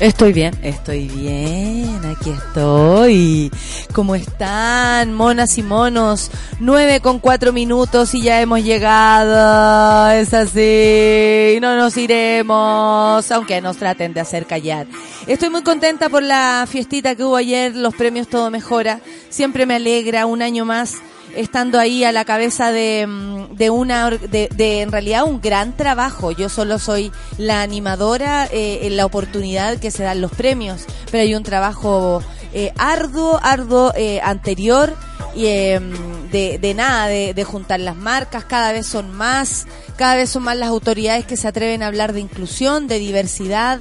Estoy bien, estoy bien, aquí estoy. ¿Cómo están, monas y monos? Nueve con cuatro minutos y ya hemos llegado. Es así, no nos iremos, aunque nos traten de hacer callar. Estoy muy contenta por la fiestita que hubo ayer, los premios Todo Mejora. Siempre me alegra un año más estando ahí a la cabeza de, mm, de una de, de, en realidad un gran trabajo. Yo solo soy la animadora eh, en la oportunidad que se dan los premios pero hay un trabajo eh, arduo arduo eh, anterior y eh, de, de nada de, de juntar las marcas. Cada vez son más cada vez son más las autoridades que se atreven a hablar de inclusión de diversidad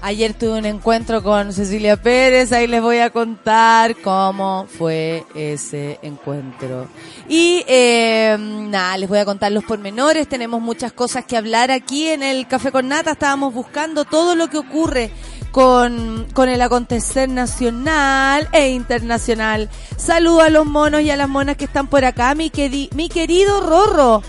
Ayer tuve un encuentro con Cecilia Pérez, ahí les voy a contar cómo fue ese encuentro. Y eh, nada, les voy a contar los pormenores, tenemos muchas cosas que hablar aquí en el Café con Nata, estábamos buscando todo lo que ocurre con, con el acontecer nacional e internacional. Saludo a los monos y a las monas que están por acá, mi, mi querido Rorro.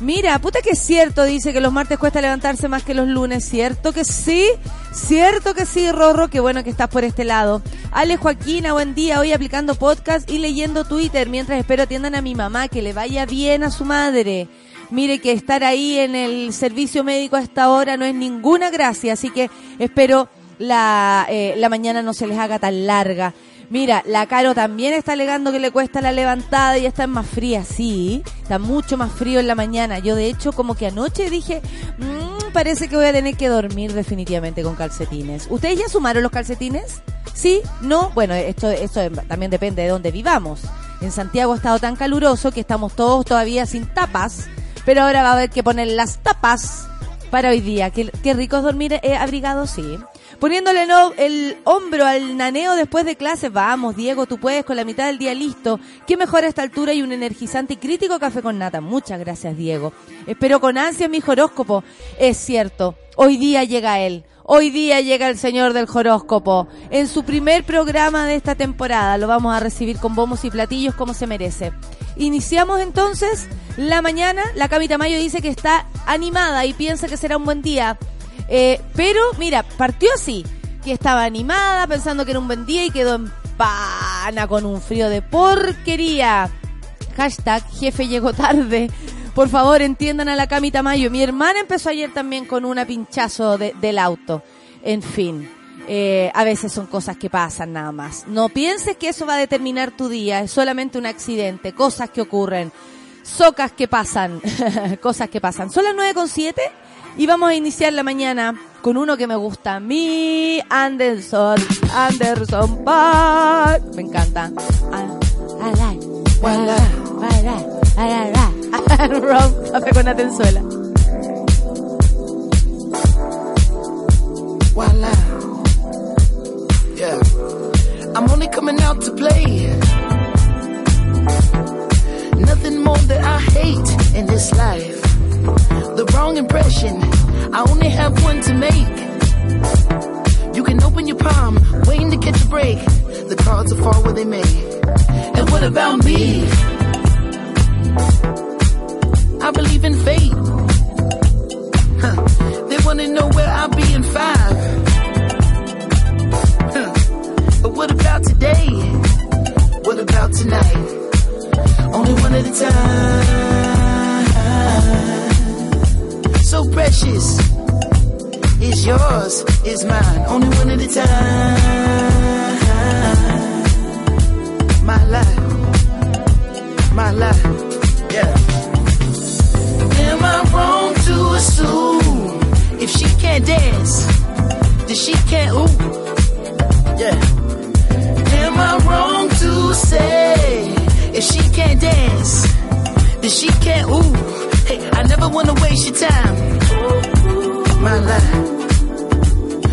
Mira, puta que es cierto, dice que los martes cuesta levantarse más que los lunes, ¿cierto que sí? ¿Cierto que sí, Rorro? Qué bueno que estás por este lado. Ale Joaquina, buen día, hoy aplicando podcast y leyendo Twitter mientras espero atiendan a mi mamá, que le vaya bien a su madre. Mire que estar ahí en el servicio médico a esta hora no es ninguna gracia, así que espero la, eh, la mañana no se les haga tan larga. Mira, la Caro también está alegando que le cuesta la levantada y está más fría, sí, está mucho más frío en la mañana. Yo de hecho como que anoche dije, mmm, parece que voy a tener que dormir definitivamente con calcetines. ¿Ustedes ya sumaron los calcetines? ¿Sí? ¿No? Bueno, esto, esto también depende de dónde vivamos. En Santiago ha estado tan caluroso que estamos todos todavía sin tapas, pero ahora va a haber que poner las tapas para hoy día. Qué, qué rico es dormir eh, abrigado, sí. Poniéndole no, el hombro al naneo después de clases. Vamos, Diego, tú puedes con la mitad del día listo. Qué mejor a esta altura y un energizante y crítico café con nata. Muchas gracias, Diego. Espero con ansia mi horóscopo. Es cierto, hoy día llega él. Hoy día llega el señor del horóscopo. En su primer programa de esta temporada lo vamos a recibir con bombos y platillos como se merece. Iniciamos entonces la mañana. La Camita Mayo dice que está animada y piensa que será un buen día. Eh, pero, mira, partió así, que estaba animada, pensando que era un buen día y quedó en pana con un frío de porquería. Hashtag jefe llegó tarde. Por favor, entiendan a la Camita Mayo. Mi hermana empezó ayer también con una pinchazo de, del auto. En fin, eh, a veces son cosas que pasan nada más. No pienses que eso va a determinar tu día. Es solamente un accidente, cosas que ocurren. Socas que pasan, cosas que pasan. Son las 9 con 7 y vamos a iniciar la mañana con uno que me gusta a mí, Anderson, Anderson Park. Me encanta. Ron, café con Atenzuela. Yeah. I'm only coming out to play. Nothing more that I hate in this life. The wrong impression. I only have one to make. You can open your palm, waiting to catch a break. The cards are far where they may. And what about me? I believe in fate. Huh. They wanna know where I'll be in five. Huh. But what about today? What about tonight? Only one at a time so precious. It's yours, it's mine, only one at a time. My life, my life, yeah. Am I wrong to assume if she can't dance, that she can't ooh? Yeah. Am I wrong to say if she can't dance, that she can't ooh? Never wanna waste your time. My life,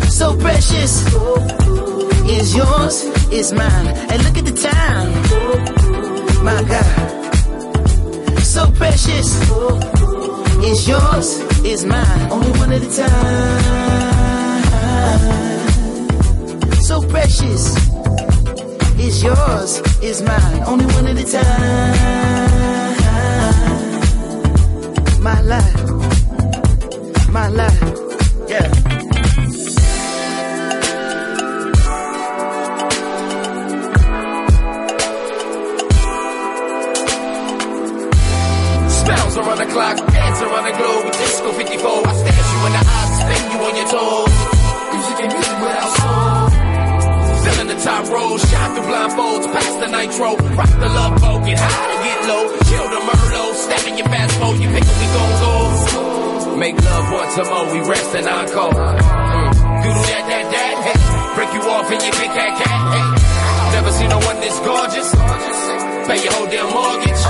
so precious, is yours, is mine. And look at the time, my God, so precious, is yours, is mine. Only one at a time, so precious is yours, is mine. Only one at a time. My life, my life, yeah. Spells around the clock, dance around the globe disco 54. I stare you in the eyes, spin you on your toes. Music and music without soul. Still in the top row, shot through blindfolds, past the nitro. Rock the love boat, get high to get low. Kill the Merlot, your you pick up, we gon' go. Make love once more, we rest and. Mm. Doodle that, that, that, hey. Break you off in your big cat, cat, hey. Never seen no one this gorgeous. Pay your whole damn mortgage.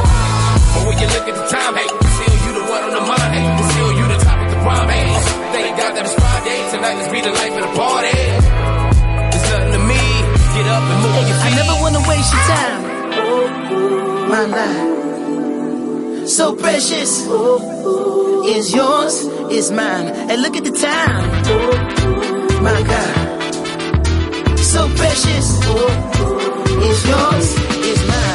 But when you look at the time, hey, still you the one on the mind, hey, still you the top of the prime, hey. Thank God that it's Friday, tonight let's be the life of the party. Get up and move your I never wanna waste your time. My life, so precious, is yours, is mine. And look at the time, my God, so precious, is yours, is mine.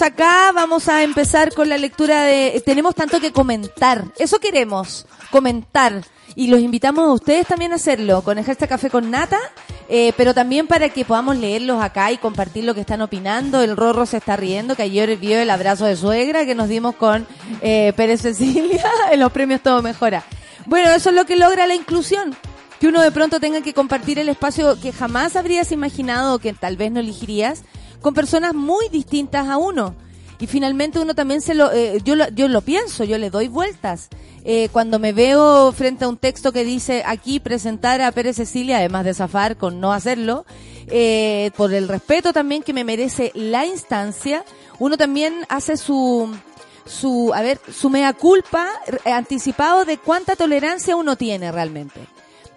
Acá, vamos a empezar con la lectura de... Tenemos tanto que comentar, eso queremos, comentar. Y los invitamos a ustedes también a hacerlo, con el Café con Nata, eh, pero también para que podamos leerlos acá y compartir lo que están opinando. El Rorro se está riendo, que ayer vio el abrazo de suegra que nos dimos con eh, Pérez Cecilia en los premios Todo Mejora. Bueno, eso es lo que logra la inclusión que uno de pronto tenga que compartir el espacio que jamás habrías imaginado o que tal vez no elegirías con personas muy distintas a uno. Y finalmente uno también se lo, eh, yo lo, yo lo pienso, yo le doy vueltas. Eh, cuando me veo frente a un texto que dice aquí presentar a Pérez Cecilia, además de zafar con no hacerlo, eh, por el respeto también que me merece la instancia, uno también hace su, su, a ver, su mea culpa eh, anticipado de cuánta tolerancia uno tiene realmente.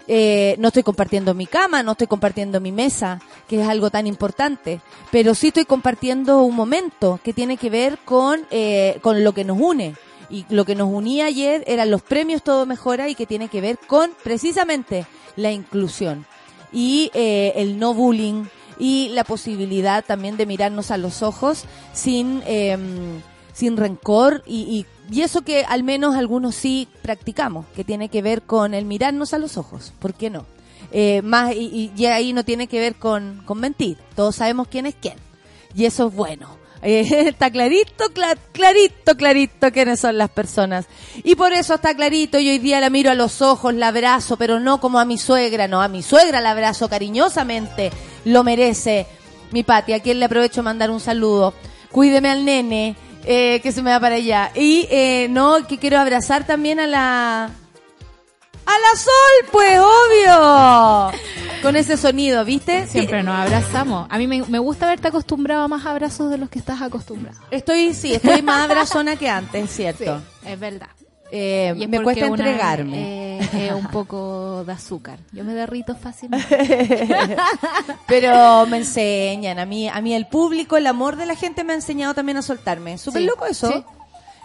Eh, no estoy compartiendo mi cama, no estoy compartiendo mi mesa, que es algo tan importante, pero sí estoy compartiendo un momento que tiene que ver con, eh, con lo que nos une. Y lo que nos unía ayer eran los premios Todo Mejora y que tiene que ver con precisamente la inclusión y eh, el no bullying y la posibilidad también de mirarnos a los ojos sin, eh, sin rencor y, y, y eso que al menos algunos sí practicamos, que tiene que ver con el mirarnos a los ojos, ¿por qué no? Eh, más y, ahí no tiene que ver con, con mentir, todos sabemos quién es quién y eso es bueno. Eh, está clarito, cla- clarito, clarito quiénes son las personas. Y por eso está clarito, y hoy día la miro a los ojos, la abrazo, pero no como a mi suegra, no, a mi suegra la abrazo cariñosamente, lo merece. Mi Pati, a quien le aprovecho mandar un saludo. Cuídeme al nene, eh, que se me va para allá. Y eh, no, que quiero abrazar también a la... A la sol, pues, obvio. Con ese sonido, ¿viste? Siempre nos abrazamos. A mí me, me gusta verte acostumbrado a más abrazos de los que estás acostumbrado. Estoy, sí, estoy más abrazona que antes, ¿cierto? es verdad. Eh, Y me cuesta una, entregarme. eh, eh, un poco de azúcar. Yo me derrito fácilmente. Pero me enseñan, a mí, a mí el público, el amor de la gente me ha enseñado también a soltarme. Súper Sí, loco eso. sí.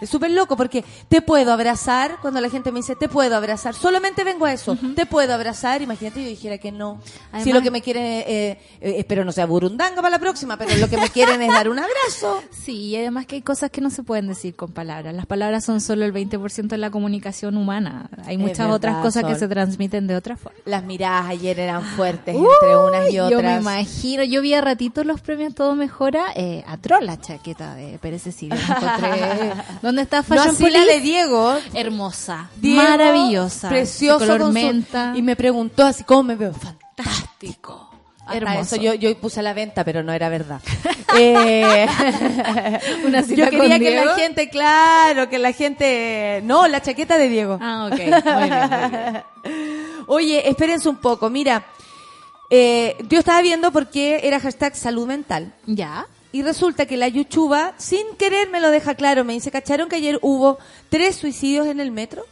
Es súper loco porque te puedo abrazar cuando la gente me dice te puedo abrazar. Solamente vengo a eso. Te puedo abrazar. Imagínate yo dijera que no. si Además- lo que me quieren, eh, eh, espero no sea burundanga para la próxima, pero lo que me quieren es dar un abrazo. Sí, y además que hay cosas que no se pueden decir con palabras. Las palabras son solo el 20% de la comunicación humana. Hay muchas verdad, otras cosas que se transmiten de otra forma. Las miradas ayer eran fuertes entre unas y Yo me otras. imagino, yo vi a ratito los premios Todo Mejora, eh, atroz la chaqueta de Pérez Cecilia. ¿Dónde está No Fashion así la de Diego. Hermosa, Diego, maravillosa, precioso, de color con su- menta. y me preguntó así cómo me veo, fantástico. Hasta Hermoso. Eso yo, yo puse a la venta, pero no era verdad. Eh, Una yo cita quería con que la gente, claro, que la gente, no, la chaqueta de Diego. Ah, ok, muy bien, muy bien. Oye, espérense un poco, mira, eh, yo estaba viendo por qué era hashtag salud mental. ¿Ya? Y resulta que la Yuchuba, sin querer, me lo deja claro. Me dice, ¿cacharon que ayer hubo tres suicidios en el metro?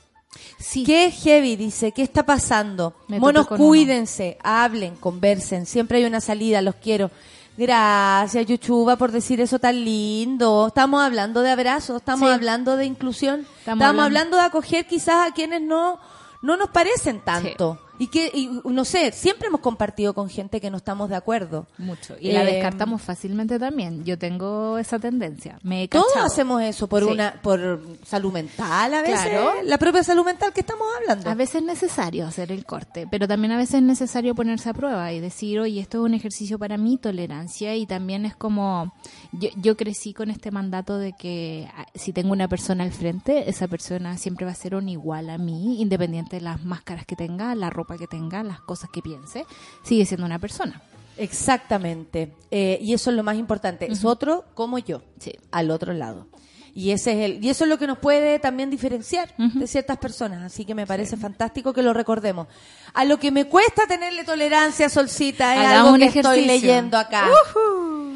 Sí. Qué heavy, dice, ¿qué está pasando? Me Monos, uno. cuídense, hablen, conversen, siempre hay una salida, los quiero. Gracias, Yuchuba, por decir eso tan lindo. Estamos hablando de abrazos, estamos Sí. hablando de inclusión, estamos, Estamos hablando... hablando- de acoger quizás a quienes no, no nos parecen tanto. Y que, y, no sé, siempre hemos compartido con gente que no estamos de acuerdo. Mucho. Y la Eh, descartamos fácilmente también. Yo tengo esa tendencia. Me he Todos hacemos eso por Sí. una por salud mental a veces, Claro. la propia salud mental que estamos hablando. A veces es necesario hacer el corte, pero también a veces es necesario ponerse a prueba y decir, oye, esto es un ejercicio para mi tolerancia y también es como, yo, yo crecí con este mandato de que ah, si tengo una persona al frente, esa persona siempre va a ser un igual a mí, independiente de las máscaras que tenga, la ropa que tenga, las cosas que piense, sigue siendo una persona. Exactamente. Eh, y eso es lo más importante. Es otro como yo, Sí. al otro lado. Y ese es el y eso es lo que nos puede también diferenciar de ciertas personas, así que me parece fantástico que lo recordemos. A lo que me cuesta tenerle tolerancia, Solcita, es algo un que estoy leyendo acá.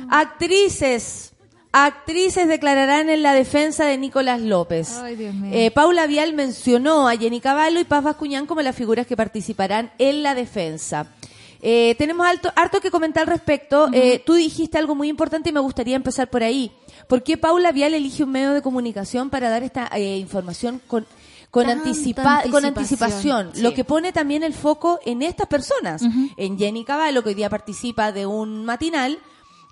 Actrices Actrices declararán en la defensa de Nicolás López. Ay, Dios mío. Eh, Paula Vial mencionó a Jenny Cavallo y Paz Bascuñán como las figuras que participarán en la defensa. Eh, tenemos alto, harto que comentar al respecto. Eh, tú dijiste algo muy importante y me gustaría empezar por ahí. ¿Por qué Paula Vial elige un medio de comunicación para dar esta eh, información con, con, anticipa- con anticipación, anticipación? sí. Lo que pone también el foco en estas personas. En Jenny Cavallo, que hoy día participa de un matinal,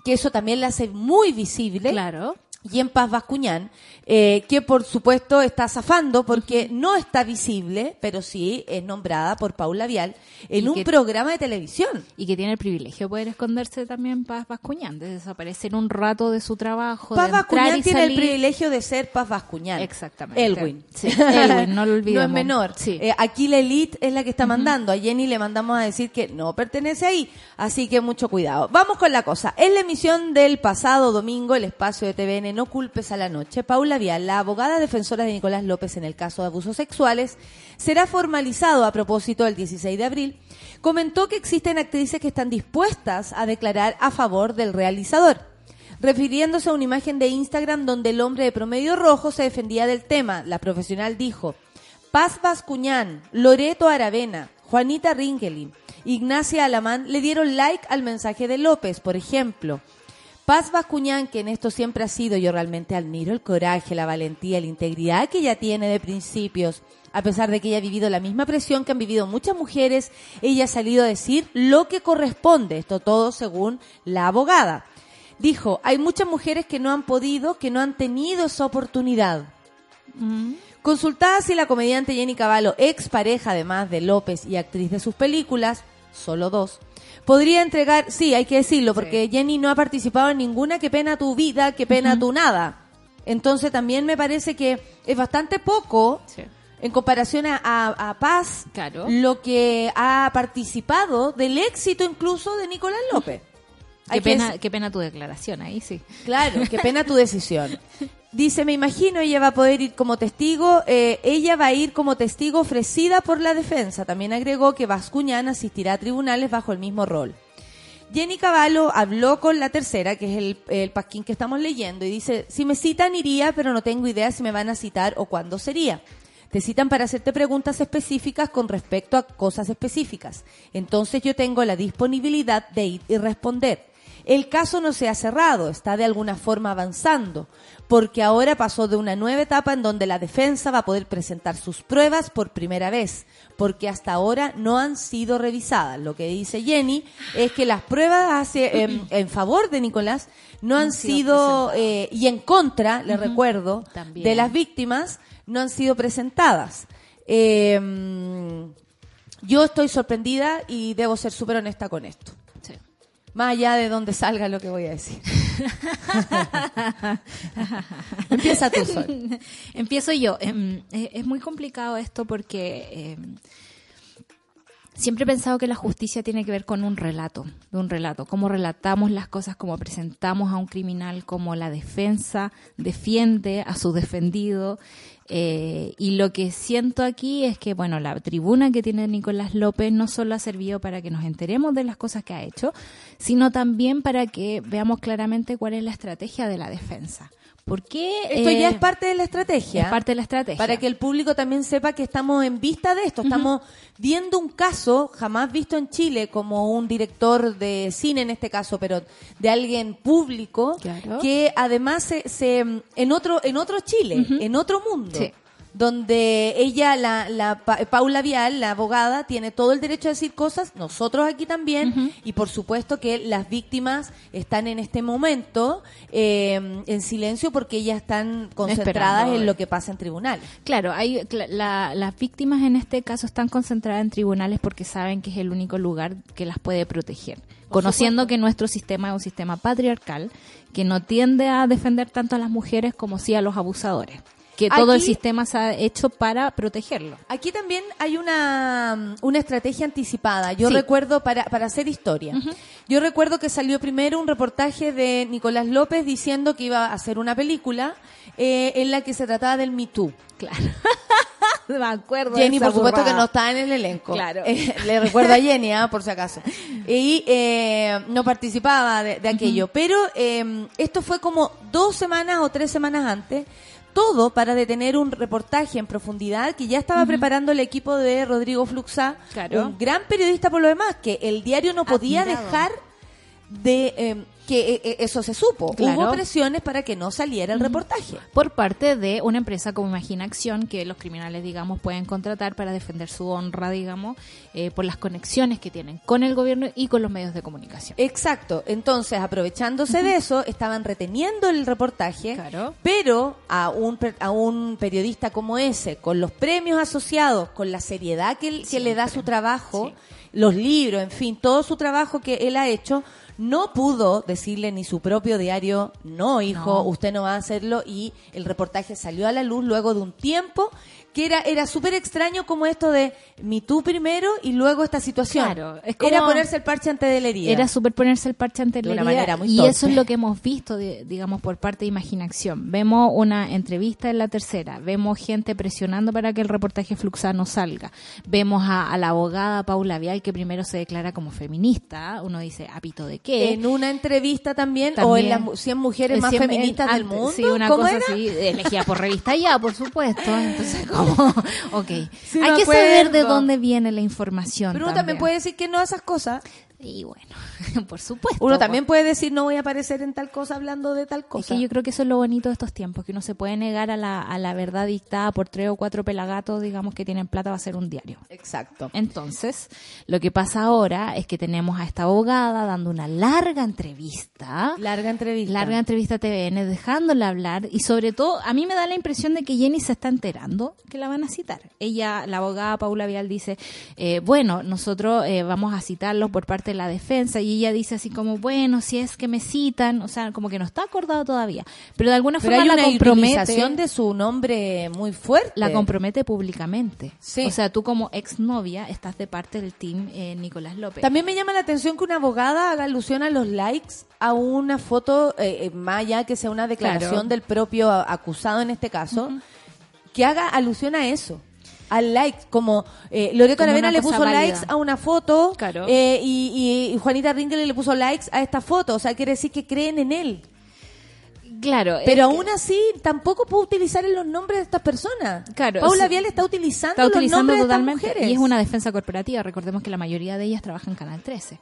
que eso también la hace muy visible Claro. Y en Paz Bascuñán, eh, que por supuesto está zafando porque no está visible, pero sí es nombrada por Paula Vial en Y un que- programa de televisión. Y que tiene el privilegio de poder esconderse también Paz Bascuñán, de desaparecer un rato de su trabajo, Paz de Bascuñán y tiene el privilegio de ser Paz Bascuñán. Exactamente. Elwin. Sí, Elwin, no lo No olvidemos. es menor. Sí. Eh, aquí la elite es la que está mandando. A Jenny le mandamos a decir que no pertenece ahí. Así que mucho cuidado. Vamos con la cosa. En la emisión del pasado domingo, el espacio de TVN No Culpes a la Noche, Paula Vial, la abogada defensora de Nicolás López en el caso de abusos sexuales, será formalizado a propósito del 16 de abril, comentó que existen actrices que están dispuestas a declarar a favor del realizador refiriéndose a una imagen de Instagram donde el hombre de promedio rojo se defendía del tema. La profesional dijo, Paz Bascuñán, Loreto Aravena, Juanita Ringelin, Ignacia Alamán le dieron like al mensaje de López, por ejemplo. Paz Bascuñán, que en esto siempre ha sido, yo realmente admiro el coraje, la valentía, la integridad que ella tiene de principios. A pesar de que ella ha vivido la misma presión que han vivido muchas mujeres, ella ha salido a decir lo que corresponde. Esto todo según la abogada. Dijo, hay muchas mujeres que no han podido, que no han tenido esa oportunidad. Consultada si la comediante Jenny Cavallo, ex pareja además de López y actriz de sus películas, solo dos, podría entregar, sí, hay que decirlo, porque Jenny no ha participado en ninguna, qué pena tu vida, qué pena tu nada. Entonces también me parece que es bastante poco Sí. en comparación a, a- a Paz, Claro. lo que ha participado del éxito incluso de Nicolás López. Qué pena, qué pena tu declaración ahí, sí. Claro, qué pena tu decisión. Dice, me imagino, ella va a poder ir como testigo, eh, ella va a ir como testigo ofrecida por la defensa. También agregó que Bascuñán asistirá a tribunales bajo el mismo rol. Jenny Cavallo habló con la tercera, que es el, el pasquín que estamos leyendo, y dice, si me citan iría, pero no tengo idea si me van a citar o cuándo sería. Te citan para hacerte preguntas específicas con respecto a cosas específicas. Entonces yo tengo la disponibilidad de ir y responder. El caso no se ha cerrado, está de alguna forma avanzando, porque ahora pasó de una nueva etapa en donde la defensa va a poder presentar sus pruebas por primera vez, porque hasta ahora no han sido revisadas. Lo que dice Jenny es que las pruebas hace, em, en favor de Nicolás no han sido, eh, y en contra, le recuerdo, También. de las víctimas, no han sido presentadas. Em, yo estoy sorprendida y debo ser súper honesta con esto. Más allá de donde salga lo que voy a decir. Empieza tú, Sol. Empiezo yo. Em, eh, Es muy complicado esto porque em, siempre he pensado que la justicia tiene que ver con un relato, de un relato, cómo relatamos las cosas, cómo presentamos a un criminal, cómo la defensa defiende a su defendido. Eh, y lo que siento aquí es que, bueno, la tribuna que tiene Nicolás López no solo ha servido para que nos enteremos de las cosas que ha hecho, sino también para que veamos claramente cuál es la estrategia de la defensa. ¿Por qué? Esto eh, ya es parte de la estrategia. es parte de la estrategia. Para que el público también sepa que estamos en vista de esto. Estamos viendo un caso jamás visto en Chile como un director de cine en este caso, pero de alguien público Claro. que además se, se- en otro en otro Chile, en otro mundo. Sí. Donde ella, la, la Pa- Paula Vial, la abogada, tiene todo el derecho a decir cosas, nosotros aquí también, y por supuesto que las víctimas están en este momento eh, en silencio porque ellas están concentradas Esperando. en lo que pasa en tribunales. Claro, hay, la- las víctimas en este caso están concentradas en tribunales porque saben que es el único lugar que las puede proteger. Conociendo que nuestro sistema es un sistema patriarcal que no tiende a defender tanto a las mujeres como sí a los abusadores. Que todo el sistema se ha hecho para protegerlo. Aquí también hay una, una estrategia anticipada. Yo Sí. recuerdo, para, para hacer historia, yo recuerdo que salió primero un reportaje de Nicolás López diciendo que iba a hacer una película eh, en la que se trataba del Me Too. Claro. Me acuerdo. Jenny, por supuesto, que no está en el elenco. Claro. Eh, le recuerdo a Jenny, ah, por si acaso. Y eh, no participaba de, de aquello. Pero eh, esto fue como dos semanas o tres semanas antes. Todo para detener un reportaje en profundidad que ya estaba preparando el equipo de Rodrigo Fluxá, Claro. un gran periodista por lo demás, que el diario no podía Admirado. dejar de eh, que eh, eso se supo. Claro. Hubo presiones para que no saliera el reportaje. por parte de una empresa como Imagina Acción que los criminales, digamos, pueden contratar para defender su honra, digamos, eh, por las conexiones que tienen con el gobierno y con los medios de comunicación. Exacto. Entonces, aprovechándose de eso, estaban reteniendo el reportaje, Claro. pero a un, a un periodista como ese, con los premios asociados, con la seriedad que, él- que le da su trabajo, Sí. los libros, en fin, todo su trabajo que él ha hecho, no pudo decirle ni su propio diario, no, hijo, No. usted no va a hacerlo, y el reportaje salió a la luz luego de un tiempo que era era súper extraño como esto de mi tú primero y luego esta situación. Claro, es como- Era ponerse el parche antes de la herida. Era super ponerse el parche ante De la una herida, manera muy y torpe. eso es lo que hemos visto, de- digamos, por parte de Imaginación. Vemos una entrevista en la tercera, vemos gente presionando para que el reportaje Fluxano salga, vemos a, a la abogada Paula Vial que primero se declara como feminista, uno dice, ¿apito de qué? En una entrevista también, o en También. las mu- 100 mujeres más feministas en- del mundo. Sí, una ¿Cómo cosa era? así, elegida por revista ya, por supuesto. Entonces, como, ok. Sí, Hay que saber de dónde viene la información. Pero uno también puede decir que no a esas cosas. Y bueno, por supuesto. Uno también puede decir no voy a aparecer en tal cosa hablando de tal Es cosa. que yo creo que eso es lo bonito de estos tiempos, que uno se puede negar a la, a la verdad dictada por tres o cuatro pelagatos, digamos, que tienen plata, va a ser un diario. Exacto. Entonces, lo que pasa ahora es que tenemos a esta abogada dando una larga entrevista. Larga entrevista. Larga entrevista a TVN, dejándola hablar y sobre todo, a mí me da la impresión de que Jenny se está enterando que la van a citar. Ella, la abogada Paula Vial dice, eh, bueno, nosotros eh, vamos a citarlos por parte la defensa y ella dice así como, bueno, si es que me citan, o sea, como que no está acordado todavía, pero de alguna Pero forma hay la compromete, de su nombre muy fuerte. la compromete públicamente. Sí. O sea, tú como exnovia estás de parte del team eh, Nicolás López. También me llama la atención que una abogada haga alusión a los likes a una foto, eh, eh, más allá que sea una declaración Claro. del propio acusado en este caso, que haga alusión a eso. Al like, como eh, Loreto Aravena le puso válida. likes a una foto Claro. eh, y, y- Juanita Ringler le puso likes a esta foto. O sea, quiere decir que creen en él. claro, Pero que aún así, tampoco puedo utilizar los nombres de estas personas. Claro, Paula. Vial está utilizando, está los nombres de estas mujeres. y es una defensa corporativa. Recordemos que la mayoría de ellas trabajan en Canal 13.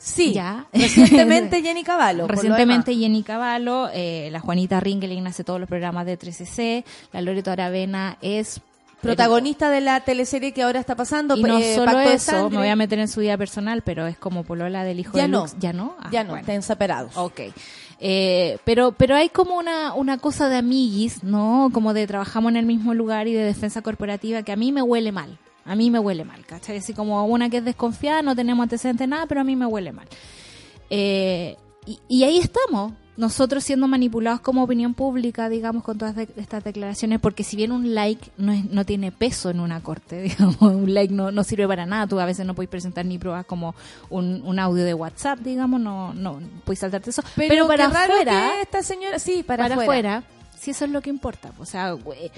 Sí, Ya. recientemente Jenny Cavallo. Recientemente. Jenny Cavallo, eh, la Juanita Ringeling hace todos los programas de 13C, la Loreto Aravena es protagonista de la teleserie que ahora está pasando. y no eh, solo Pacto eso, me voy a meter en su vida personal, pero es como polola del hijo Ya de no. Lux. Ya no, Ah, ya no, bueno. están separados. Ok. Eh, pero, pero hay como una, una cosa de amiguis, ¿no? Como de trabajamos en el mismo lugar y de defensa corporativa que a mí me huele mal. A mí me huele mal, ¿cachai? Así como una que es desconfiada, no tenemos antecedentes, nada, pero a mí me huele mal. Eh, y, y ahí estamos, nosotros siendo manipulados como opinión pública, digamos, con todas de- estas declaraciones, porque si bien un like no, es- no tiene peso en una corte, digamos, un like no, no sirve para nada, tú a veces no puedes presentar ni pruebas como un, un audio de WhatsApp, digamos, no, no puedes saltarte eso. Pero, para afuera, esta señora, sí, para, para, afuera. si eso es lo que importa, o sea, güey,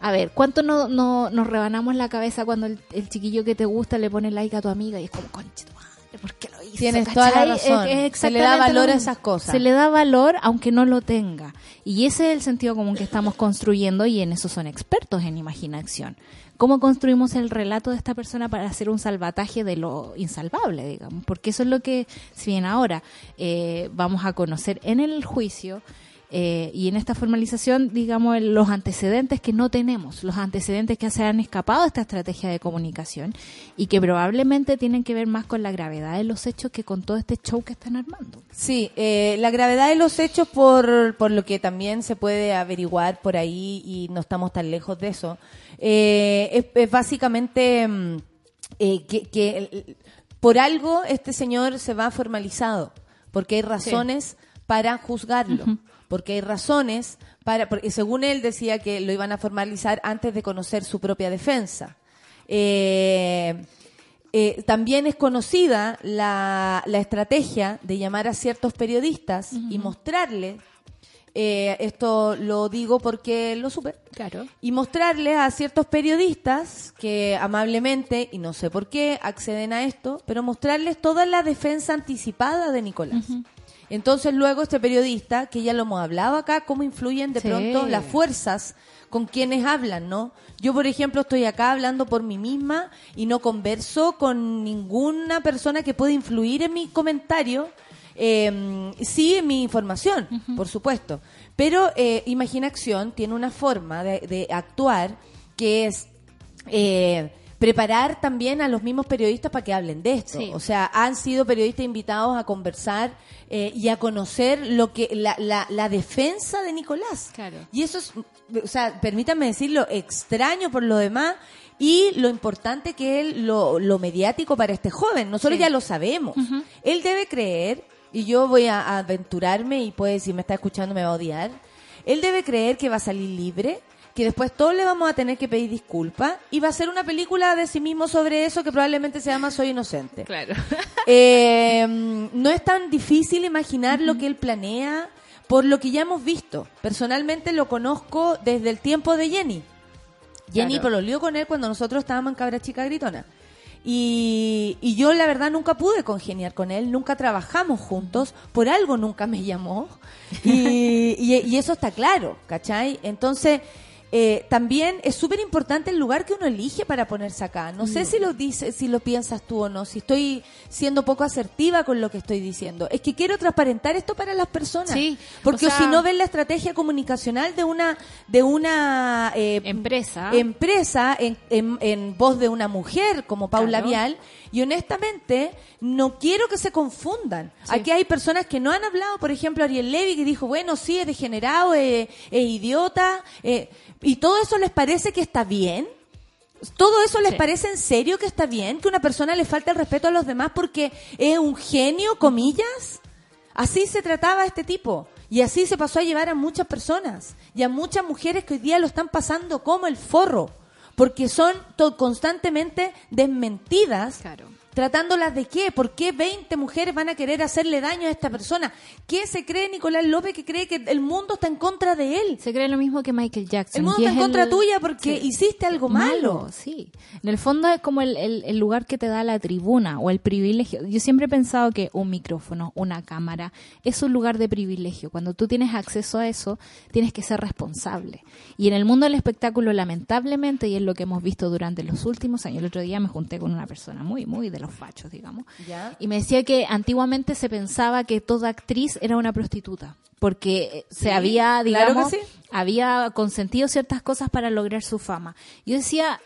a ver, ¿cuánto no, no, nos rebanamos la cabeza cuando el, el chiquillo que te gusta le pone like a tu amiga y es como, conche ¿por qué lo? Tienes toda la razón. Es- es Se le da valor lo a esas cosas. Se le da valor aunque no lo tenga. Y ese es el sentido común que estamos construyendo y en eso son expertos en imaginación. ¿Cómo construimos el relato de esta persona para hacer un salvataje de lo insalvable, digamos? Porque eso es lo que, si bien ahora eh, vamos a conocer en el juicio, eh, y en esta formalización, digamos, los antecedentes que no tenemos, los antecedentes que se han escapado de esta estrategia de comunicación y que probablemente tienen que ver más con la gravedad de los hechos que con todo este show que están armando. Sí, eh, la gravedad de los hechos por, por lo que también se puede averiguar por ahí y no estamos tan lejos de eso, eh, es, es básicamente mm, eh, que, por algo este señor se va formalizado, porque hay razones para juzgarlo, porque hay razones para, porque según él decía que lo iban a formalizar antes de conocer su propia defensa. Eh, eh, también es conocida la, la estrategia de llamar a ciertos periodistas y mostrarles, eh, esto lo digo porque lo supe, Claro. y mostrarles a ciertos periodistas que amablemente, y no sé por qué, acceden a esto, pero mostrarles toda la defensa anticipada de Nicolás. Entonces luego este periodista, que ya lo hemos hablado acá, cómo influyen de Sí. pronto las fuerzas con quienes hablan, ¿no? Yo, por ejemplo, estoy acá hablando por mí misma y no converso con ninguna persona que pueda influir en mi comentario, eh, sí en mi información, por supuesto. Pero eh, Imaginación tiene una forma de, de actuar que es eh, preparar también a los mismos periodistas para que hablen de esto. Sí. O sea, han sido periodistas invitados a conversar eh, y a conocer lo que la, la, la defensa de Nicolás. Claro. Y eso es, o sea, permítanme decirlo, extraño por lo demás y lo importante que es lo, lo mediático para este joven. Nosotros Sí. ya lo sabemos. Él debe creer, y yo voy a, a aventurarme, y puede, si me está escuchando me va a odiar, él debe creer que va a salir libre, que después todos le vamos a tener que pedir disculpas, y va a hacer una película de sí mismo sobre eso que probablemente se llama Soy Inocente. Claro. Eh, no es tan difícil imaginar lo que él planea por lo que ya hemos visto. Personalmente lo conozco desde el tiempo de Jenny. Jenny Claro. pololeó con él cuando nosotros estábamos en Cabra Chica Gritona. Y, y yo la verdad nunca pude congeniar con él, nunca trabajamos juntos, por algo nunca me llamó. Y, y- y eso está claro, ¿cachai? Entonces, eh, también es súper importante el lugar que uno elige para ponerse acá. No Mm. sé si lo dices, si lo piensas tú o no, si estoy siendo poco asertiva con lo que estoy diciendo. Es que quiero transparentar esto para las personas. Sí, Porque o sea- si no ven la estrategia comunicacional de una, de una eh, Empresa. empresa en, en, en voz de una mujer como Paula Claro. Vial y honestamente no quiero que se confundan. Sí. Aquí hay personas que no han hablado, por ejemplo Ariel Levy que dijo, bueno, sí, es degenerado, es, es idiota, eh, y todo eso les parece que está bien. ¿Todo eso les Sí. parece en serio que está bien? ¿Que una persona le falta el respeto a los demás porque es un genio, comillas? Así se trataba a este tipo. Y así se pasó a llevar a muchas personas. Y a muchas mujeres que hoy día lo están pasando como el forro. Porque son constantemente desmentidas. ¿Tratándolas de qué? ¿Por qué 20 mujeres van a querer hacerle daño a esta persona? ¿Qué se cree Nicolás López que cree que el mundo está en contra de él? Se cree lo mismo que Michael Jackson. El mundo está en contra el- tuya porque Sí. hiciste algo malo. Sí. En el fondo es como el, el- el lugar que te da la tribuna o el privilegio. Yo siempre he pensado que un micrófono, una cámara, es un lugar de privilegio. Cuando tú tienes acceso a eso, tienes que ser responsable. Y en el mundo del espectáculo, lamentablemente, y es lo que hemos visto durante los últimos años, el otro día me junté con una persona muy, muy de los fachos, digamos. Ya. Y me decía que antiguamente se pensaba que toda actriz era una prostituta. Porque eh, se había, claro digamos, que sí. había consentido ciertas cosas para lograr su fama. Yo decía,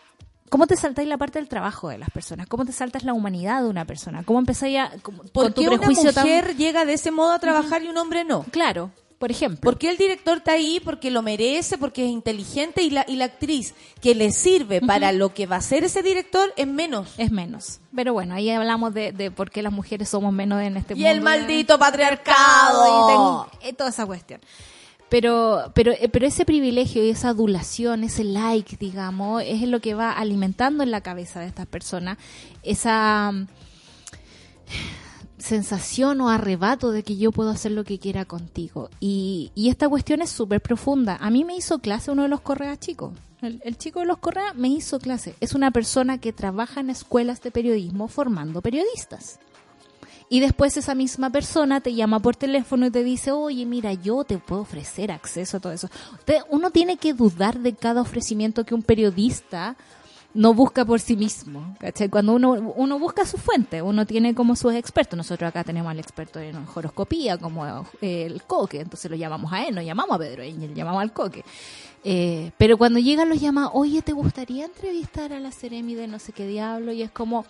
¿cómo te saltáis la parte del trabajo de las personas? ¿Cómo te saltas la humanidad de una persona? ¿Cómo empezáis a, con ¿Por tu qué una prejuicio tan- mujer llega de ese modo a trabajar y un hombre no? Claro, por ejemplo. ¿Por qué el director está ahí? Porque lo merece, porque es inteligente y la, y la actriz que le sirve para lo que va a ser ese director es menos. es menos. Pero bueno, ahí hablamos de, de por qué las mujeres somos menos en este Y mundo. el maldito y, patriarcado. ten- y toda esa cuestión. Pero, pero, eh, pero ese privilegio y esa adulación, ese like, digamos, es lo que va alimentando en la cabeza de estas personas esa sensación o arrebato de que yo puedo hacer lo que quiera contigo. Y, y esta cuestión es súper profunda. A mí me hizo clase uno de los correas chicos. El, el chico de los correas me hizo clase. Es una persona que trabaja en escuelas de periodismo formando periodistas. Y después esa misma persona te llama por teléfono y te dice, oye, mira, yo te puedo ofrecer acceso a todo eso. Te- uno tiene que dudar de cada ofrecimiento que un periodista no busca por sí mismo. ¿cachai? Cuando uno, uno busca su fuente, uno tiene como sus expertos. Nosotros acá tenemos al experto en horoscopía, como eh, el coque, entonces lo llamamos a él, no llamamos a Pedro Engel, llamamos al coque. Eh, pero cuando llegan los llama, oye, ¿te gustaría entrevistar a la Ceremi de no sé qué diablo? Y es como,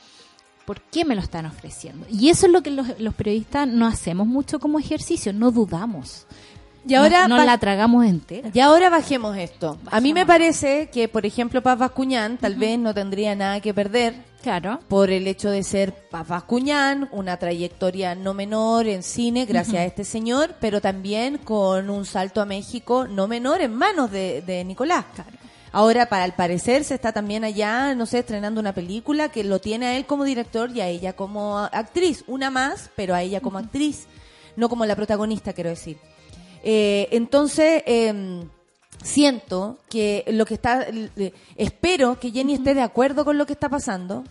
¿por qué me lo están ofreciendo? Y eso es lo que los, los periodistas no hacemos mucho como ejercicio, no dudamos. Y ahora, no, la tragamos entera. y ahora bajemos esto. A mí me parece que, por ejemplo, Paz Bascuñán tal vez no tendría nada que perder Claro. por el hecho de ser Paz Bascuñán, una trayectoria no menor en cine gracias a este señor, pero también con un salto a México no menor en manos de, de Nicolás. Ahora, para el parecer, se está también allá, no sé, estrenando una película que lo tiene a él como director y a ella como actriz. Una más, pero a ella como actriz, no como la protagonista, quiero decir. Eh, entonces, em, siento que lo que está, eh, espero que Jenny esté de acuerdo con lo que está pasando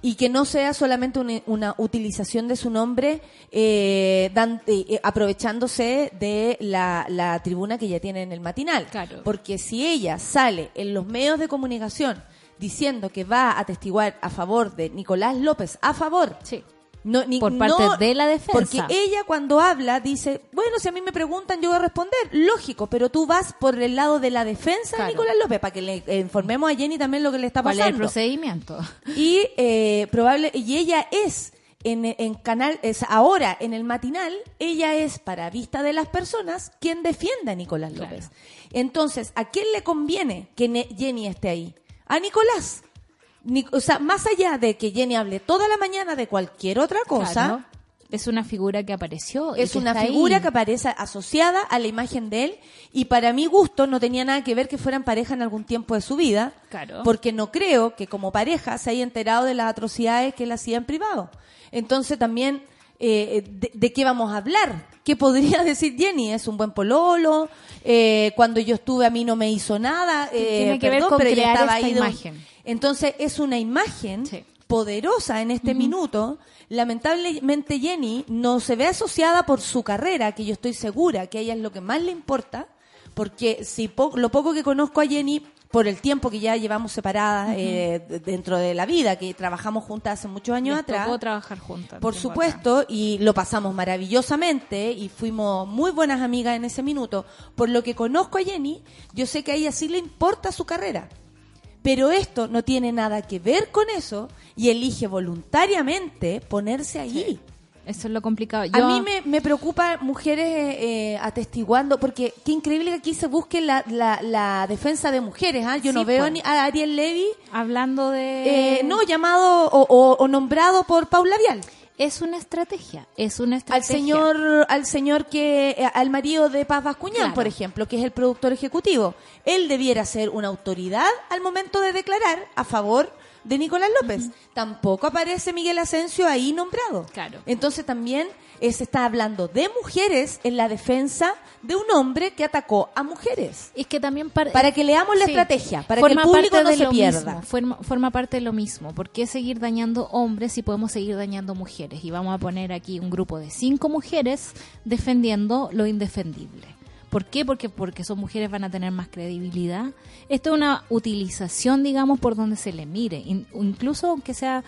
y que no sea solamente una, una utilización de su nombre eh, dan- eh, eh, aprovechándose de la, la tribuna que ella tiene en el matinal. Claro. Porque si ella sale en los medios de comunicación diciendo que va a atestiguar a favor de Nicolás López, a favor, Sí. No, ni- Por parte no- de la defensa. Porque ella cuando habla dice, bueno, si a mí me preguntan yo voy a responder, lógico, pero tú vas por el lado de la defensa Claro. de Nicolás López para que le eh, informemos a Jenny también lo que le está ¿Cuál es el pasando. procedimiento? y eh, probable y ella es en, en canal es ahora en el matinal ella es para vista de las personas quien defienda a Nicolás Claro. López. Entonces, ¿a quién le conviene que Jenny esté ahí? A Nicolás. Ni- o sea, más allá de que Jenny hable toda la mañana de cualquier otra cosa, Claro. Es una figura que apareció. es que una figura ahí. que aparece asociada a la imagen de él y para mi gusto no tenía nada que ver que fueran pareja en algún tiempo de su vida, Claro. porque no creo que como pareja se haya enterado de las atrocidades que él hacía en privado. Entonces también, eh, de, de qué vamos a hablar? ¿Qué podría decir Jenny? Es un buen pololo, eh, cuando yo estuve a mí no me hizo nada, eh, Tiene que ver con pero ella crear estaba esta un- imagen. Entonces es una imagen Sí. poderosa en este minuto. Lamentablemente Jenny no se ve asociada por su carrera, que yo estoy segura que a ella es lo que más le importa, porque si po- lo poco que conozco a Jenny por el tiempo que ya llevamos separadas eh, dentro de la vida, que trabajamos juntas hace muchos años Les atrás. tocó trabajar juntas. Por supuesto, y lo pasamos maravillosamente y fuimos muy buenas amigas en ese minuto. Por lo que conozco a Jenny, yo sé que a ella sí le importa su carrera. Pero esto no tiene nada que ver con eso y elige voluntariamente ponerse allí. Eso es lo complicado. A mí me, me preocupa mujeres eh, eh, atestiguando, porque qué increíble que aquí se busque la, la, la defensa de mujeres. ¿ah? Yo Sí, no veo pues. ni a Ariel Levy, Hablando de... eh, no llamado o, o- o nombrado por Paula Vial. Es una estrategia, es una Al estrategia. señor, al señor que, eh, al marido de Paz Bascuñán, Claro. por ejemplo, que es el productor ejecutivo. Él debiera ser una autoridad al momento de declarar a favor de Nicolás López. Tampoco aparece Miguel Asensio ahí nombrado. Claro. Entonces también eh, se está hablando de mujeres en la defensa de un hombre que atacó a mujeres. Es que también par- Para que leamos la Sí. estrategia, para que el público no se pierda. mismo, forma, forma parte de lo mismo. ¿Por qué seguir dañando hombres si podemos seguir dañando mujeres? Y vamos a poner aquí un grupo de cinco mujeres defendiendo lo indefendible. ¿Por qué? Porque, porque son mujeres van a tener más credibilidad. Esto es una utilización, digamos, por donde se le mire. In- incluso aunque sea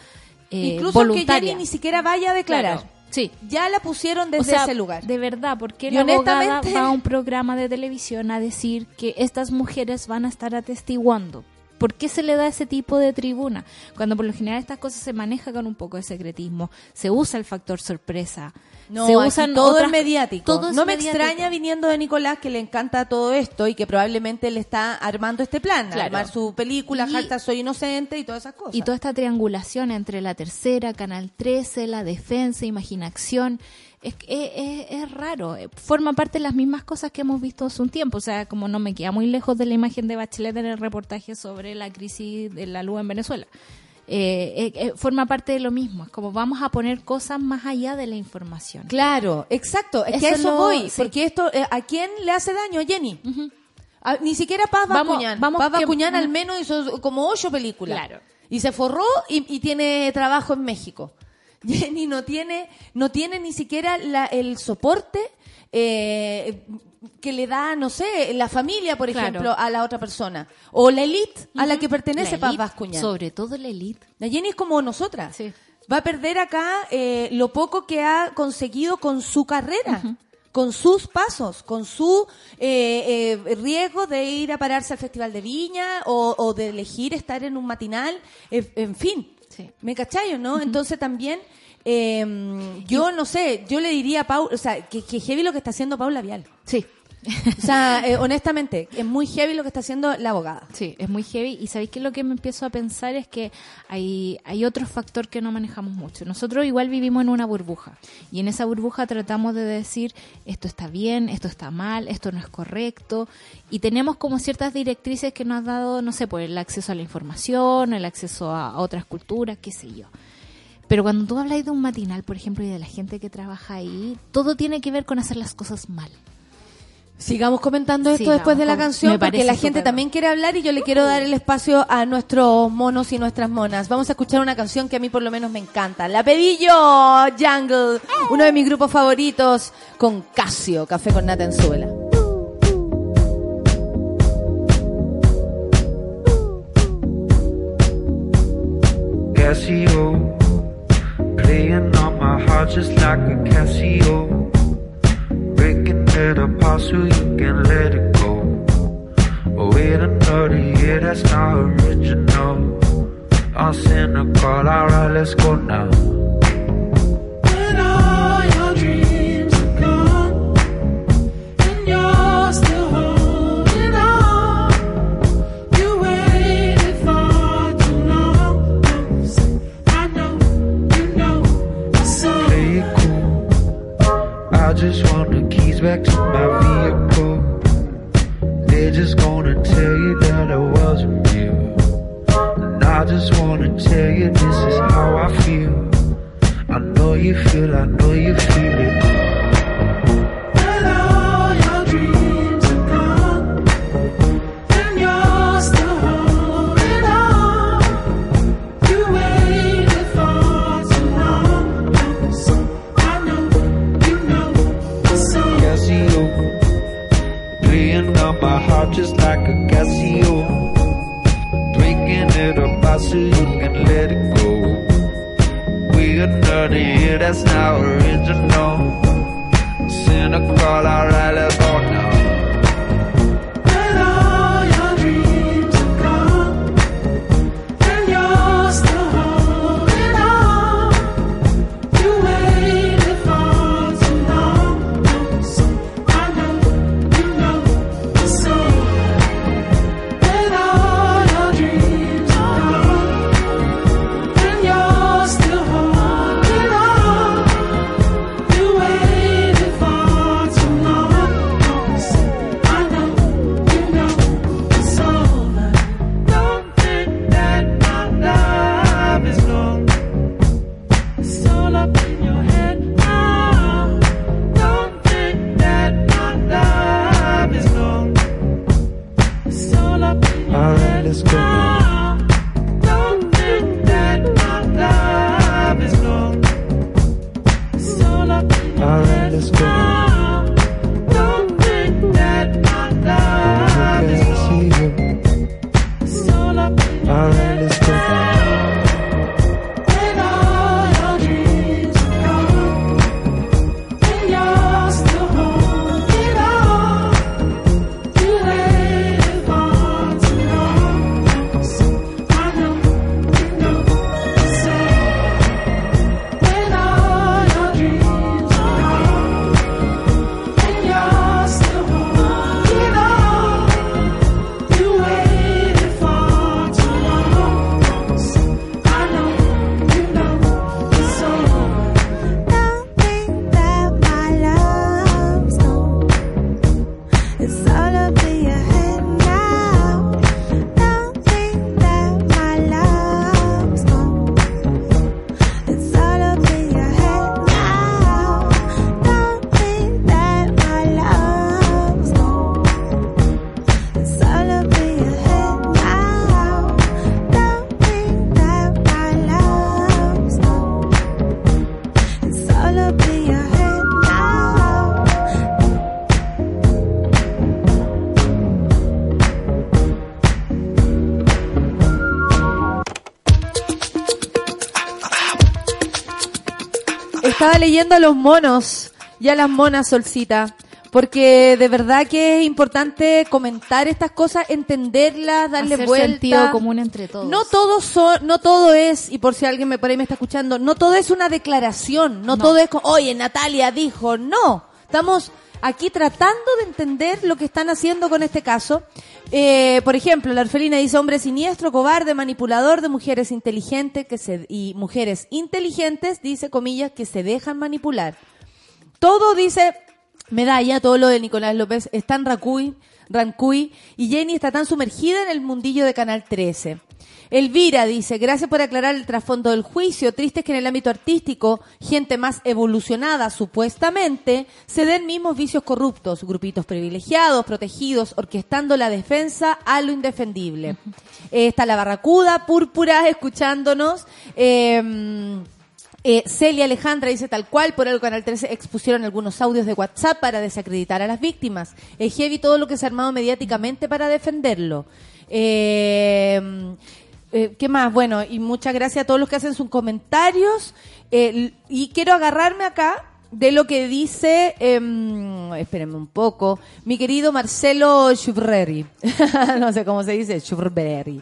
eh, Incluso voluntaria. Jenny ni siquiera vaya a declarar. Claro, Sí. Ya la pusieron desde O sea, ese lugar. De verdad, ¿por qué Y la abogada honestamente- va a un programa de televisión a decir que estas mujeres van a estar atestiguando? ¿Por qué se le da ese tipo de tribuna? Cuando por lo general estas cosas se manejan con un poco de secretismo, se usa el factor sorpresa, No, se usan todo otras- es mediático. todo es no me mediático. extraña viniendo de Nicolás que le encanta todo esto y que probablemente le está armando este plan, Claro. armar su película, Y- soy inocente y todas esas cosas. Y toda esta triangulación entre la tercera, Canal 13, la defensa, imaginación, es, es, es- raro. Eh, Forma parte de las mismas cosas que hemos visto hace un tiempo. O sea, como no me queda muy lejos de la imagen de Bachelet en el reportaje sobre la crisis de la luz en Venezuela. Eh, eh, eh, forma parte de lo mismo. Es como vamos a poner cosas más allá de la información. Claro, exacto. Es que a Eso eso lo- voy. sí. Porque esto, eh, ¿a quién le hace daño, Jenny? A- ni siquiera Paz Vamos- Bascuñán. vamos Paz Bascuñán al menos hizo como ocho películas. Claro. Y se forró y, y tiene trabajo en México. Jenny no tiene, no tiene ni siquiera la- el soporte eh, que le da, no sé, la familia, por Claro. ejemplo, a la otra persona. O la elite a la que pertenece La Paz. Sobre todo la elite. La Jenny es como nosotras. Sí. Va a perder acá eh, lo poco que ha conseguido con su carrera, con sus pasos, con su eh, eh, riesgo de ir a pararse al Festival de Viña o, o de elegir estar en un matinal, en fin. Sí. ¿Me cachai o no? Entonces también, eh, yo no sé, yo le diría a Paula, o sea, que, que heavy lo que está haciendo Paula Vial. Sí. O sea, eh, honestamente, es muy heavy lo que está haciendo la abogada. Sí, es muy heavy. Y sabéis que lo que me empiezo a pensar es que hay, hay otro factor que no manejamos mucho. Nosotros igual vivimos en una burbuja. Y en esa burbuja tratamos de decir esto está bien, esto está mal, esto no es correcto. Y tenemos como ciertas directrices que nos ha dado, no sé, pues el acceso a la información, el acceso a, a otras culturas, qué sé yo. Pero cuando tú hablas de un matinal, por ejemplo, y de la gente que trabaja ahí, todo tiene que ver con hacer las cosas mal. Sigamos comentando esto Sigamos después de la canción porque la gente también quiere hablar y yo le quiero dar el espacio a nuestros monos y nuestras monas. Vamos a escuchar una canción que a mí por lo menos me encanta. La Pedillo Jungle, uno de mis grupos favoritos con Casio, Café con Nata en Suela. Casio, playing on my heart just like a Casio, breaking it apart so you can let it go. Wait another year, that's not original. I'm cynical, alright, let's go now. Estaba leyendo a los monos y a las monas, Solcita, porque de verdad que es importante comentar estas cosas, entenderlas, darle Hacer vuelta. sentido común entre todos. No todo son, no todo es, y por si alguien me por ahí me está escuchando, no todo es una declaración, no, No. todo es, oye, Natalia dijo, no. Estamos aquí tratando de entender lo que están haciendo con este caso. Eh, por ejemplo, la orfelina dice hombre siniestro, cobarde, manipulador de mujeres inteligentes que se, y mujeres inteligentes, dice comillas, que se dejan manipular. Todo dice medalla, todo lo de Nicolás López está en Racuy, Rancuy y Jenny está tan sumergida en el mundillo de Canal 13. Elvira dice, gracias por aclarar el trasfondo del juicio. Triste es que en el ámbito artístico, gente más evolucionada, supuestamente, se den mismos vicios corruptos, grupitos privilegiados, protegidos, orquestando la defensa a lo indefendible. Eh, está la barracuda, púrpura, escuchándonos. Eh, eh, Celia Alejandra dice tal cual, por el Canal 13 expusieron algunos audios de WhatsApp para desacreditar a las víctimas. Es heavy todo lo que se ha armado mediáticamente para defenderlo. Eh, eh, ¿Qué más? Bueno, y muchas gracias a todos los que hacen sus comentarios. Y quiero agarrarme acá de lo que dice, em, espérenme un poco, mi querido Marcelo Schubreri. no sé cómo se dice, Schubreri.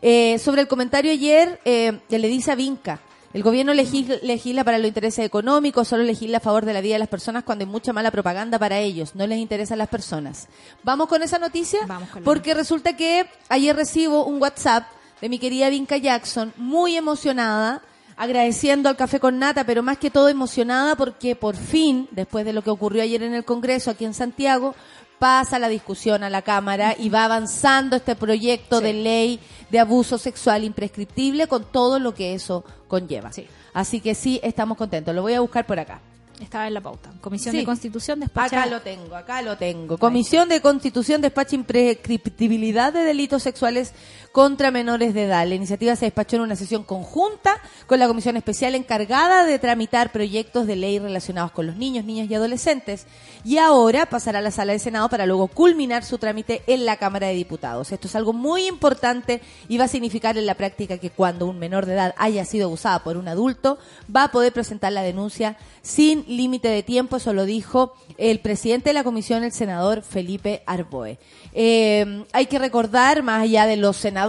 Eh, sobre el comentario ayer, le dice a Vinca. El gobierno legisla, legisla para los intereses económicos, solo legisla a favor de la vida de las personas cuando hay mucha mala propaganda para ellos, no les interesan las personas. ¿Vamos con esa noticia? Vamos con Porque resulta que ayer recibo un WhatsApp de mi querida Vinca Jackson, muy emocionada, agradeciendo al café con nata, pero más que todo emocionada porque por fin, después de lo que ocurrió ayer en el Congreso aquí en Santiago, pasa la discusión a la Cámara y va avanzando este proyecto de ley de abuso sexual imprescriptible con todo lo que eso conlleva. Sí. Así que sí, estamos contentos. Lo voy a buscar por acá. Estaba en la pauta. Comisión Sí. de Constitución despacha. Acá lo tengo, acá lo tengo. Comisión de Constitución despacha imprescriptibilidad de delitos sexuales contra menores de edad. La iniciativa se despachó en una sesión conjunta con la comisión especial encargada de tramitar proyectos de ley relacionados con los niños, niñas y adolescentes. Y ahora pasará a la sala de Senado para luego culminar su trámite en la Cámara de Diputados. Esto es algo muy importante y va a significar en la práctica que cuando un menor de edad haya sido abusada por un adulto, va a poder presentar la denuncia sin límite de tiempo. Eso lo dijo el presidente de la comisión, el senador Felipe Arboe. Eh, hay que recordar, más allá de los senadores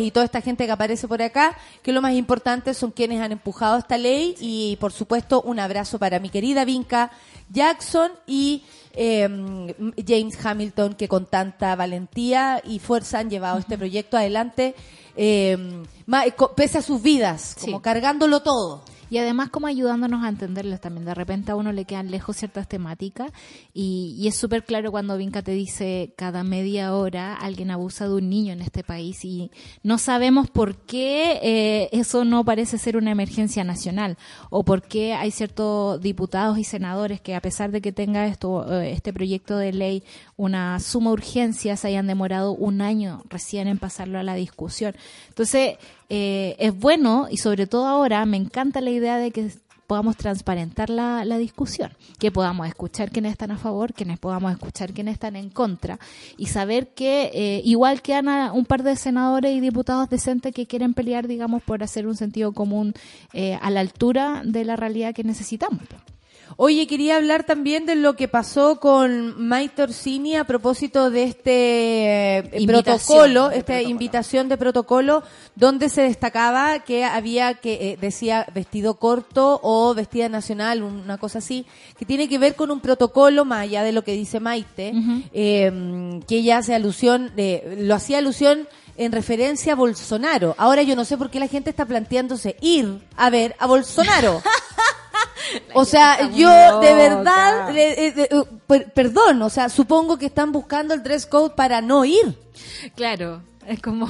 y toda esta gente que aparece por acá, que lo más importante son quienes han empujado esta ley y, por supuesto, un abrazo para mi querida Vinca Jackson y eh, James Hamilton, que con tanta valentía y fuerza han llevado este proyecto adelante, eh, co- pese a sus vidas, como cargándolo todo. Y además como ayudándonos a entenderlas también. De repente a uno le quedan lejos ciertas temáticas y, y es súper claro cuando Vinca te dice cada media hora alguien abusa de un niño en este país y no sabemos por qué eh, eso no parece ser una emergencia nacional o por qué hay ciertos diputados y senadores que a pesar de que tenga esto eh, este proyecto de ley una suma urgencia se hayan demorado un año recién en pasarlo a la discusión. Entonces, eh, es bueno y sobre todo ahora me encanta la idea de que podamos transparentar la, discusión, que podamos escuchar quienes están a favor, quienes podamos escuchar quienes están en contra y saber que eh, igual que Ana, un par de senadores y diputados decentes que quieren pelear, digamos, por hacer un sentido común eh, a la altura de la realidad que necesitamos. Oye, quería hablar también de lo que pasó con Maite Orsini a propósito de este eh, Invitación protocolo, de esta protocolo. invitación de protocolo, donde se destacaba que había que, eh, decía vestido corto o vestida nacional, una cosa así, que tiene que ver con un protocolo, más allá de lo que dice Maite, eh, que ella hace alusión, de, lo hacía alusión en referencia a Bolsonaro. Ahora yo no sé por qué la gente está planteándose ir a ver a Bolsonaro. O sea, yo de verdad, eh, eh, per- perdón, o sea, supongo que están buscando el dress code para no ir. Claro, es como...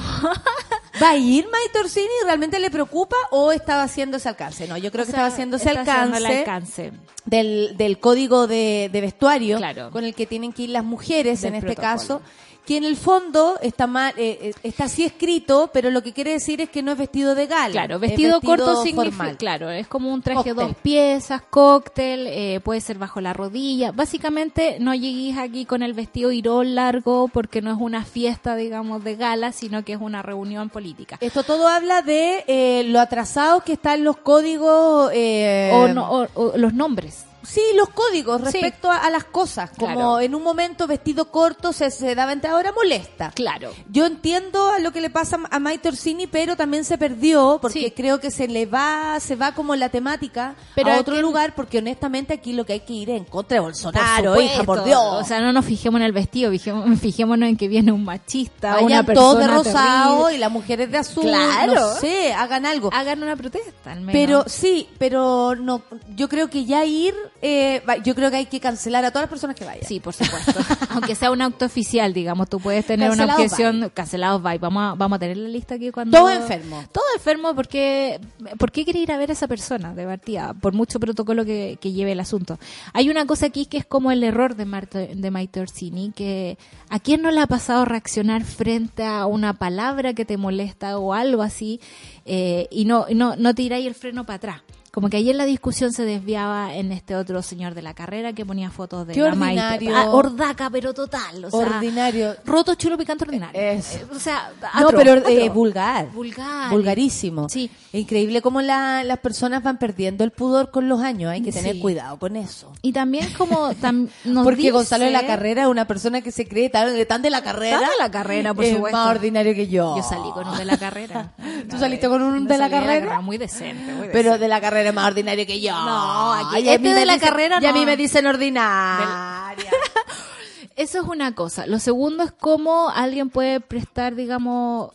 ¿Va a ir Maite Orsini? ¿Realmente le preocupa o estaba haciendo ese alcance? No, yo creo que sea, estaba haciendo ese está haciendo alcance, el alcance. Del, del código de, de vestuario Claro. con el que tienen que ir las mujeres Del en este protocolo. caso, que en el fondo está mal, eh, eh, está así escrito, pero lo que quiere decir es que no es vestido de gala. Claro, es vestido, corto significa, claro, es como un traje Cóctel. dos piezas, cóctel, eh, puede ser bajo la rodilla. Básicamente no lleguéis aquí con el vestido irón largo porque no es una fiesta, digamos, de gala, sino que es una reunión política. Esto todo habla de eh, lo atrasados que están los códigos. eh, o, no- o- o los nombres. Sí, los códigos Sí. respecto a, a las cosas. Como Claro. en un momento vestido corto se, se daba entre ahora molesta. Claro. Yo entiendo a lo que le pasa a Maite Orsini, pero también se perdió porque Sí. creo que se le va, se va como la temática Pero a otro lugar porque honestamente aquí lo que hay que ir es en contra de Bolsonaro, hija, por Dios. O sea, no nos fijemos en el vestido, fijémonos en que viene un machista, Vayan una todos persona de rosado terrible. y las mujeres de azul. Claro. No sé, hagan algo. Hagan una protesta, al menos. Pero sí, pero no, yo creo que ya ir, eh, yo creo que hay que cancelar a todas las personas que vayan. Sí, por supuesto. Aunque sea un acto oficial, digamos, tú puedes tener una Cancelados objeción, cancelados bye. Vamos a, vamos a tener la lista aquí cuando... Todo enfermo. Todo enfermo porque... ¿Por qué quiere ir a ver a esa persona de partida? Por mucho protocolo que, que lleve el asunto. Hay una cosa aquí que es como el error de, Marta- de Maite Orsini, que ¿a quién no le ha pasado reaccionar frente a una palabra que te molesta o algo así eh, y no, no, no tiráis el freno para atrás? Como que ayer la discusión se desviaba en este otro señor de la carrera que ponía fotos de Qué la ordinario. Ah, ordaca, pero total. O sea, Ordinario. Roto, chulo, picante, ordinario. Eso. Eh, O sea, No, atro, pero atro. eh, vulgar. Vulgar. Vulgarísimo. Sí. Increíble cómo la- las personas van perdiendo el pudor con los años. Hay que tener Sí. cuidado con eso. Y también como tam- nos Porque dice- Gonzalo de la Carrera es una persona que se cree tan, tan de la carrera. Tan de la carrera, por es supuesto. más ordinario que yo. Yo salí con un de la carrera. ¿Tú saliste con un de la salí carrera? Muy decente, muy Pero decente. de la carrera es más ordinario que yo. No, aquí- Y este de la carrera Y a mí me dicen ordinaria. Eso es una cosa. Lo segundo es cómo alguien puede prestar, digamos,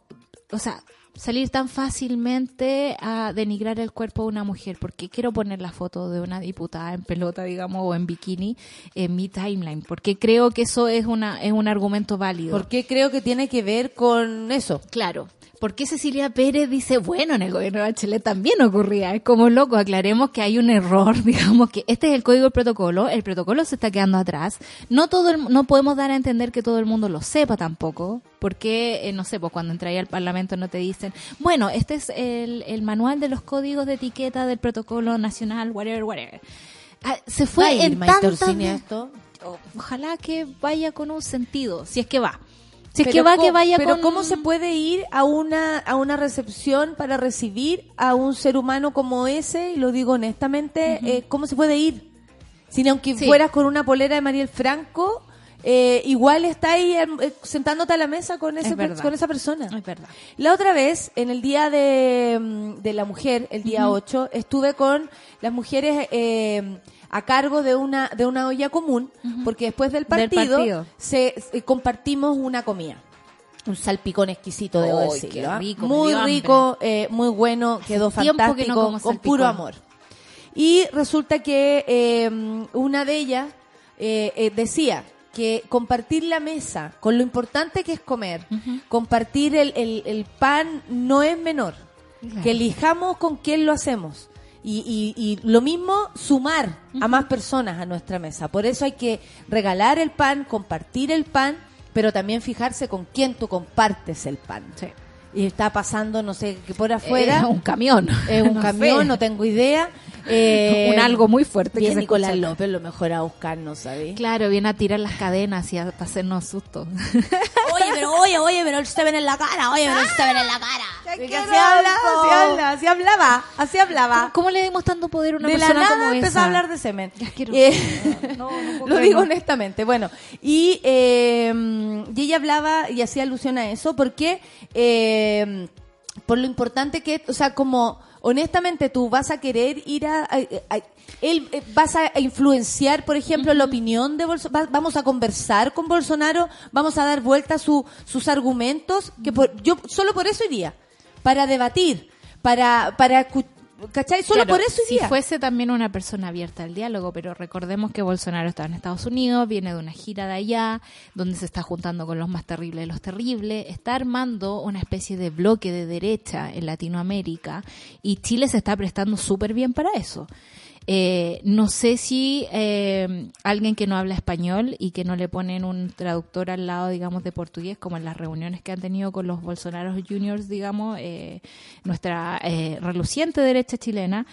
o sea, salir tan fácilmente a denigrar el cuerpo de una mujer. Porque quiero poner la foto de una diputada en pelota, digamos, o en bikini en mi timeline. Porque creo que eso es una es un argumento válido. Porque creo que tiene que ver con eso. Claro. ¿Por qué Cecilia Pérez dice, bueno, en el gobierno de Bachelet también ocurría? Es como loco, aclaremos que hay un error, digamos que este es el código del protocolo, el protocolo se está quedando atrás, no todo el- no podemos dar a entender que todo el mundo lo sepa tampoco, porque, eh, no sé, pues cuando entráis al parlamento no te dicen, bueno, este es el, el manual de los códigos de etiqueta del protocolo nacional, whatever, whatever. Ah, se ¿Va a fue en tantas... Esto? O- Ojalá que vaya con un sentido, si es que va. Si es Pero que va, que vaya pero con... ¿cómo se puede ir a una, a una recepción para recibir a un ser humano como ese? Y lo digo honestamente, eh, ¿cómo se puede ir? Si aunque Sí. fueras con una polera de Mariel Franco, eh, igual está ahí eh, sentándote a la mesa con, ese, Es con esa persona. Es verdad. La otra vez, en el Día de, mm, de la Mujer, el día 8, estuve con las mujeres eh, a cargo de una, de una olla común, porque después del Del partido. Se, se- compartimos una comida. Un salpicón exquisito, debo Ay, decirlo. qué ¿ah? rico, muy rico, eh, muy bueno, quedó Hace tiempo que no fantástico, con puro amor. Y resulta que eh, una de ellas eh, eh, decía que compartir la mesa, con lo importante que es comer, compartir el, el- el pan no es menor. Que elijamos con quién lo hacemos. Y, y- y lo mismo, sumar a más personas a nuestra mesa. Por eso hay que regalar el pan, compartir el pan, pero también fijarse con quién tú compartes el pan. Y está pasando, no sé, que por afuera Eh, un camión. es un No camión, sé. no tengo idea. Eh, Un algo muy fuerte que Bien, se Nicolás escucha. López lo mejor a buscarnos, ¿sabes? Claro, viene a tirar las cadenas y a hacernos sustos. Oye, pero oye, oye, pero él se ven en la cara, oye, pero él se ven en la cara. Así habla, así habla, así hablaba, así hablaba. ¿Cómo le dimos tanto poder a una de la persona nada como empezó esa? a hablar de semen. Eh, No, no puedo lo digo honestamente. Bueno, y, eh, y ella hablaba y hacía alusión a eso porque eh, por lo importante que, o sea, como honestamente tú vas a querer ir a, a- a- él eh, vas a influenciar, por ejemplo, la opinión de Bolsonaro, vamos a conversar con Bolsonaro, vamos a dar vuelta a su, sus argumentos, que por- yo solo por eso iría, para debatir, para, para, ¿cachai? Solo Claro, por eso si fuese también una persona abierta al diálogo, pero recordemos que Bolsonaro está en Estados Unidos, viene de una gira de allá, donde se está juntando con los más terribles de los terribles, está armando una especie de bloque de derecha en Latinoamérica y Chile se está prestando súper bien para eso. Eh, no sé si eh, alguien que no habla español y que no le ponen un traductor al lado, digamos, de portugués, como en las reuniones que han tenido con los Bolsonaro Juniors, digamos, eh, nuestra eh, reluciente derecha chilena,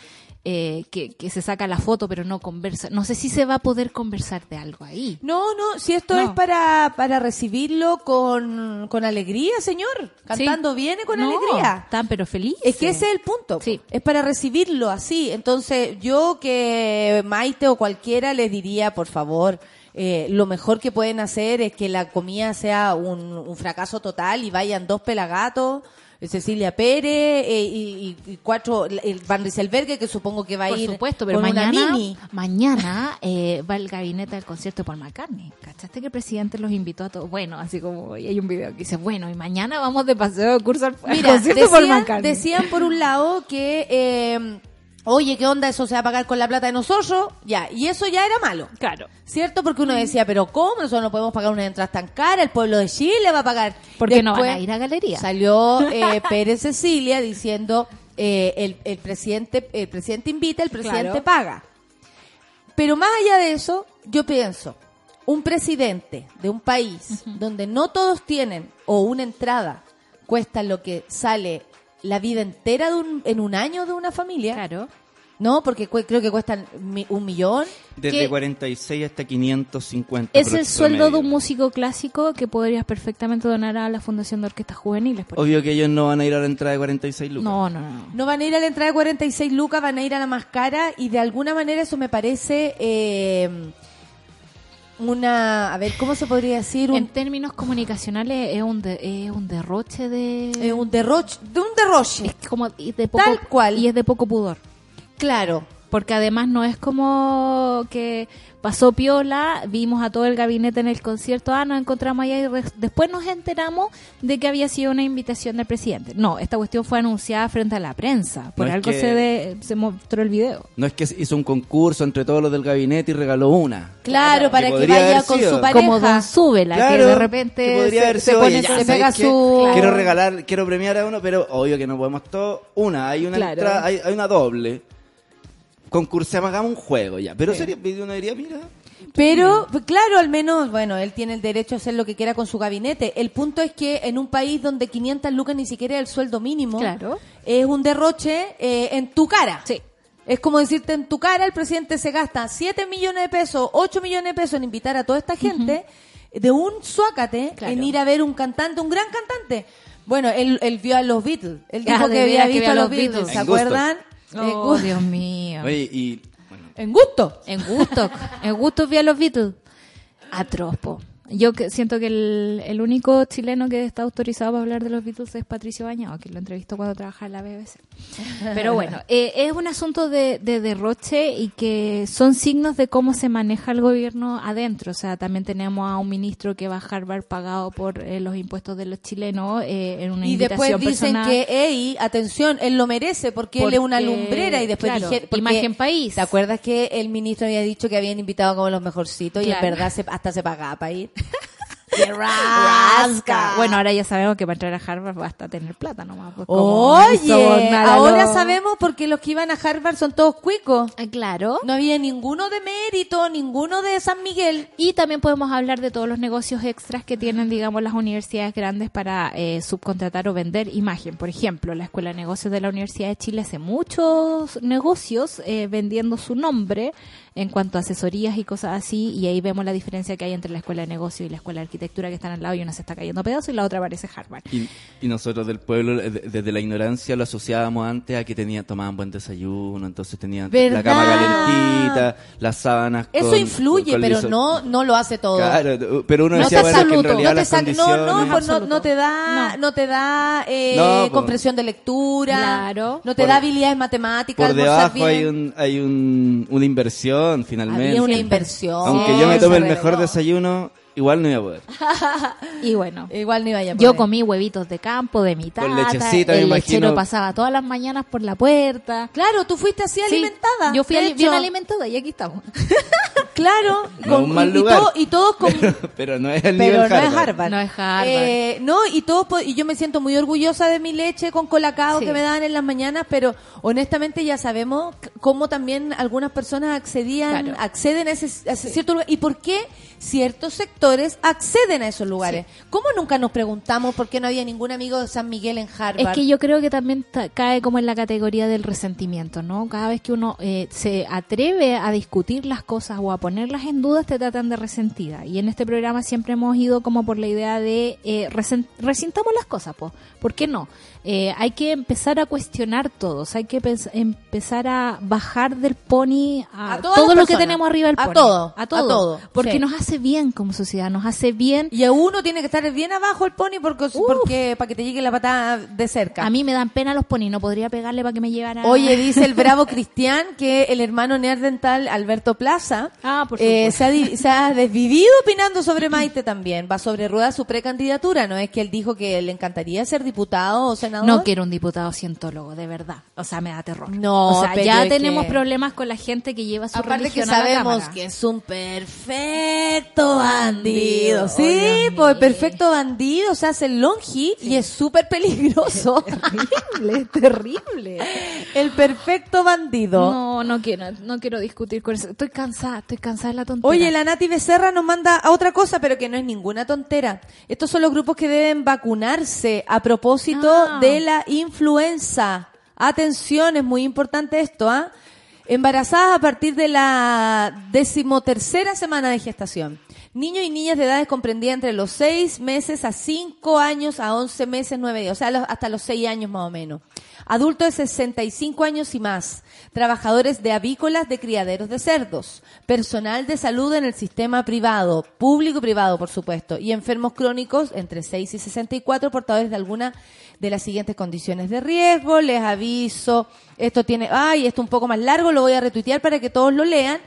eh, que, que se saca la foto pero no conversa. No sé si se va a poder conversar de algo ahí. No, no, si esto No. es para, para recibirlo con, con alegría, señor. Cantando Sí. viene con No, alegría. Están pero felices. Es que ese es el punto. Sí. Es para recibirlo así. Entonces, yo que Maite o cualquiera les diría, por favor, eh, lo mejor que pueden hacer es que la comida sea un, un fracaso total y vayan dos pelagatos. Eh, Cecilia Pérez eh, y, y- y cuatro, el Van Rieselberghe, que supongo que va a Por ir supuesto, pero con una mañana, mini. mañana eh, va el gabinete del concierto de Paul McCartney. ¿Cachaste que el presidente los invitó a todos? Bueno, así como y hay un video que dice, bueno, y mañana vamos de paseo de curso al, al Mira, concierto de Paul decían, McCartney. decían por un lado que, eh, oye, ¿qué onda? Eso se va a pagar con la plata de nosotros. Ya, y eso ya era malo. Claro. ¿Cierto? Porque uno decía, pero ¿cómo? Nosotros no podemos pagar unas entradas tan caras, el pueblo de Chile va a pagar. Porque no van a ir a galería. Salió eh, Pérez Cecilia diciendo, eh, el, el presidente el presidente invita, el presidente Claro. paga. Pero más allá de eso, yo pienso, un presidente de un país donde no todos tienen o una entrada cuesta lo que sale la vida entera de un- en un año de una familia, Claro. ¿no? Porque cu- creo que cuestan mi- un millón. Desde que- 46 hasta 550. Es el sueldo de un músico clásico que podrías perfectamente donar a la Fundación de Orquestas Juveniles. por Obvio que ellos no van a ir a la entrada de 46 lucas. No, no, no. No van a ir a la entrada de 46 lucas, van a ir a la más cara y de alguna manera eso me parece eh, una, a ver, ¿cómo se podría decir? En Un, términos comunicacionales es un, de- es un derroche de... eh, un derroche, de un derroche. es como de poco, Tal cual. Y es de poco pudor. Claro. Porque además no es como que pasó piola, vimos a todo el gabinete en el concierto, ah, nos encontramos allá y después nos enteramos de que había sido una invitación del presidente. No, esta cuestión fue anunciada frente a la prensa. Por No algo que- se, de- se mostró el video. No es que hizo un concurso entre todos los del gabinete y regaló una. Claro, para que, vaya con sido. su pareja. Como Don Súbela, que Claro, de repente que podría se, haber se sido, pone ya, se ¿sabes pega su- Quiero regalar, quiero premiar a uno, pero obvio que no podemos todo. Una, hay una hay, hay una doble. Concursemos, hagamos un juego ya. Pero sería, uno diría, mira, Pero, pues, claro, al menos, bueno, él tiene el derecho a hacer lo que quiera con su gabinete. El punto es que en un país donde 500 lucas ni siquiera es el sueldo mínimo, Claro. es un derroche eh, en tu cara. Sí. Es como decirte en tu cara, el presidente se gasta 7 millones de pesos, 8 millones de pesos en invitar a toda esta gente de un suácate Claro. en ir a ver un cantante, un gran cantante. Bueno, él, él vio a los Beatles. Él Ah, dijo de que había que visto vio a los Beatles. ¿Se En gusto. acuerdan? En Oh, Dios mío. oye, y bueno, en gusto. En gusto, en gusto vi a los Beatles. Atroz, po. Yo que siento que el, el único chileno que está autorizado para hablar de los Beatles es Patricio Bañado, que lo entrevistó cuando trabajaba en la BBC. Pero bueno, eh, es un asunto de, de derroche y que son signos de cómo se maneja el gobierno adentro. O sea, también tenemos a un ministro que va a Harvard pagado por eh, los impuestos de los chilenos eh, en una Y después dicen personal. que, hey, atención, él lo merece porque, él es una Porque, lumbrera y después claro, dije, porque- imagen país. ¿Te acuerdas que el ministro había dicho que habían invitado como los mejorcitos y en verdad se- hasta se pagaba para ir? Rasca. Bueno, ahora ya sabemos que para entrar a Harvard basta tener plata nomás. pues, Oye, ahora sabemos por qué los que iban a Harvard son todos cuicos. Ah, Claro. No había ninguno de mérito, ninguno de San Miguel. Y también podemos hablar de todos los negocios extras que tienen, digamos, las universidades grandes para eh, subcontratar o vender imagen. Por ejemplo, la Escuela de Negocios de la Universidad de Chile hace muchos negocios eh, vendiendo su nombre en cuanto a asesorías y cosas así. Y ahí vemos la diferencia que hay entre la Escuela de Negocios y la Escuela de Arquitectura que están al lado y una se está cayendo a pedazos y la otra parece Harvard. Y, y nosotros del pueblo, de- desde la ignorancia, lo asociábamos antes a que tenía, tomaban buen desayuno, entonces tenían la cama calentita, las sábanas Eso con- influye, con pero no, no lo hace todo. Claro, pero uno No decía, te bueno, que en absoluto, realidad no te las sa- no, condiciones... no, pues no, te da, No. no, te da eh, No, pues. comprensión de lectura, Claro. no te Por- da habilidades matemáticas, por debajo hay, un, hay un, una inversión, finalmente. Había una inversión. Aunque yo me tome el mejor desayuno, igual no iba a poder. Y bueno. Igual no iba a Yo poder. comí huevitos de campo de mi tata, Con lechecita, me el imagino. lechero pasaba todas las mañanas por la puerta. Claro, tú fuiste así Sí, alimentada. Yo fui ali- bien alimentada y aquí estamos. Claro, No es un mal y, lugar. todo- y todos con Pero, pero no es el pero nivel no es Harvard. Harvard. No es Harvard. Eh, no, y todo po- y yo me siento muy orgullosa de mi leche con colacao Sí. que me daban en las mañanas, pero honestamente ya sabemos cómo también algunas personas accedían, Claro. acceden a ese, a ese cierto lugar y por qué ciertos acceden a esos lugares. ¿Cómo nunca nos preguntamos por qué no había ningún amigo de San Miguel en Harvard? Es que yo creo que también ta- cae como en la categoría del resentimiento, ¿no? Cada vez que uno eh, se atreve a discutir las cosas o a ponerlas en dudas, te tratan de resentida. Y en este programa siempre hemos ido como por la idea de eh, las cosas, po. ¿por qué no? Eh, hay que empezar a cuestionar todos, hay que empezar a bajar del pony a, A todo lo que tenemos arriba del A pony. todo, a a todo, porque sí. nos hace bien como sociedad, nos hace bien y a uno tiene que estar bien abajo el pony porque, porque para que te llegue la patada de cerca. A mí me dan pena los ponis, no podría pegarle para que me llevara. Oye, dice el bravo Cristian que el hermano neandertal Alberto Plaza Ah, por eh, se, ha, di- se ha desvivido opinando sobre Maite también. Va sobre rueda su precandidatura. ¿No es que él dijo que le encantaría ser diputado o senador? No quiero un diputado cientólogo, de verdad. O sea, me da terror. No, o sea, pero ya tenemos que- problemas con la gente que lleva su Aparte que religión la sabemos que es un perfecto bandido. Sí, pues perfecto bandido. Se hace el longi y es súper peligroso. terrible, terrible. el perfecto bandido. No, no quiero, no quiero discutir con eso. Estoy cansada, estoy cansada de la tontería. Oye, la Nati Becerra nos manda a otra cosa, pero que no es ninguna tontera. Estos son los grupos que deben vacunarse a propósito Ah. De la influenza. Atención, es muy importante esto, ¿ah? Embarazadas a partir de la decimotercera semana de gestación. Niños y niñas de edades comprendidas entre los 6 meses a 5 años a 11 meses, 9 días, o sea, hasta los 6 años más o menos. Adultos de 65 años y más. Trabajadores de avícolas de criaderos de cerdos. Personal de salud en el sistema privado, público y privado, por supuesto. Y enfermos crónicos entre 6 y 64 portadores de alguna de las siguientes condiciones de riesgo. Les aviso, esto tiene, ay, esto un poco más largo, lo voy a retuitear para que todos lo lean.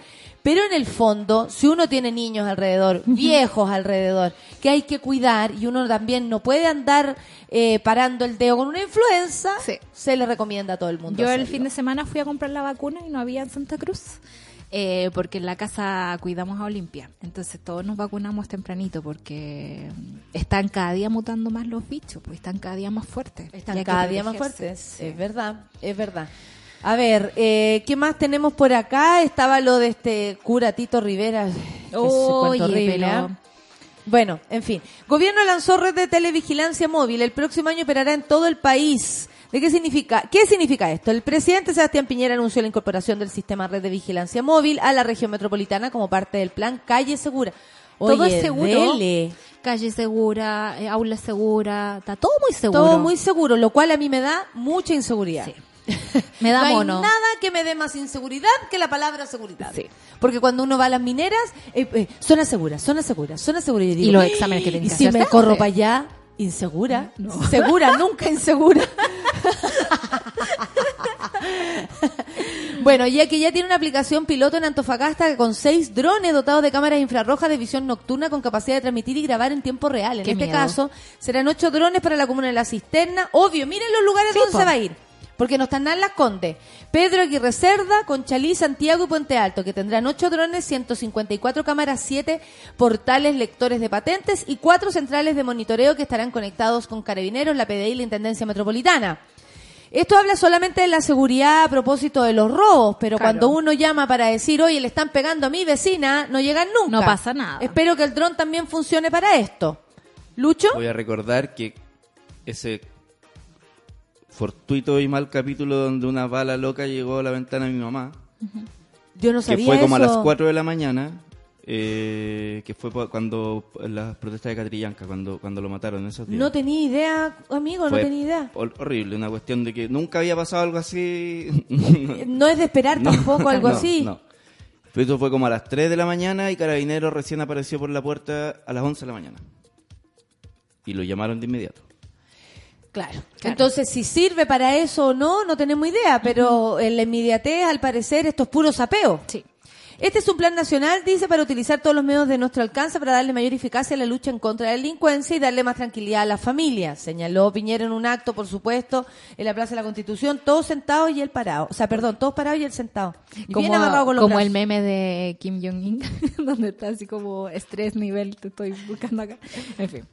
Pero en el fondo, si uno tiene niños alrededor, viejos alrededor, que hay que cuidar y uno también no puede andar eh, parando el dedo con una influenza, Sí. se le recomienda a todo el mundo. Yo el fin de semana fui a comprar la vacuna y no había en Santa Cruz. Eh, porque en la casa cuidamos a Olimpia. Entonces todos nos vacunamos tempranito porque están cada día mutando más los bichos, pues están cada día más fuertes. Están cada día más fuertes. Es verdad, es verdad. A ver, eh, ¿qué más tenemos por acá? Estaba lo de este cura Tito Rivera. es Oye, horrible. Bueno, en fin. Gobierno lanzó red de televigilancia móvil. El próximo año operará en todo el país. ¿De qué significa? ¿Qué significa esto? El presidente Sebastián Piñera anunció la incorporación del sistema red de vigilancia móvil a la región metropolitana como parte del plan Calle Segura. Todo es seguro. dele. Calle segura, eh, aula segura, está todo muy seguro. Todo muy seguro, lo cual a mí me da mucha inseguridad. Sí. Me da no hay mono. nada que me dé más inseguridad que la palabra seguridad. Sí. Porque cuando uno va a las mineras, eh, eh, zona segura, zona segura, zona segura. digo, Y los exámenes que tienen Y que si hacerse me corro para allá, insegura. Segura, nunca insegura. Bueno, ya que ya tiene una aplicación piloto en Antofagasta con seis drones dotados de cámaras infrarrojas de visión nocturna con capacidad de transmitir y grabar en tiempo real. En Qué este miedo. caso, serán ocho drones para la comuna de La Cisterna. Obvio, miren los lugares Sí, donde po. se va a ir. Porque no están nada en Las Condes. Pedro Aguirre Cerda, Conchalí, Santiago y Puente Alto, que tendrán 8 drones, 154 cámaras, 7 portales lectores de patentes y 4 centrales de monitoreo que estarán conectados con Carabineros, la PDI y la Intendencia Metropolitana. Esto habla solamente de la seguridad a propósito de los robos, pero Claro. cuando uno llama para decir, oye, le están pegando a mi vecina, no llegan nunca. No pasa nada. Espero que el dron también funcione para esto. ¿Lucho? Voy a recordar que ese fortuito y mal capítulo donde una bala loca llegó a la ventana de mi mamá, Yo no que sabía fue como a las 4 de la mañana, eh, que fue cuando las protestas de Catrillanca, cuando, cuando lo mataron esos días. No tenía idea, amigo, no Fue tenía idea. hor- horrible, una cuestión de que nunca había pasado algo así. No es de esperar No, tampoco algo no, así. no. Pero Eso fue como a las 3 de la mañana y Carabinero recién apareció por la puerta a las 11 de la mañana. Y lo llamaron de inmediato. Claro. Entonces, si sirve para eso o no, no tenemos idea, pero en la inmediatez, al parecer, esto es puro sapeo. Sí. Este es un plan nacional, dice, para utilizar todos los medios de nuestro alcance para darle mayor eficacia a la lucha en contra de la delincuencia y darle más tranquilidad a las familias. Señaló Piñera en un acto, por supuesto, en la Plaza de la Constitución, todos sentados y él parado. O sea, perdón, todos parados y él sentado. Y Como, bien agarrado con los como el meme de Kim Jong-un, donde está así como estrés nivel, te estoy buscando acá. En fin.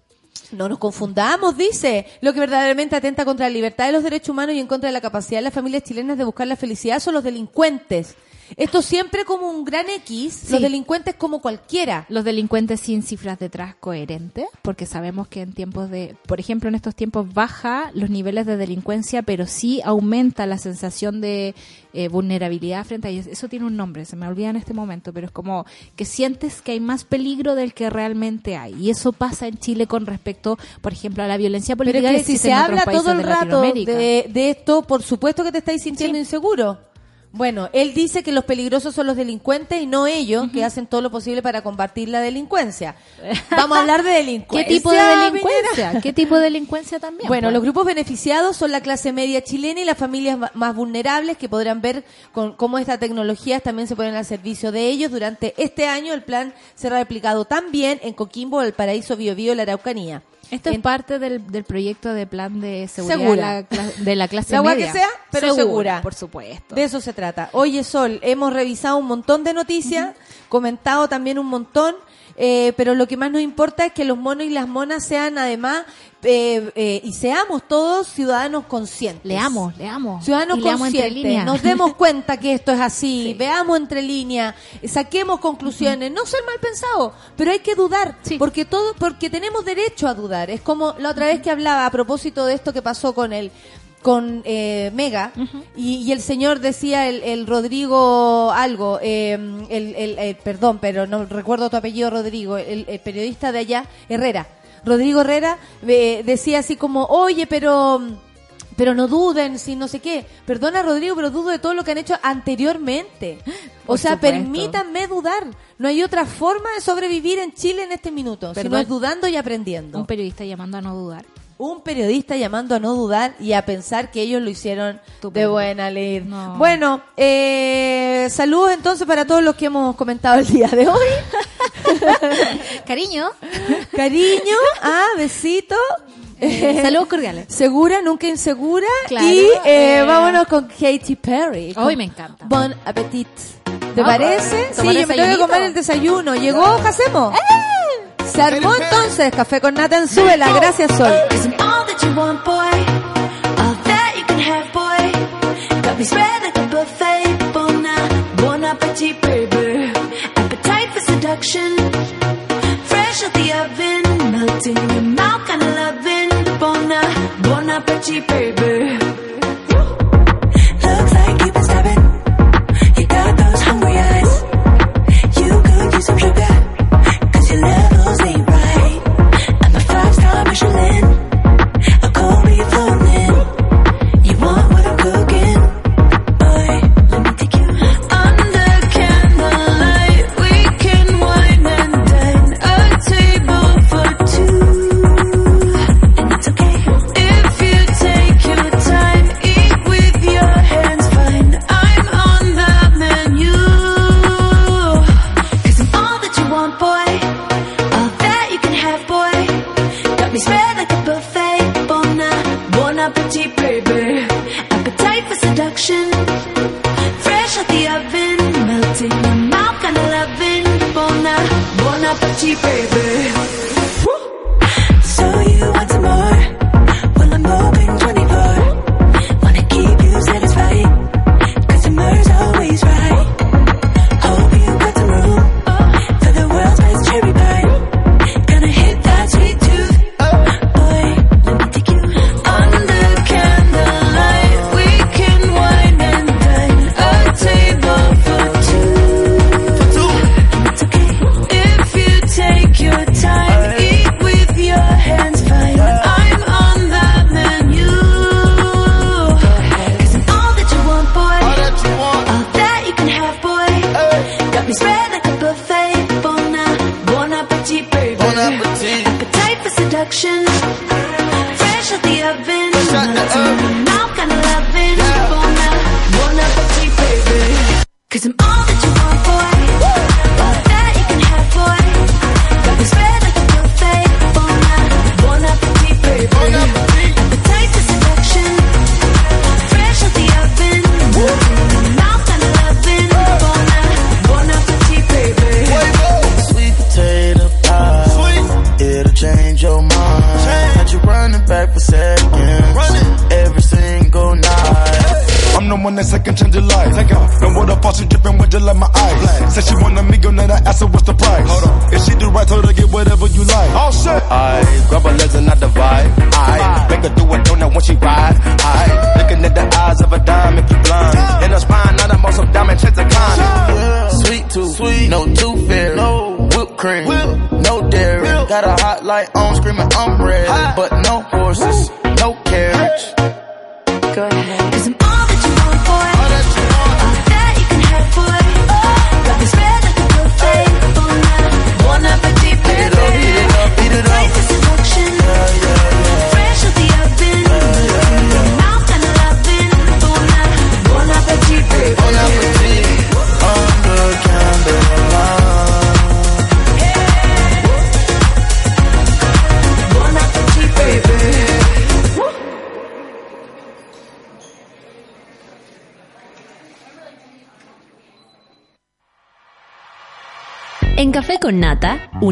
No nos confundamos, dice. Lo que verdaderamente atenta contra la libertad de los derechos humanos y en contra de la capacidad de las familias chilenas de buscar la felicidad son los delincuentes. Esto siempre como un gran X, Sí. los delincuentes como cualquiera. Los delincuentes sin cifras detrás coherentes, porque sabemos que en tiempos de, por ejemplo, en estos tiempos baja los niveles de delincuencia, pero sí aumenta la sensación de eh, vulnerabilidad frente a ellos. Eso tiene un nombre, se me olvida en este momento, pero es como que sientes que hay más peligro del que realmente hay. Y eso pasa en Chile con respecto, por ejemplo, a la violencia Pero política es que que si se habla todo el de rato de, de esto, por supuesto que te estáis sintiendo Sí. inseguro. Bueno, él dice que los peligrosos son los delincuentes y no ellos, que hacen todo lo posible para combatir la delincuencia. Vamos a hablar de ¿Qué delincuencia. tipo de delincuencia? ¿Qué tipo de delincuencia también? Bueno, pues? los grupos beneficiados son la clase media chilena y las familias más vulnerables que podrán ver con cómo estas tecnologías también se ponen al servicio de ellos. Durante este año el plan será replicado también en Coquimbo, Valparaíso, Biobío y la Araucanía. Esto es parte del, del proyecto de plan de seguridad Segura. de la, de la clase La media. que sea, pero segura. Por supuesto. De eso se trata. Oye, Sol, hemos revisado un montón de noticias, comentado también un montón, eh, pero lo que más nos importa es que los monos y las monas sean además, eh, eh, y seamos todos ciudadanos conscientes. Leamos, leamos. Ciudadanos Y conscientes, nos demos cuenta que esto es así, veamos entre líneas, saquemos conclusiones, no ser mal pensado, pero hay que dudar, Sí. porque todo, porque tenemos derecho a dudar. Es como la otra vez que hablaba a propósito de esto que pasó con el con eh, Mega y, y el señor decía el, el Rodrigo algo eh, el, el- eh, perdón pero no recuerdo tu apellido Rodrigo el, periodista de allá Herrera Rodrigo Herrera eh, decía así como oye pero pero no duden, si no sé qué. Perdona, Rodrigo, pero dudo de todo lo que han hecho anteriormente. O sea, supuesto. permítanme dudar. No hay otra forma de sobrevivir en Chile en este minuto, sino Perdón. es dudando y aprendiendo. Un periodista llamando a no dudar. Un periodista llamando a no dudar y a pensar que ellos lo hicieron de buena ley. No. Bueno, eh, saludos entonces para todos los que hemos comentado el día de hoy. Cariño. Cariño, ah, besito. eh, saludos cordiales. Segura, nunca insegura. Claro, y eh, eh, vámonos con Katy Perry. Hoy me encanta. Bon appetit. ¿Te Ah, parece? Sí, yo me tengo que comer el desayuno. ¿Llegó, ¿qué hacemos? ¡Eh! Se armó entonces Café con Nata en Súbela. Gracias, Sol. Fresh out the oven. Melting in your mouth, kind of loving. Bon, bon appetit, baby.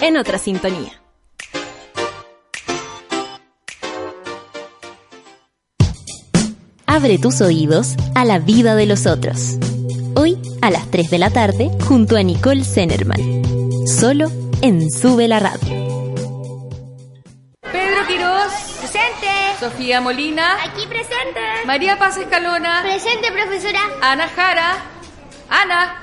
En otra sintonía. Abre tus oídos a la vida de los otros. Hoy a las 3 de la tarde junto a Nicole Zenerman. Solo en Sube la Radio. Pedro Quirós, Presente. Sofía Molina, Aquí presente. María Paz Escalona, Presente, profesora. Ana Jara, Ana,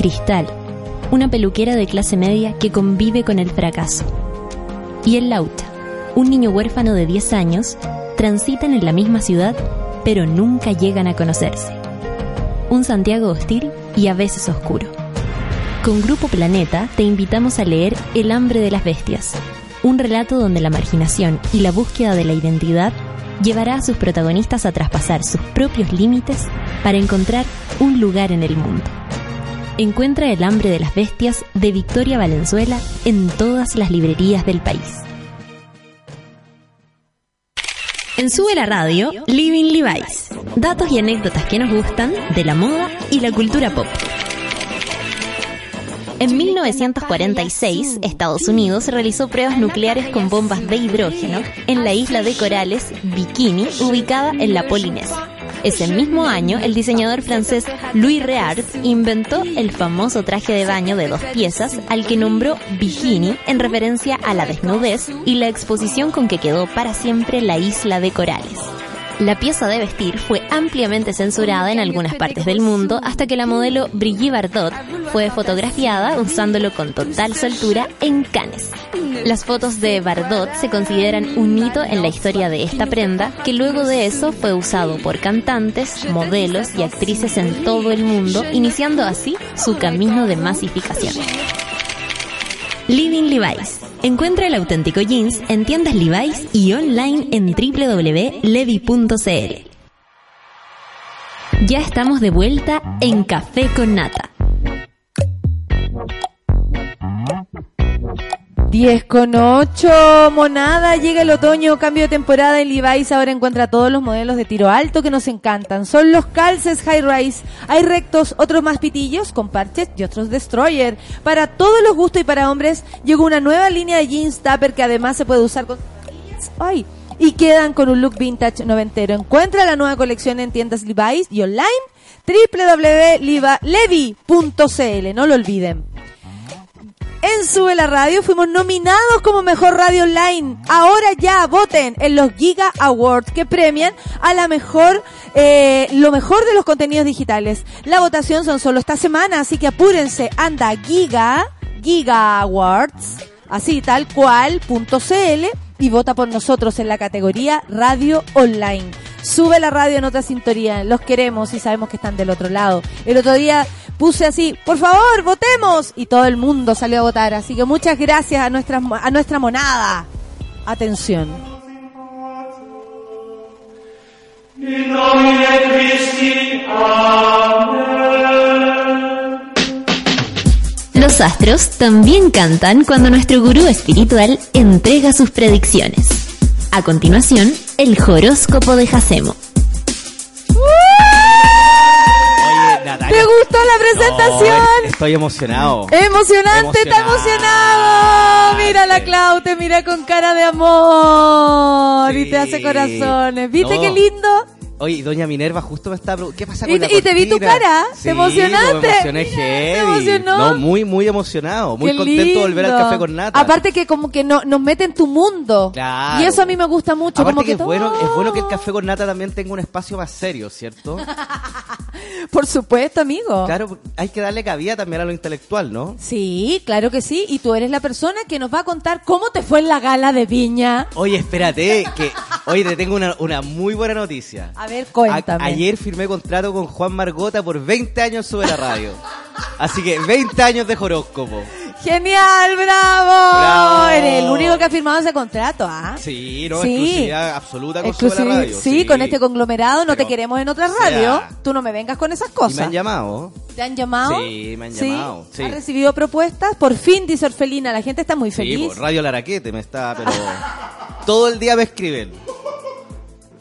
Cristal, una peluquera de clase media que convive con el fracaso. Y el Lauta, un niño huérfano de 10 años, transitan en la misma ciudad, pero nunca llegan a conocerse. Un Santiago hostil y a veces oscuro. Con Grupo Planeta te invitamos a leer El hambre de las bestias, un relato donde la marginación y la búsqueda de la identidad llevará a sus protagonistas a traspasar sus propios límites para encontrar un lugar en el mundo. Encuentra El hambre de las bestias de Victoria Valenzuela en todas las librerías del país. En Sube la Radio, Living Levi's. Datos y anécdotas que nos gustan de la moda y la cultura pop. En 1946, Estados Unidos realizó pruebas nucleares con bombas de hidrógeno en la isla de corales Bikini, ubicada en la Polinesia. Ese mismo año, el diseñador francés Louis Reard inventó el famoso traje de baño de dos piezas al que nombró bikini en referencia a la desnudez y la exposición con que quedó para siempre la isla de corales. La pieza de vestir fue ampliamente censurada en algunas partes del mundo hasta que la modelo Brigitte Bardot fue fotografiada usándolo con total soltura en Cannes. Las fotos de Bardot se consideran un hito en la historia de esta prenda, que luego de eso fue usado por cantantes, modelos y actrices en todo el mundo, iniciando así su camino de masificación. Living Levi's. Encuentra el auténtico jeans en tiendas Levi's y online en www.levi.cl. Ya estamos de vuelta en Café con Nata. 10 con 8, monada, llega el otoño, cambio de temporada en Levi's, ahora encuentra todos los modelos de tiro alto que nos encantan. Son los calces high rise, hay rectos, otros más pitillos, con parches y otros destroyer. Para todos los gustos y para hombres, llegó una nueva línea de jeans tupper que además se puede usar con... ¡Ay! Y quedan con un look vintage noventero. Encuentra la nueva colección en tiendas Levi's y online www.levi.cl, no lo olviden. En Sube la Radio fuimos nominados como mejor radio online. Ahora ya voten en los Giga Awards que premian a la mejor, eh, lo mejor de los contenidos digitales. La votación son solo esta semana, así que apúrense. Anda Giga, Giga Awards, así tal cual, punto CL y vota por nosotros en la categoría Radio Online. Sube la radio en otra sintonía, los queremos y sabemos que están del otro lado. El otro día puse así, por favor, votemos y todo el mundo salió a votar, así que muchas gracias a nuestra, monada. Atención. Los astros también cantan cuando nuestro gurú espiritual entrega sus predicciones. A continuación, el horóscopo de Jacemo. ¿Te gustó la presentación? No, estoy emocionado. Emocionante, está emocionado. Mira la Clau, te mira con cara de amor y te hace corazones. ¿Viste No. qué lindo? Oye, y doña Minerva justo me está ¿qué pasa Y con te- la y te vi tu cara, te Sí, emocionaste. Me emocioné Mira, heavy. ¿te emocionó? No, muy, muy emocionado. Muy Qué contento de volver al café con nata. Aparte que como que no, nos mete en tu mundo. Claro. Y eso a mí me gusta mucho. Aparte como que, que, es, bueno, es bueno que el café con nata también tenga un espacio más serio, ¿cierto? Por supuesto, amigo. Claro, hay que darle cabida también a lo intelectual, ¿no? Sí, claro que sí. Y tú eres la persona que nos va a contar cómo te fue en la gala de Viña. Oye, espérate, que hoy te tengo una, una muy buena noticia. A ver, cuéntame. A- ayer firmé contrato con Juan Margota por 20 años sobre la radio. Así que 20 años de horóscopo. Genial, bravo. Bravo. Eres el único que ha firmado ese contrato, ¿ah? Sí, no, Sí. exclusividad absoluta con Sube Exclusivi- la radio. sí, con este conglomerado no te queremos en otra o sea, radio. Tú no me vengas con esas Y me cosas. han llamado. ¿Te han llamado? Sí, me han llamado, sí. ¿Has recibido propuestas? Por fin, dice Orfelina, la gente está muy Sí, feliz. por Radio Laraquete me está, pero todo el día me escriben.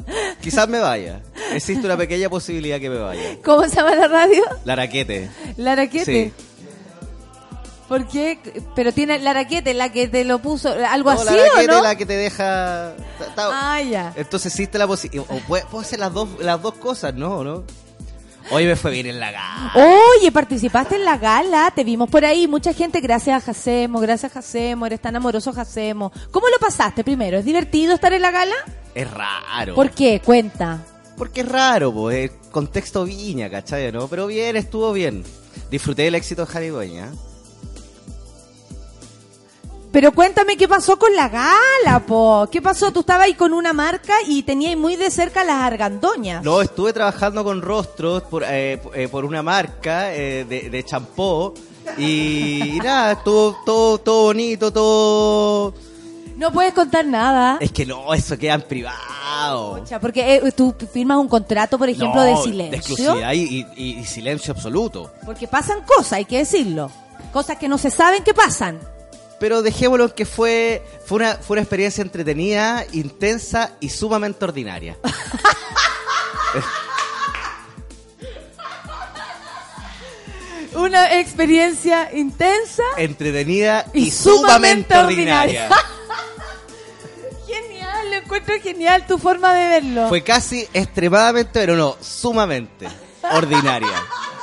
Quizás me vaya. Existe una pequeña posibilidad que me vaya. ¿Cómo se llama la radio? Laraquete. La Raquete. Sí. ¿Por qué? Pero tiene la Raquete, la que te lo puso, algo No, así la o raquete no? la que te deja. ta- ta- Ah, ya. Entonces existe la posibilidad. O puede, puedo hacer las dos, las dos cosas, ¿no? ¿no? Hoy me fue bien en la gala. Oye, participaste en la gala, te vimos por ahí, mucha gente, gracias a Jacemo, gracias a Jacemo, eres tan amoroso Jacemo. ¿Cómo lo pasaste primero? ¿Es divertido estar en la gala? Es raro. ¿Por qué? Cuenta. Porque es raro, pues. Contexto viña, ¿cachai? ¿no? Pero bien, estuvo bien. Disfruté del éxito de Jani Dueña. Pero cuéntame qué pasó con la gala, po. ¿Qué pasó? Tú estabas ahí con una marca y tenías muy de cerca las argandoñas. No, estuve trabajando con rostros por, eh, eh, por una marca eh, de, de champó. Y, y nada, estuvo todo, todo bonito, todo. No puedes contar nada. Es que no, eso queda en privado. Porque eh, tú firmas un contrato, por ejemplo, No, de silencio. exclusividad y, y- y silencio absoluto. Porque pasan cosas, hay que decirlo. Cosas que no se saben que pasan. Pero dejémoslo en que fue, fue, una, fue una experiencia entretenida, intensa y sumamente ordinaria. Una experiencia intensa. Entretenida y, Y sumamente sumamente ordinaria. Genial, encuentro genial tu forma de verlo. Fue casi extremadamente, pero no, sumamente ordinaria.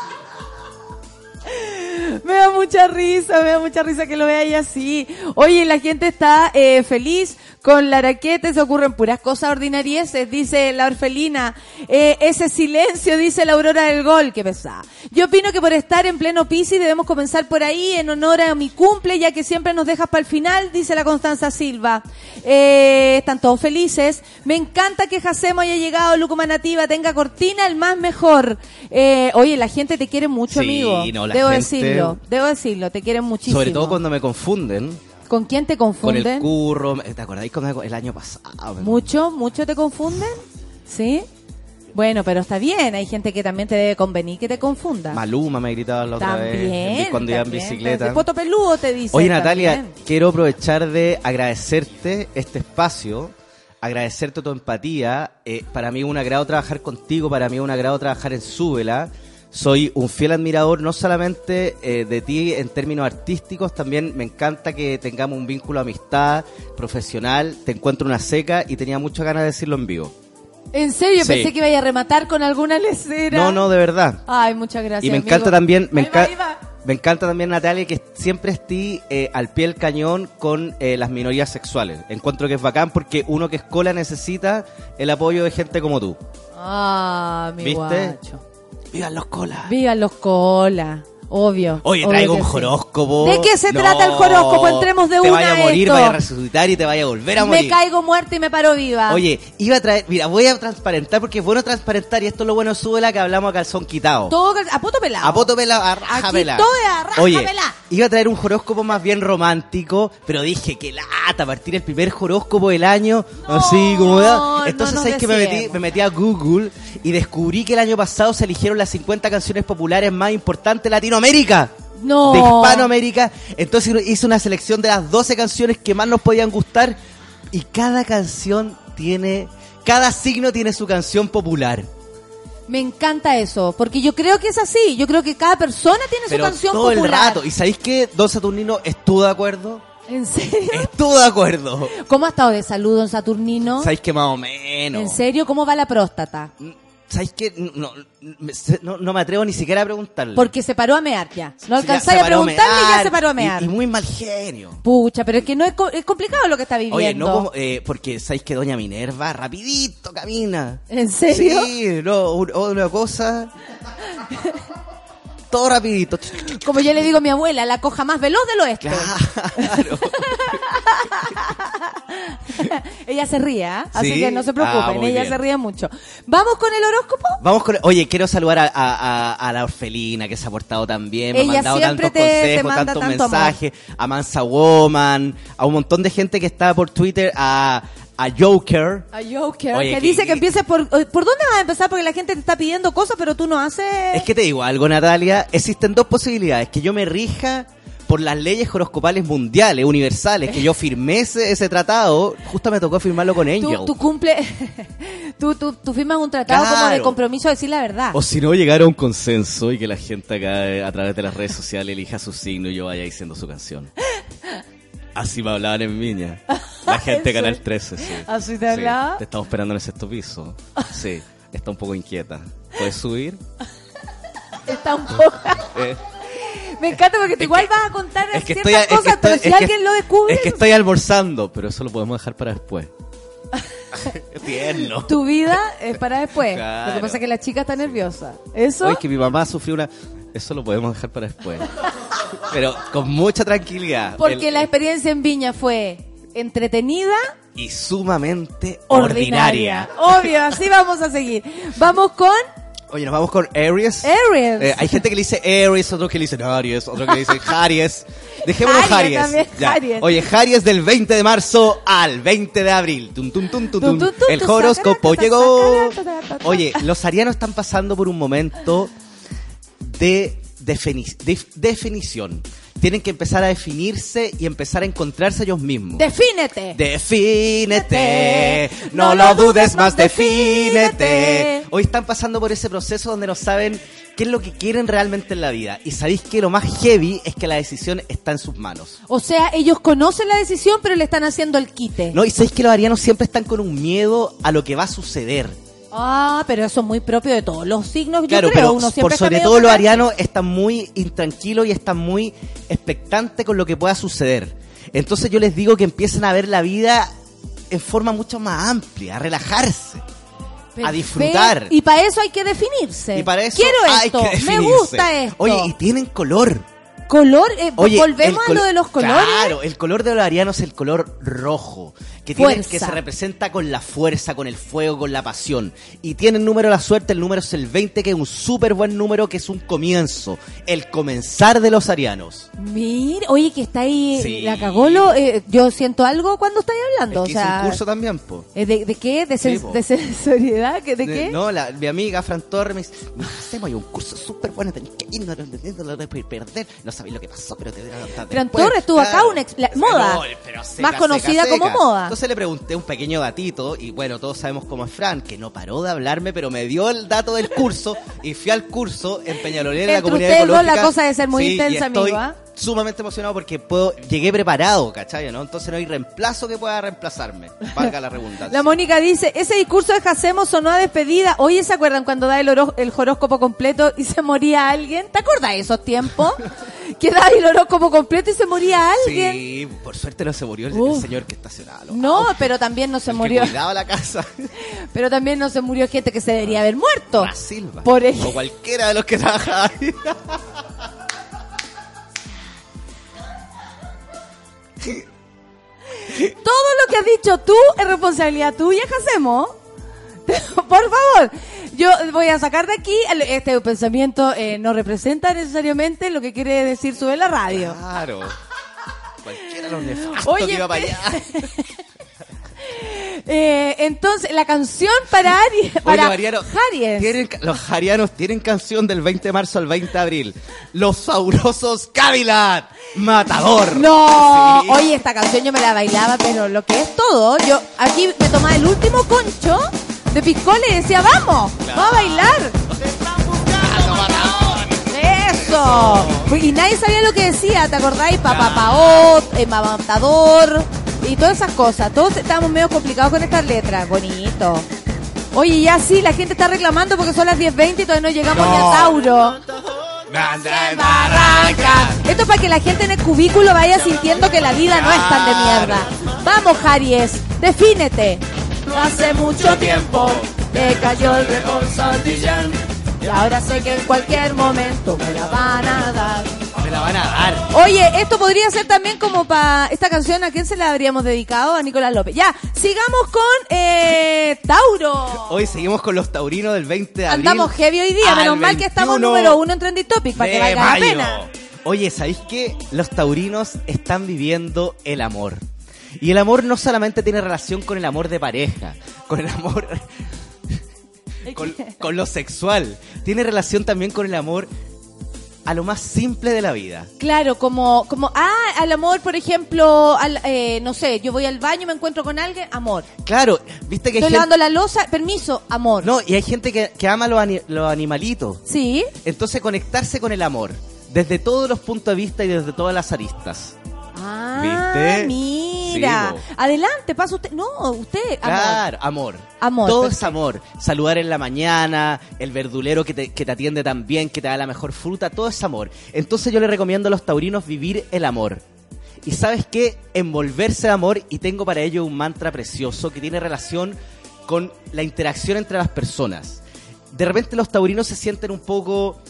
Me da mucha risa, me da mucha risa que lo veáis así. Oye, la gente está eh, feliz con la raquete, se ocurren puras cosas ordinarieses, dice la orfelina. Eh, ese silencio, dice la aurora del gol, que pesada. Yo opino que por estar en pleno Piscis debemos comenzar por ahí en honor a mi cumple, ya que siempre nos dejas para el final, dice la Constanza Silva. Eh, están todos felices. Me encanta que Jacemo haya llegado, Lucuma Nativa, tenga cortina, el más mejor. Eh, oye, la gente te quiere mucho, Sí, amigo. no, la Debo gente- decirlo, debo decirlo, te quieren muchísimo. Sobre todo cuando me confunden ¿Con quién te con confunden? el curro. ¿Te acordáis cuando el año pasado? ¿Mucho? ¿Mucho te confunden? ¿Sí? Bueno, pero está bien, hay gente que también te debe convenir que te confunda. Maluma me gritaba la otra También. vez cuando iba en bicicleta. Poto peludo te dice. Oye Natalia, también. quiero aprovechar de agradecerte este espacio, agradecerte tu empatía. Eh, para mí es un agrado trabajar contigo, para mí es un agrado trabajar en Súbela. Soy un fiel admirador no solamente eh, de ti en términos artísticos, también me encanta que tengamos un vínculo de amistad profesional. Te encuentro una seca y tenía muchas ganas de decirlo en vivo. En serio, Sí. pensé que iba a rematar con alguna lecera. No, no, de verdad. Ay, muchas gracias. Y me amigo. encanta también, me, enca- me encanta también Natalia que siempre esté eh, al pie del cañón con eh, las minorías sexuales. Encuentro que es bacán porque uno que es cola necesita el apoyo de gente como tú. Ah, mi ¿Viste? guacho. Vivan los colas. Vivan los cola. Obvio. Oye, traigo un sí. horóscopo. ¿De qué se No, trata el horóscopo? Entremos de te una vaya a morir, esto. vaya a resucitar y te vaya a volver a Me morir. caigo muerta y me paro viva. Oye, iba a traer, mira, voy a transparentar porque es bueno transparentar y esto es lo bueno, súbela que hablamos a calzón quitado. Todo a poto pelado. A poto pelado, a raja Aquí pelada. todo a raja Oye, iba a traer un horóscopo más bien romántico, pero dije que lata, partir el primer horóscopo del año, así como no Entonces, ¿sabes que me metí, me metí a Google y descubrí que el año pasado se eligieron las 50 canciones populares más importantes de Latinoamérica. No. De Hispanoamérica. Entonces hice una selección de las 12 canciones que más nos podían gustar y cada canción tiene, cada signo tiene su canción popular. Me encanta eso, porque yo creo que es así. Yo creo que cada persona tiene Pero su canción todo el popular. rato. ¿Y sabéis que Don Saturnino estuvo de acuerdo? ¿En serio? Estuvo de acuerdo. ¿Cómo ha estado de salud, don Saturnino? ¿Sabéis que más o menos? ¿En serio? ¿Cómo va la próstata? ¿Sabéis que no, no, no me atrevo ni siquiera a preguntarle. Porque se paró a mear ya. No alcanzáis a preguntarle y ya se paró a mear. Y, y muy mal genio. Pucha, pero es que no es, co- es complicado lo que está viviendo. Oye, no como, eh, porque sabéis que Doña Minerva rapidito camina. ¿En serio? Sí, no, un- una cosa. Todo rapidito. Como yo le digo a mi abuela, la coja más veloz del oeste. Claro. ella se ríe, ¿ah? así Sí. que no se Ah, preocupen, muy ella bien. se ríe mucho. ¿Vamos con el horóscopo? Vamos con. Oye, quiero saludar a, a- a- a la orfelina que se ha portado tan bien. Me Ella ha mandado tantos te- te consejos, manda tantos tanto amor. mensajes. A Mansa Woman, a un montón de gente que está por Twitter, a, a Joker. A Joker, Oye, que que- dice que empieces por... eh, ¿Por dónde vas a empezar? Porque la gente te está pidiendo cosas, pero tú no haces... Es que te digo algo, Natalia. Existen dos posibilidades: que yo me rija por las leyes horoscopales mundiales, universales, que yo firmé ese, ese tratado. Justo me tocó firmarlo con Angel. Tú, tú cumple... tú, tú, tú firmas un tratado como de compromiso a decir la verdad. O si no, llegar a un consenso y que la gente acá eh, a través de las redes sociales elija su signo y yo vaya diciendo su canción. Así me hablaban en Viña. La gente de ¿En Canal serio? 13, sí. ¿Así te Sí, hablaba? Te estamos esperando en el sexto piso. Sí, está un poco inquieta. ¿Puedes subir? Está un poco... Eh, Me encanta porque tú igual vas a contar es que ciertas estoy, es que cosas, estoy- pero es si que- alguien lo descubre... Es que estoy almorzando, pero eso lo podemos dejar para después. Tierno. Tu vida es para después. Lo que pasa es que la chica está nerviosa. ¿Eso? Hoy que mi mamá sufrió una... Eso lo podemos dejar para después. Pero con mucha tranquilidad. Porque El- la experiencia en Viña fue entretenida, Y sumamente ordinaria. ordinaria. Obvio, así vamos a seguir. Vamos con Oye, nos vamos con Aries. Aries. Eh, hay gente que le dice Aries, otros que le dicen Aries, otros que le dicen Aries. Dejémoslo Aries Aries. también, Ya. Aries. Oye, Aries del 20 de marzo al 20 de abril. Tum, tum, tum, El horóscopo llegó. Oye, los arianos están pasando por un momento de defini- def- definición. Tienen que empezar a definirse y empezar a encontrarse ellos mismos. Defínete. Defínete, no lo dudes más, defínete. Hoy están pasando por ese proceso donde no saben qué es lo que quieren realmente en la vida. Y sabéis que lo más heavy es que la decisión está en sus manos. O sea, ellos conocen la decisión, pero le están haciendo el quite. No, y sabéis que los arianos siempre están con un miedo a lo que va a suceder. Ah, pero eso es muy propio de todos los signos. Yo Claro, creo, pero uno siempre por sobre todo los arianos están muy intranquilos y están muy expectantes con lo que pueda suceder. Entonces yo les digo que empiecen a ver la vida en forma mucho más amplia, a relajarse, a disfrutar. Y para eso hay que definirse. Y para eso Quiero hay esto, que me gusta esto. Oye, y tienen color. color, eh, Oye, volvemos el a lo col- de los colores. Claro, el color de los arianos es el color rojo, que, tiene, Fuerza. que se representa con la fuerza, con el fuego, con la pasión. Y tiene el número de la suerte, el número es el 20, que es un súper buen número, que es un comienzo, el comenzar de los arianos. Mira, oye, que está ahí, Sí. la cagolo. eh, yo siento algo cuando estáis hablando. Es que o hice sea, un curso también, po. eh, ¿de, de qué? ¿De, Sí, sen- de sensoriedad? ¿Que- ¿De qué? No, la, mi amiga Fran Torres me dice, "No, hacemos ahí un curso súper bueno, tenés que ir, no, no, no, no lo puedes perder, no sabéis lo que pasó, pero te voy a contar Fran después". Torres estuvo acá, una moda. No, Más conocida como moda. Entonces le pregunté un pequeño datito, y bueno, todos sabemos cómo es Fran, que no paró de hablarme, pero me dio el dato del curso, y fui al curso en Peñalolén, en la comunidad ecológica. la cosa debe ser muy Sí, intensa, amigo, ¿ah? sumamente emocionado porque puedo, llegué preparado, ¿cachai? ¿no? Entonces no hay reemplazo que pueda reemplazarme, valga la redundancia. La Mónica dice, ese discurso de Jacemo sonó a despedida. Oye, ¿se acuerdan cuando da el, el horóscopo completo y se moría alguien? ¿Te acuerdas de esos tiempos? que daba el horóscopo completo y se moría alguien. Sí, por suerte no se murió el, señor que estacionaba. los No, autos, pero también no se el que murió. cuidaba la casa. Pero también no se murió gente que se debería haber muerto. La Silva. Por ejemplo. O cualquiera de los que trabajaba ahí. Todo lo que has dicho tú es responsabilidad tuya, Jacemo. Por favor, yo voy a sacar de aquí este pensamiento eh, no representa necesariamente lo que quiere decir sube la radio. Claro. Cualquiera los nefastos Oye, que iba para allá. Eh, entonces, la canción para Ari, Oye, para tienen ca- los arianos tienen canción del 20 de marzo al 20 de abril. Los saurosos Cadillac. Matador. No, Sí. oye, esta canción yo me la bailaba, pero lo que es todo, yo aquí me tomaba el último concho de piscola y decía, vamos, vamos a bailar. Eso. Y nadie sabía lo que decía, ¿te acordáis? Papapaot, eh, matador y todas esas cosas. Todos estábamos medio complicados con estas letras. Bonito. Oye, ya sí, la gente está reclamando porque son las 10.20 y todavía no llegamos ni a Tauro. Esto es para que la gente en el cubículo vaya sintiendo que la vida no es tan de mierda. Vamos, Jaries, defínete. Hace mucho tiempo me cayó el Santillán y ahora sé que en cualquier momento me la van a dar. Me la van a dar. Oye, esto podría ser también como para esta canción, ¿a quién se la habríamos dedicado? A Nicolás López. Ya, sigamos con eh, Tauro. Hoy seguimos con los taurinos del 20 de abril. Andamos heavy hoy día, menos mal que estamos 21 número uno en Trending Topic, para que valga la pena. Oye, ¿sabéis qué? Los taurinos están viviendo el amor. Y el amor no solamente tiene relación con el amor de pareja, con el amor con, con lo sexual, tiene relación también con el amor a lo más simple de la vida. Claro, como, como, ah, al amor, por ejemplo, al, eh, no sé, yo voy al baño, me encuentro con alguien, amor. Claro, viste que hay Estoy gente, lavando la losa, permiso, amor. no, y hay gente que, que ama los, ani- los animalitos. Sí, Entonces conectarse con el amor, desde todos los puntos de vista y desde todas las aristas. ah, ¿Viste? mira. Sí, Adelante, pasa usted. No, usted, amor. Claro, amor. Amor, Todo perfecto. es amor. Saludar en la mañana, el verdulero que te, que te atiende tan bien, que te da la mejor fruta, todo es amor. Entonces yo le recomiendo a los taurinos vivir el amor. Y sabes qué? Envolverse de amor y tengo para ello un mantra precioso que tiene relación con la interacción entre las personas. De repente los taurinos se sienten un poco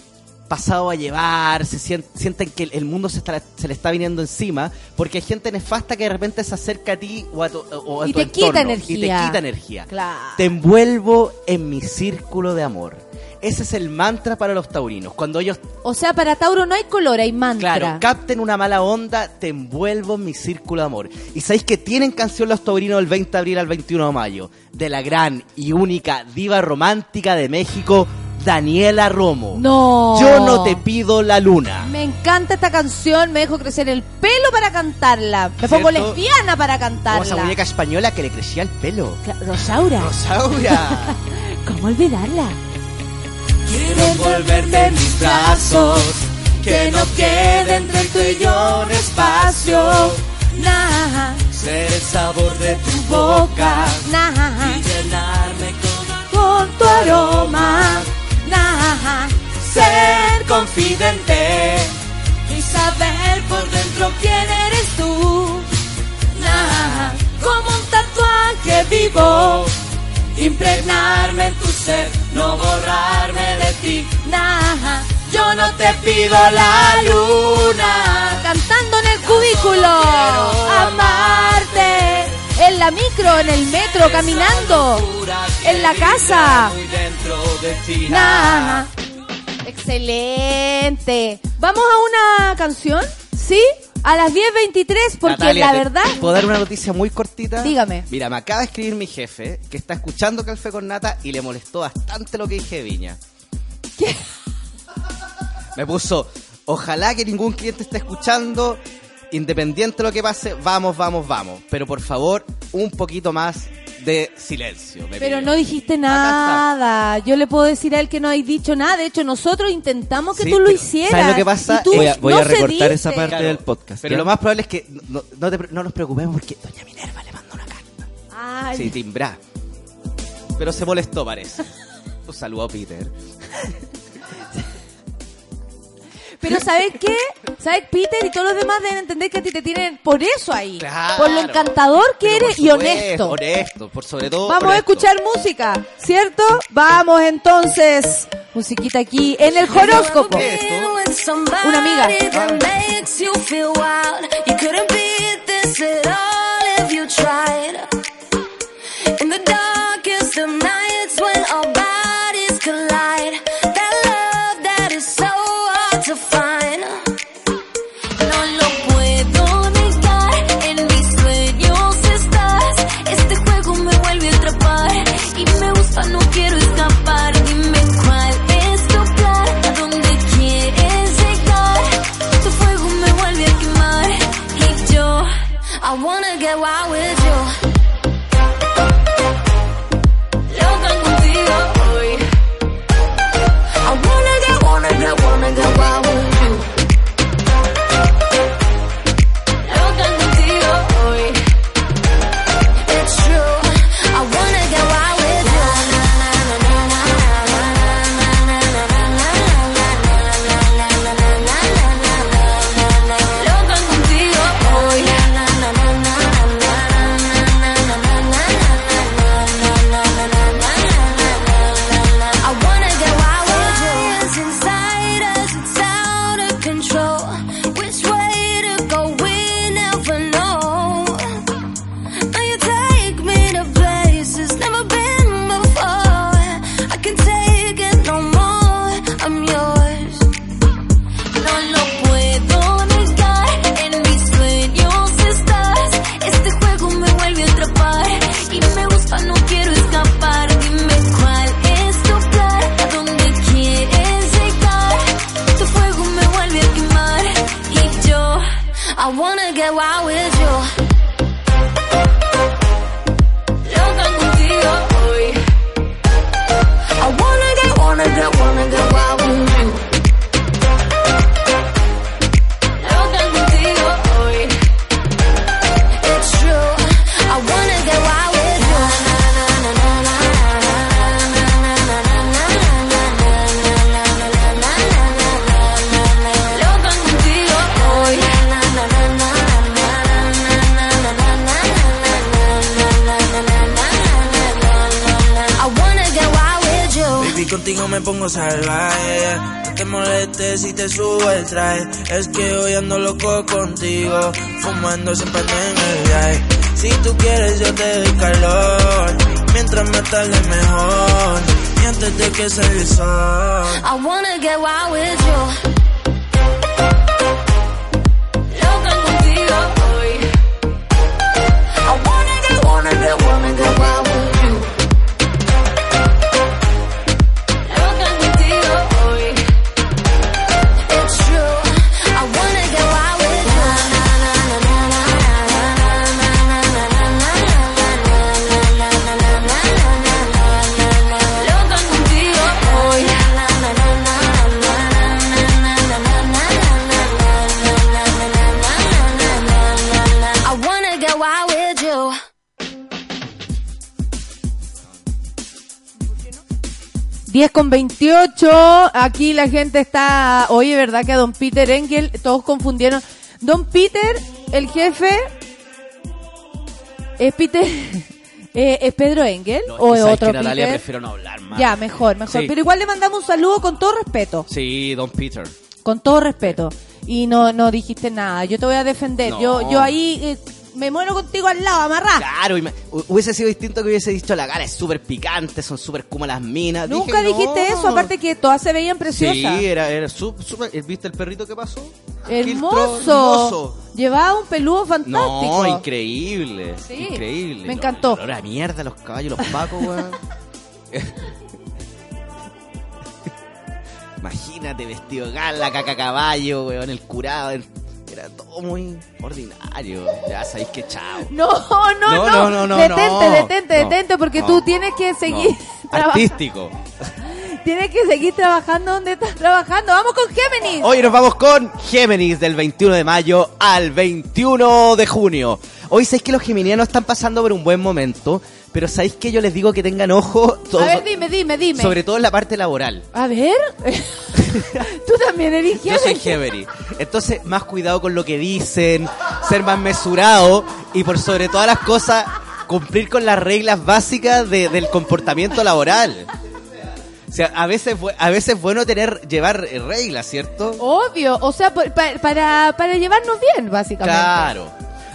pasado a llevar, se sien- sienten que el- mundo se, está- se le está viniendo encima, porque hay gente nefasta que de repente se acerca a ti o a tu, o a Y tu te quita entorno, energía. Y te quita energía. Claro. Te envuelvo en mi círculo de amor. Ese es el mantra para los taurinos. Cuando ellos, O sea, para Tauro no hay color, hay mantra. claro, capten una mala onda, te envuelvo en mi círculo de amor. Y sabéis que tienen canción los taurinos del 20 de abril al 21 de mayo. De la gran y única diva romántica de México, Daniela Romo. No. Yo no te pido la luna. Me encanta esta canción, me dejo crecer el pelo para cantarla. Me pongo ¿Cierto? lesbiana para Como esa cantarla. muñeca española que le crecía el pelo. Rosaura. Rosaura. ¿Cómo olvidarla? Quiero envolverte en mis brazos, que no quede entre tú y yo un espacio. Nah, Ser el sabor de tu boca. Nah, y llenarme con con tu aroma. Ser confidente. y saber por dentro quién eres tú. Como un tatuaje vivo. Impregnarme en tu ser, no borrarme de ti. Yo no te pido la luna. Cantando en el cubículo. Amarte. En la micro, en el metro, caminando. En la casa. Muy dentro de ti. Nah. Excelente. ¿Vamos a una canción? ¿Sí? A las 10.23, porque Natalia, la ¿te- verdad... ¿Puedo dar una noticia muy cortita? Dígame. Mira, me acaba de escribir mi jefe que está escuchando Café con Nata y le molestó bastante lo que dije de Viña. ¿Qué? Me puso, ojalá que ningún cliente esté escuchando, independiente de lo que pase, vamos, vamos, vamos. Pero por favor, un poquito más de silencio. me Pero no dijiste nada. Yo le puedo decir a él que no hay dicho nada. De hecho, nosotros intentamos que Sí, tú lo hicieras. ¿sabes lo que pasa? tú Voy a- voy no a recortar esa parte Claro, del podcast. Pero ¿ya? lo más probable es que no, no te- no nos preocupemos porque Doña Minerva le mandó una carta. Ay, Sí, timbra. Pero se molestó, parece. Un saludo a Peter. Pero ¿sabes qué? ¿Sabes, Peter y todos los demás deben entender que a ti te tienen por eso ahí? Claro. Por lo encantador que Pero eres y honesto. Honesto, por sobre todo. Vamos a escuchar música, ¿cierto? Vamos entonces. Musiquita aquí en el horóscopo. Una amiga. that 28. Aquí la gente está. Oye, ¿verdad que a don Peter Engel todos confundieron? Don Peter, el jefe. ¿Es Peter? eh, ¿Es Pedro Engel? No, ¿O es otro que Natalia Peter? prefiero no hablar más. Ya, mejor, mejor. Sí. Pero igual le mandamos un saludo con todo respeto. Sí, Don Peter. Con todo respeto. Y no, no dijiste nada. Yo te voy a defender. No. Yo, yo ahí eh, me muero al lado, amarrá. Claro, hubiese sido distinto que hubiese dicho la gala es súper picante, son súper como las minas. Nunca Dije, dijiste no. eso, aparte que todas se veían preciosas. Sí, era, súper. ¿Viste el perrito que pasó? Hermoso. Llevaba un peludo fantástico. No, increíble. Sí, Increíble. me encantó. olor a mierda, los caballos, los pacos, weón. Imagínate vestido gala, caca caballo, weón, el curado. el- Era todo muy ordinario. Ya sabéis que chao. No, no, no, No, no, no, no, Detente, no. detente, No, detente, porque no, tú tienes que seguir. Artístico. Tienes que seguir trabajando donde estás trabajando. Vamos con Géminis. Hoy nos vamos con Géminis del 21 de mayo al 21 de junio. Hoy sabéis que los geminianos están pasando por un buen momento, pero sabéis que yo les digo que tengan ojo, A todo- ver, dime, dime, dime. sobre todo en la parte laboral. A ver. tú también eres Yo soy. Géminis. Entonces, más cuidado con lo que dicen, ser más mesurado y por sobre todas las cosas, cumplir con las reglas básicas de- del comportamiento laboral. O sea, a veces, a veces es bueno tener, llevar reglas, ¿cierto? Obvio, o sea, pa- pa- para, para llevarnos bien, básicamente. Claro.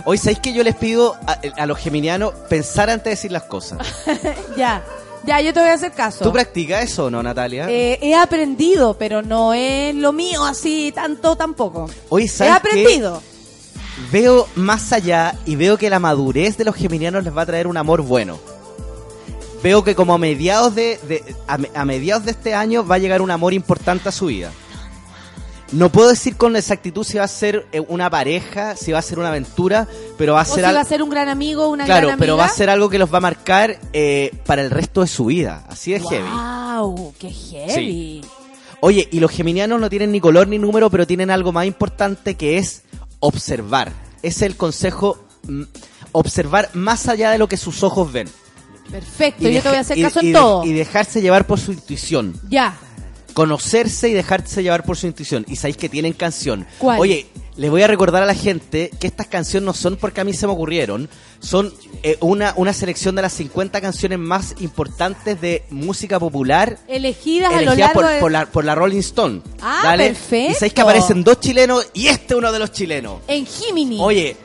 Hoy sabéis que yo les pido a, a los geminianos pensar antes de decir las cosas. ya, ya, yo te voy a hacer caso. ¿Tú practicas eso o no, Natalia? Eh, he aprendido, pero no es lo mío así tanto tampoco. Hoy He aprendido. veo más allá y veo que la madurez de los geminianos les va a traer un amor bueno. Veo que como a mediados de, de- a mediados de este año va a llegar un amor importante a su vida. No puedo decir con exactitud si va a ser eh, una pareja, si va a ser una aventura, pero va a O si ser va algo a ser un gran amigo, una claro, gran amiga. pero va a ser algo que los va a marcar eh, para el resto de su vida. Así de heavy. Wow, qué heavy. Oye, y los geminianos no tienen ni color ni número, pero tienen algo más importante que es observar. Ese es el consejo, mm, observar más allá de lo que sus ojos ven. Perfecto, yo deja- te voy a hacer y- caso y en todo. Y dejarse llevar por su intuición. Ya. Conocerse y dejarse llevar por su intuición. Y sabéis que tienen canción. ¿Cuál? Oye, les voy a recordar a la gente que estas canciones no son porque a mí se me ocurrieron. Son eh, una, una selección de las 50 canciones más importantes de música popular Elegidas a lo largo por, de... por la, por la Rolling Stone. Ah, perfecto. Y sabéis que aparecen dos chilenos y este uno de los chilenos. En Jiminy. Oye,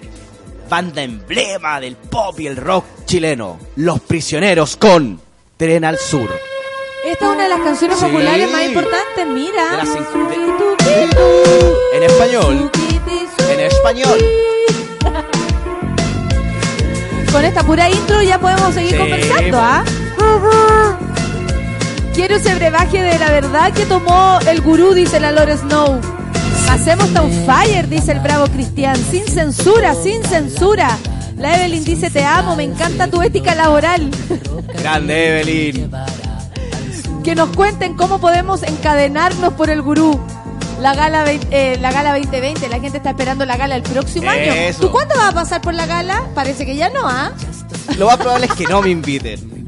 banda emblema del pop y el rock chileno. Los prisioneros con Tren al Sur. Esta es una de las canciones Sí. populares más importantes, mira. En español. En español. Con esta pura intro ya podemos seguir Sí, conversando, ¿ah? Quiero ese brebaje de la verdad que tomó el gurú, dice la Lore Snow. Hacemos on fire, dice el bravo Cristian. Sin censura, sin censura. La Evelyn dice, te amo, me encanta tu ética laboral. Grande Evelyn. Que nos cuenten cómo podemos encadenarnos por el gurú. La gala, eh, la gala 2020, la gente está esperando la gala el próximo año. Eso. ¿Tú cuándo vas a pasar por la gala? Parece que ya no, ¿ah? Lo más probable es que no me inviten.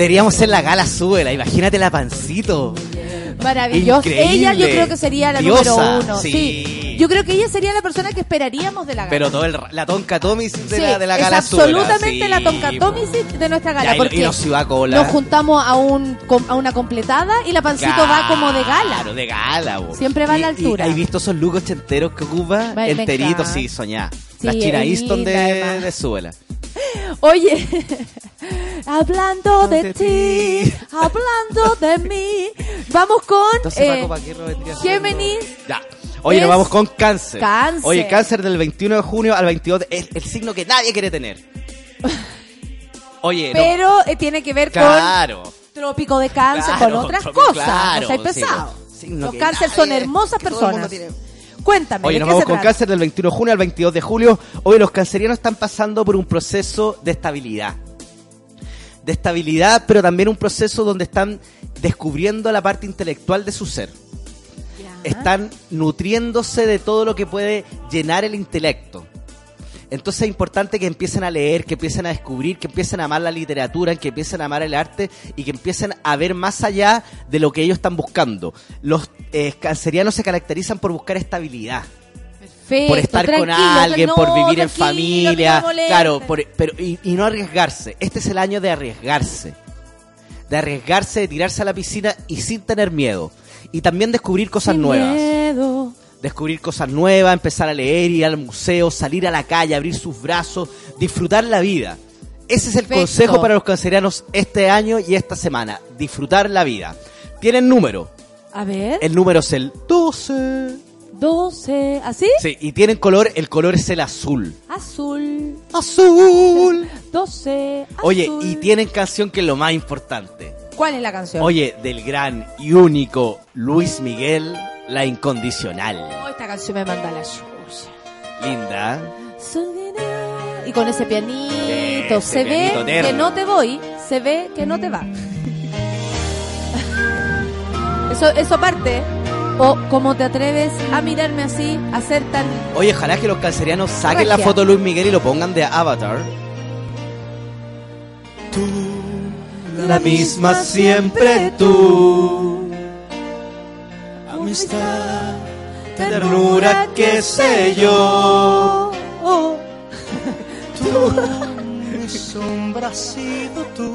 Deberíamos ser la gala súbela. Imagínate la pancito. Maravilloso. Increíble. Ella yo creo que sería la Diosa, número uno. sí. Sí. Yo creo que ella sería la persona que esperaríamos de la gala. Pero todo el, la tonka Tomis de, Sí, la, de la es gala súbela. absolutamente Sí, la Tonka. Tommy de nuestra gala. Ya, porque y nos iba a cola. nos juntamos a, un, a una completada y la pancito va como de gala. Claro, de gala. bo. Siempre va a la altura. ¿Has visto esos looks ochenteros que ocupa? Enteritos, sí, soñá. Las China es Easton de, de Súbela. Oye, hablando de ti, hablando de mí, vamos con Entonces, eh. Géminis. Ya. Oye, Es nos vamos con cáncer. cáncer. Oye, cáncer del 21 de junio al 22 de- es el signo que nadie quiere tener. Oye, no. Pero eh, tiene que ver Claro. con trópico de cáncer, Claro, con otras cosas. claro, no seas sí, pesado. signo Los que cáncer nadie- son hermosas que todo el mundo personas. tiene. Cuéntame, Oye, ¿de nos qué vamos se con trata? cáncer del 21 de junio al 22 de julio. Hoy los cancerianos están pasando por un proceso de estabilidad. De estabilidad, pero también un proceso donde están descubriendo la parte intelectual de su ser. Están nutriéndose de todo lo que puede llenar el intelecto. Entonces es importante que empiecen a leer, que empiecen a descubrir, que empiecen a amar la literatura, que empiecen a amar el arte y que empiecen a ver más allá de lo que ellos están buscando. Los eh, cancerianos se caracterizan por buscar estabilidad. Perfecto, por estar con alguien, no, por vivir en familia, claro, por- pero y, y no arriesgarse. Este es el año de arriesgarse, de arriesgarse, de tirarse a la piscina y sin tener miedo y también descubrir cosas Sin nuevas, miedo. Descubrir cosas nuevas, empezar a leer, ir al museo, salir a la calle, abrir sus brazos, disfrutar la vida. Ese es el Perfecto. consejo para los cancerianos este año y esta semana, disfrutar la vida. Tienen número, A ver, el número es el 12. 12, ¿así? Sí, y tienen color, el color es el azul. Azul. Azul. 12. Oye, y tienen canción que es lo más importante. ¿Cuál es la canción? Oye, del gran y único Luis Miguel, La Incondicional. Oh, esta canción me manda la chucha. Linda. Y con ese pianito, Ese se ve eterno. que no te voy, se ve que no te va. Eso, eso aparte. O cómo te atreves a mirarme así, a ser tan... Oye, ojalá que los cancerianos saquen la foto de Luis Miguel y lo pongan de Avatar. Tú, la misma siempre tú. Amistad, ternura, qué sé yo. Oh. Mi sombra ha sido tú.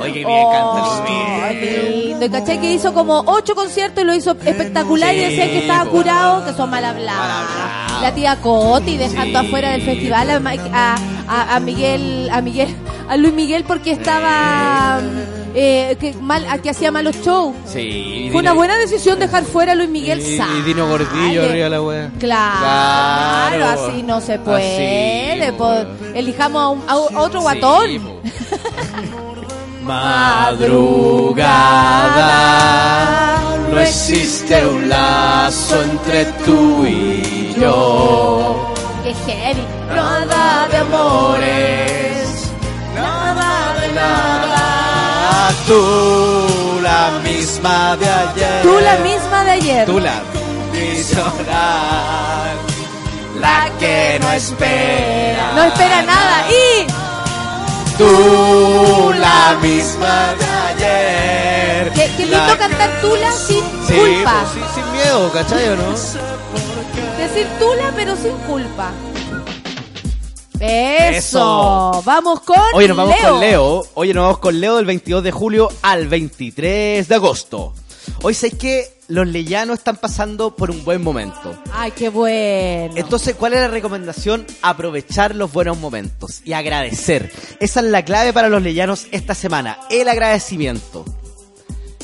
Oye, qué bien canta Oh, Miguel. qué lindo. Y caché que hizo como ocho conciertos y lo hizo espectacular y decía que estaba po. curado, que son mal hablados. La tía Coti dejando Sí. afuera del festival a, Mike- a, a- a Miguel, a Miguel, a Luis Miguel porque estaba eh, que mal, que hacía malos shows. Sí. Fue una buena decisión dejar fuera a Luis Miguel Y, Sá. y Dino Gordillo arriba de la wea. Claro, Claro. así no se puede. Así, po. Elijamos a, un- a otro guatón. Madrugada, no existe un lazo entre tú y yo. Qué heavy. Nada de amores, nada de nada. Tú la misma de ayer. Tú la misma de ayer. Tú la visionar, la que no espera. No espera nada. Y Tú la misma de ayer. qué, qué lindo cantar Tula sin Sí, culpa. pues, sí, sin miedo, ¿cachai o no? Decir Tula pero sin culpa. Eso. Eso. Vamos con Oye, nos vamos Leo. con Leo. Oye, nos vamos con Leo del 22 de julio al 23 de agosto. Hoy sé que los leyanos están pasando por un buen momento. Ay, qué bueno. Entonces, ¿cuál es la recomendación? Aprovechar los buenos momentos y agradecer. Esa es la clave para los leyanos esta semana, el agradecimiento.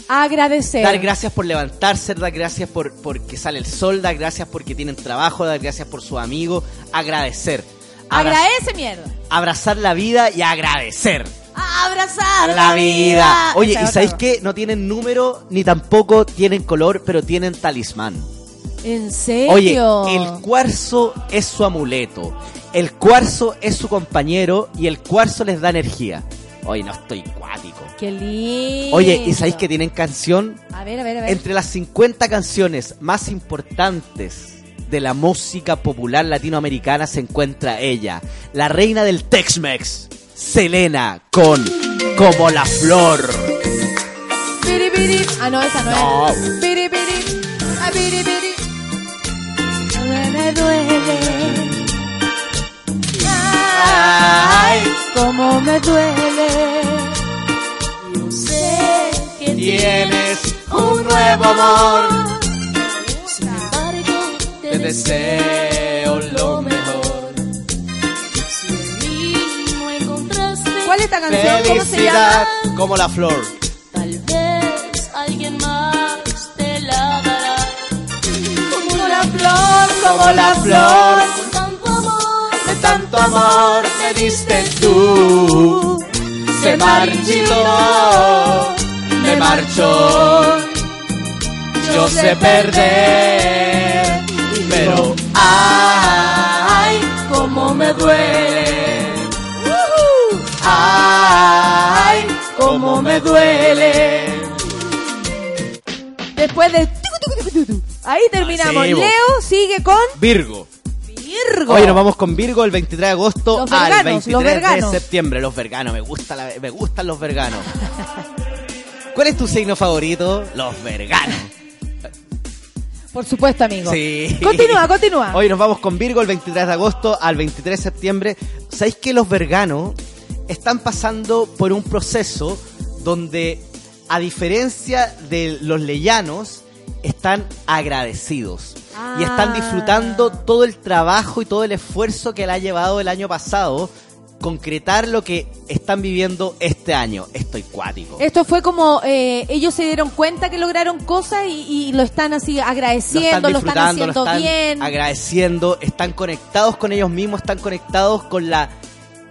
Agradecer. Dar gracias por levantarse, dar gracias por porque sale el sol, dar gracias porque tienen trabajo, dar gracias por sus amigos, agradecer. Agradece mierda. abrazar la vida y agradecer Abrazar la vida. Oye, Esa ¿y sabéis qué? No tienen número ni tampoco tienen color, pero tienen talismán. ¿En serio? Oye, el cuarzo es su amuleto, el cuarzo es su compañero y el cuarzo les da energía. Oye, no estoy cuático. Qué lindo. Oye, ¿y sabéis que tienen canción? A ver, a ver, a ver. Entre las 50 canciones más importantes de la música popular latinoamericana se encuentra ella, la reina del Tex-Mex, Selena, con Como la Flor. Ah, no, esa no, No. es. Ah. Me, duele. Ay, cómo me duele. Yo sé que Tienes un nuevo amor, deseo lo mejor. Si en mí no encontraste. ¿Cuál es esta canción? ¿Cómo se Felicidad llama? como la flor. Tal vez alguien más te la dará. Como la flor, Como la flor. Con tanto amor, De tanto amor me diste tú. Se marchitó, me marchó. Yo sé perder, pero ay, cómo me duele. Ay, cómo me duele. Después de. Ahí terminamos. Leo sigue con. Virgo. Virgo. Virgo. Hoy nos vamos con Virgo el 23 de agosto Los al verganos, 23 los verganos. de septiembre. Los verganos, me, gusta la- me gustan los verganos. ¿Cuál es tu signo favorito? Los verganos. Por supuesto, amigo. Sí. Continúa, continúa. Hoy nos vamos con Virgo el 23 de agosto al 23 de septiembre. ¿Sabéis que los verganos están pasando por un proceso donde, a diferencia de los leyanos, están agradecidos? Y están Ah. disfrutando todo el trabajo y todo el esfuerzo que le ha llevado el año pasado concretar lo que están viviendo este año. Estoy cuático. Esto fue como eh, ellos se dieron cuenta que lograron cosas y, y lo están así lo agradeciendo, lo están, haciendo lo están bien. agradeciendo, están conectados con ellos mismos, están conectados con la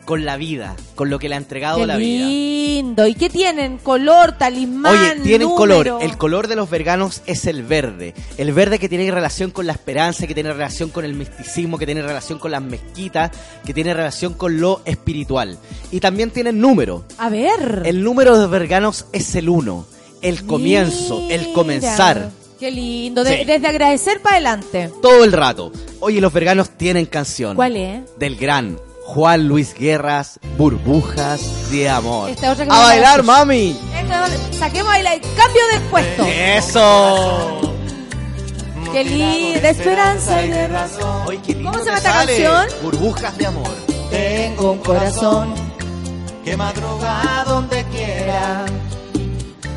con la vida, con lo que le ha entregado Qué la vida. lindo. ¿Y qué tienen? Color, talismán, Oye, tienen número. color. El color de los verganos es el verde. El verde que tiene relación con la esperanza, que tiene relación con el misticismo, que tiene relación con las mezquitas, que tiene relación con lo espiritual. Y también tienen número. A ver. El número de los verganos es el uno. El comienzo, el comenzar. Qué lindo. De- Sí. Desde agradecer para adelante. Todo el rato. Oye, los verganos tienen canción. ¿Cuál es? Del gran Juan Luis Guerras, Burbujas de Amor. Esta otra que ¡A bailar, mami! Esto, saquemos ahí el cambio de puesto. ¡Eso! Qué lindo. De esperanza y de razón. Oye, qué lindo ¿Cómo se llama esta sale. canción? Burbujas de Amor. Tengo un corazón Que madruga donde quiera.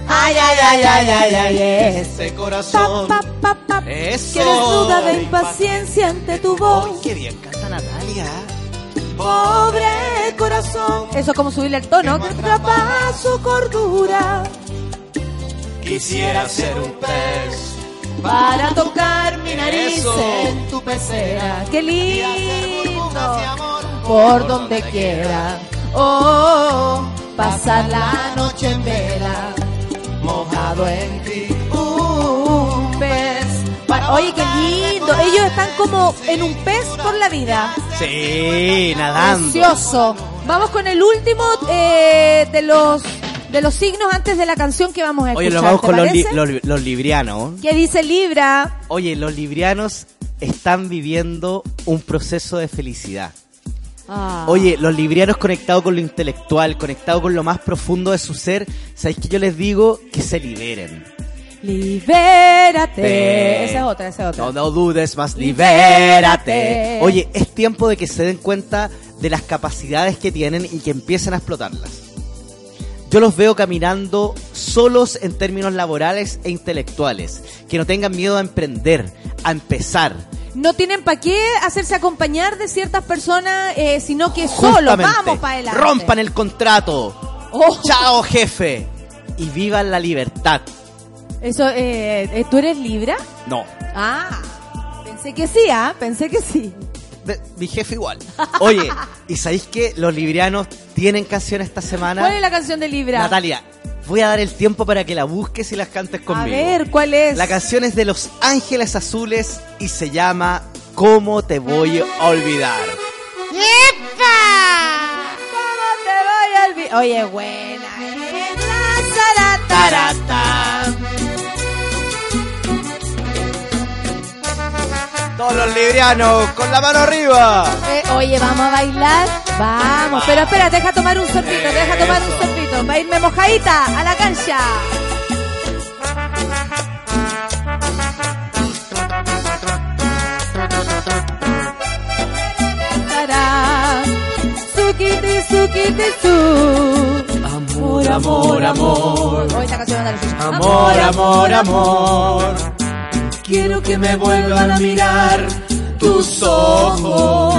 Ay, ay, ay, ay, ay, ay, Ese corazón. Pa, pa, pa, Eso. Que desnuda de impaciencia ante tu voz. ¡Qué bien canta Natalia! Pobre corazón. Eso es como subirle el tono. Que atrapa su cordura Quisiera ser un pez. para tocar mi nariz Eso. en tu pecera. Qué lindo. Por donde quiera. Oh, pasar la noche en vela. Mojado en Oye, qué lindo. Ellos están como en un pez por la vida. Sí, nadando. Precioso. Vamos con el último eh, de los de los signos antes de la canción que vamos a escuchar. Oye, nos vamos ¿te con los, li- parece? los- los librianos. ¿Qué dice Libra? Oye, los librianos están viviendo un proceso de felicidad. Ah. Oye, los librianos conectados con lo intelectual, conectados con lo más profundo de su ser, ¿sabéis que yo les digo? Que se liberen. Libérate. Esa es otra, esa es otra. No, no dudes más, Libérate. libérate. Oye, es tiempo de que se den cuenta de las capacidades que tienen y que empiecen a explotarlas. Yo los veo caminando solos en términos laborales e intelectuales, que no tengan miedo a emprender, a empezar. No tienen para qué hacerse acompañar de ciertas personas, eh, sino que solo Justamente, vamos para adelante. Rompan el contrato. Oh. Chao, jefe. Y vivan la libertad. Eso, eh, eh, ¿tú eres Libra? No, Ah, pensé que sí, ah, pensé que sí. de- mi jefe igual. Oye, ¿y sabéis que los librianos tienen canción esta semana? ¿Cuál es la canción de Libra? Natalia, voy a dar el tiempo para que la busques y las cantes A conmigo. ver, ¿cuál es? La canción es de Los Ángeles Azules y se llama ¿Cómo te voy a olvidar? ¿Cómo te voy a olvidar? Oye, buena. eh. Todos los librianos, con la mano arriba. Eh, oye, ¿vamos a bailar? Vamos, pero espera, deja tomar un sorbito, deja tomar un sorbito. Va a irme mojadita a la cancha. Amor, amor, amor. Hoy esta canción anda difícil. Amor, amor, amor. Quiero que me vuelvan a mirar tus ojos.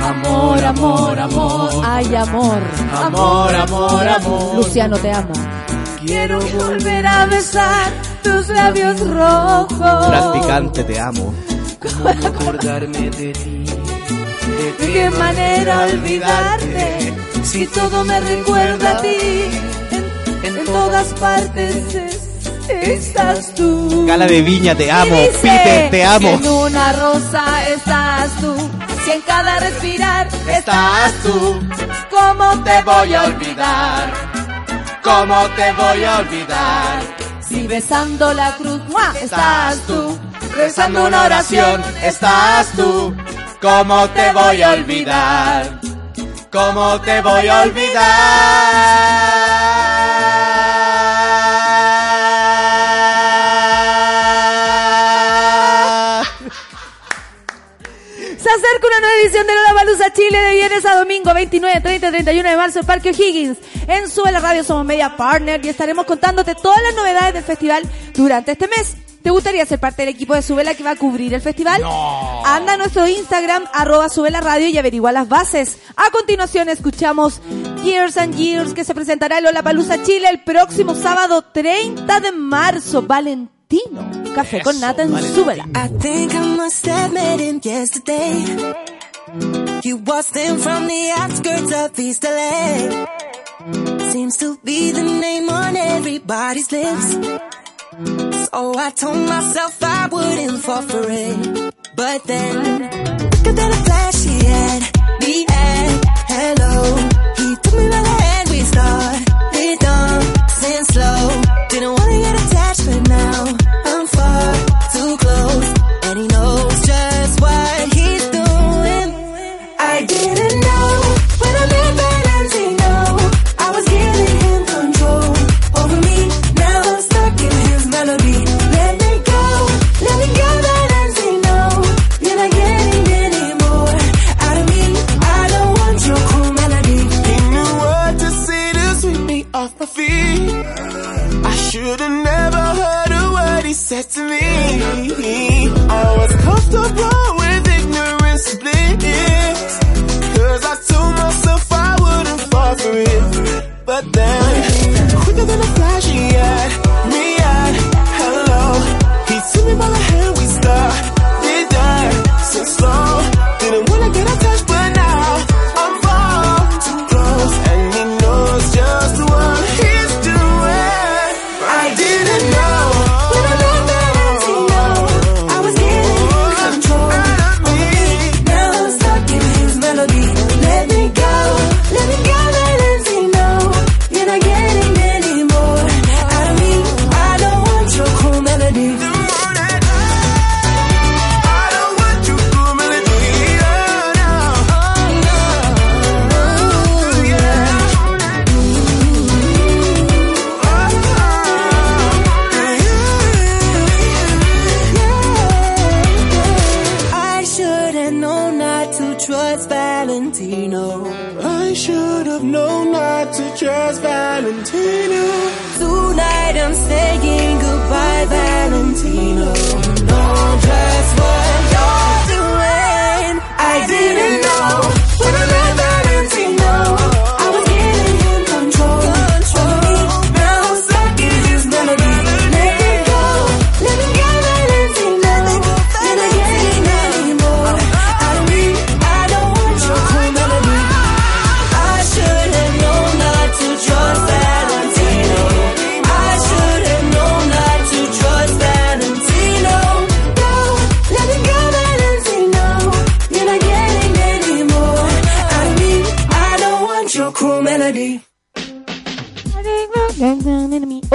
Amor, amor, amor. Ay, amor. Amor, amor, amor. Luciano, te amo. Quiero Volver a besar tus labios rojos. Practicante, te amo. Acordarme de ti. ¿De qué manera olvidarte? Si todo me recuerda a ti. En, en todas partes es- estás tú. Gala de Viña, te amo. Peter, te amo. Si en una rosa estás tú. Si en cada respirar Estás tú. ¿Cómo te voy a olvidar? ¿Cómo te voy a olvidar? Si besando la cruz, ¡mua! estás tú. rezando una oración, estás tú. ¿Cómo te voy a olvidar? ¿Cómo te voy a olvidar? Acerca una nueva edición de Lola Balusa Chile de viernes a domingo 29, 30, 31 de marzo en Parque O'Higgins. En Sube la Radio somos media partner y estaremos contándote todas las novedades del festival durante este mes. ¿Te gustaría ser parte del equipo de Subela que va a cubrir el festival? Anda a nuestro Instagram, arroba Subela Radio y averigua las bases. A continuación escuchamos Years and Years que se presentará en Lola Palusa Chile el próximo sábado 30 de marzo. Valentino. Café con nata en Súbela. I think I must have met him yesterday. He waltzed in from the outskirts of East LA. Seems to be the name on everybody's lips. So oh, I told myself I wouldn't fall for it. But then, quicker than a flash, he had me at hello. He took me by the hand, we started dancing slow. Didn't But then, quicker than a flash, he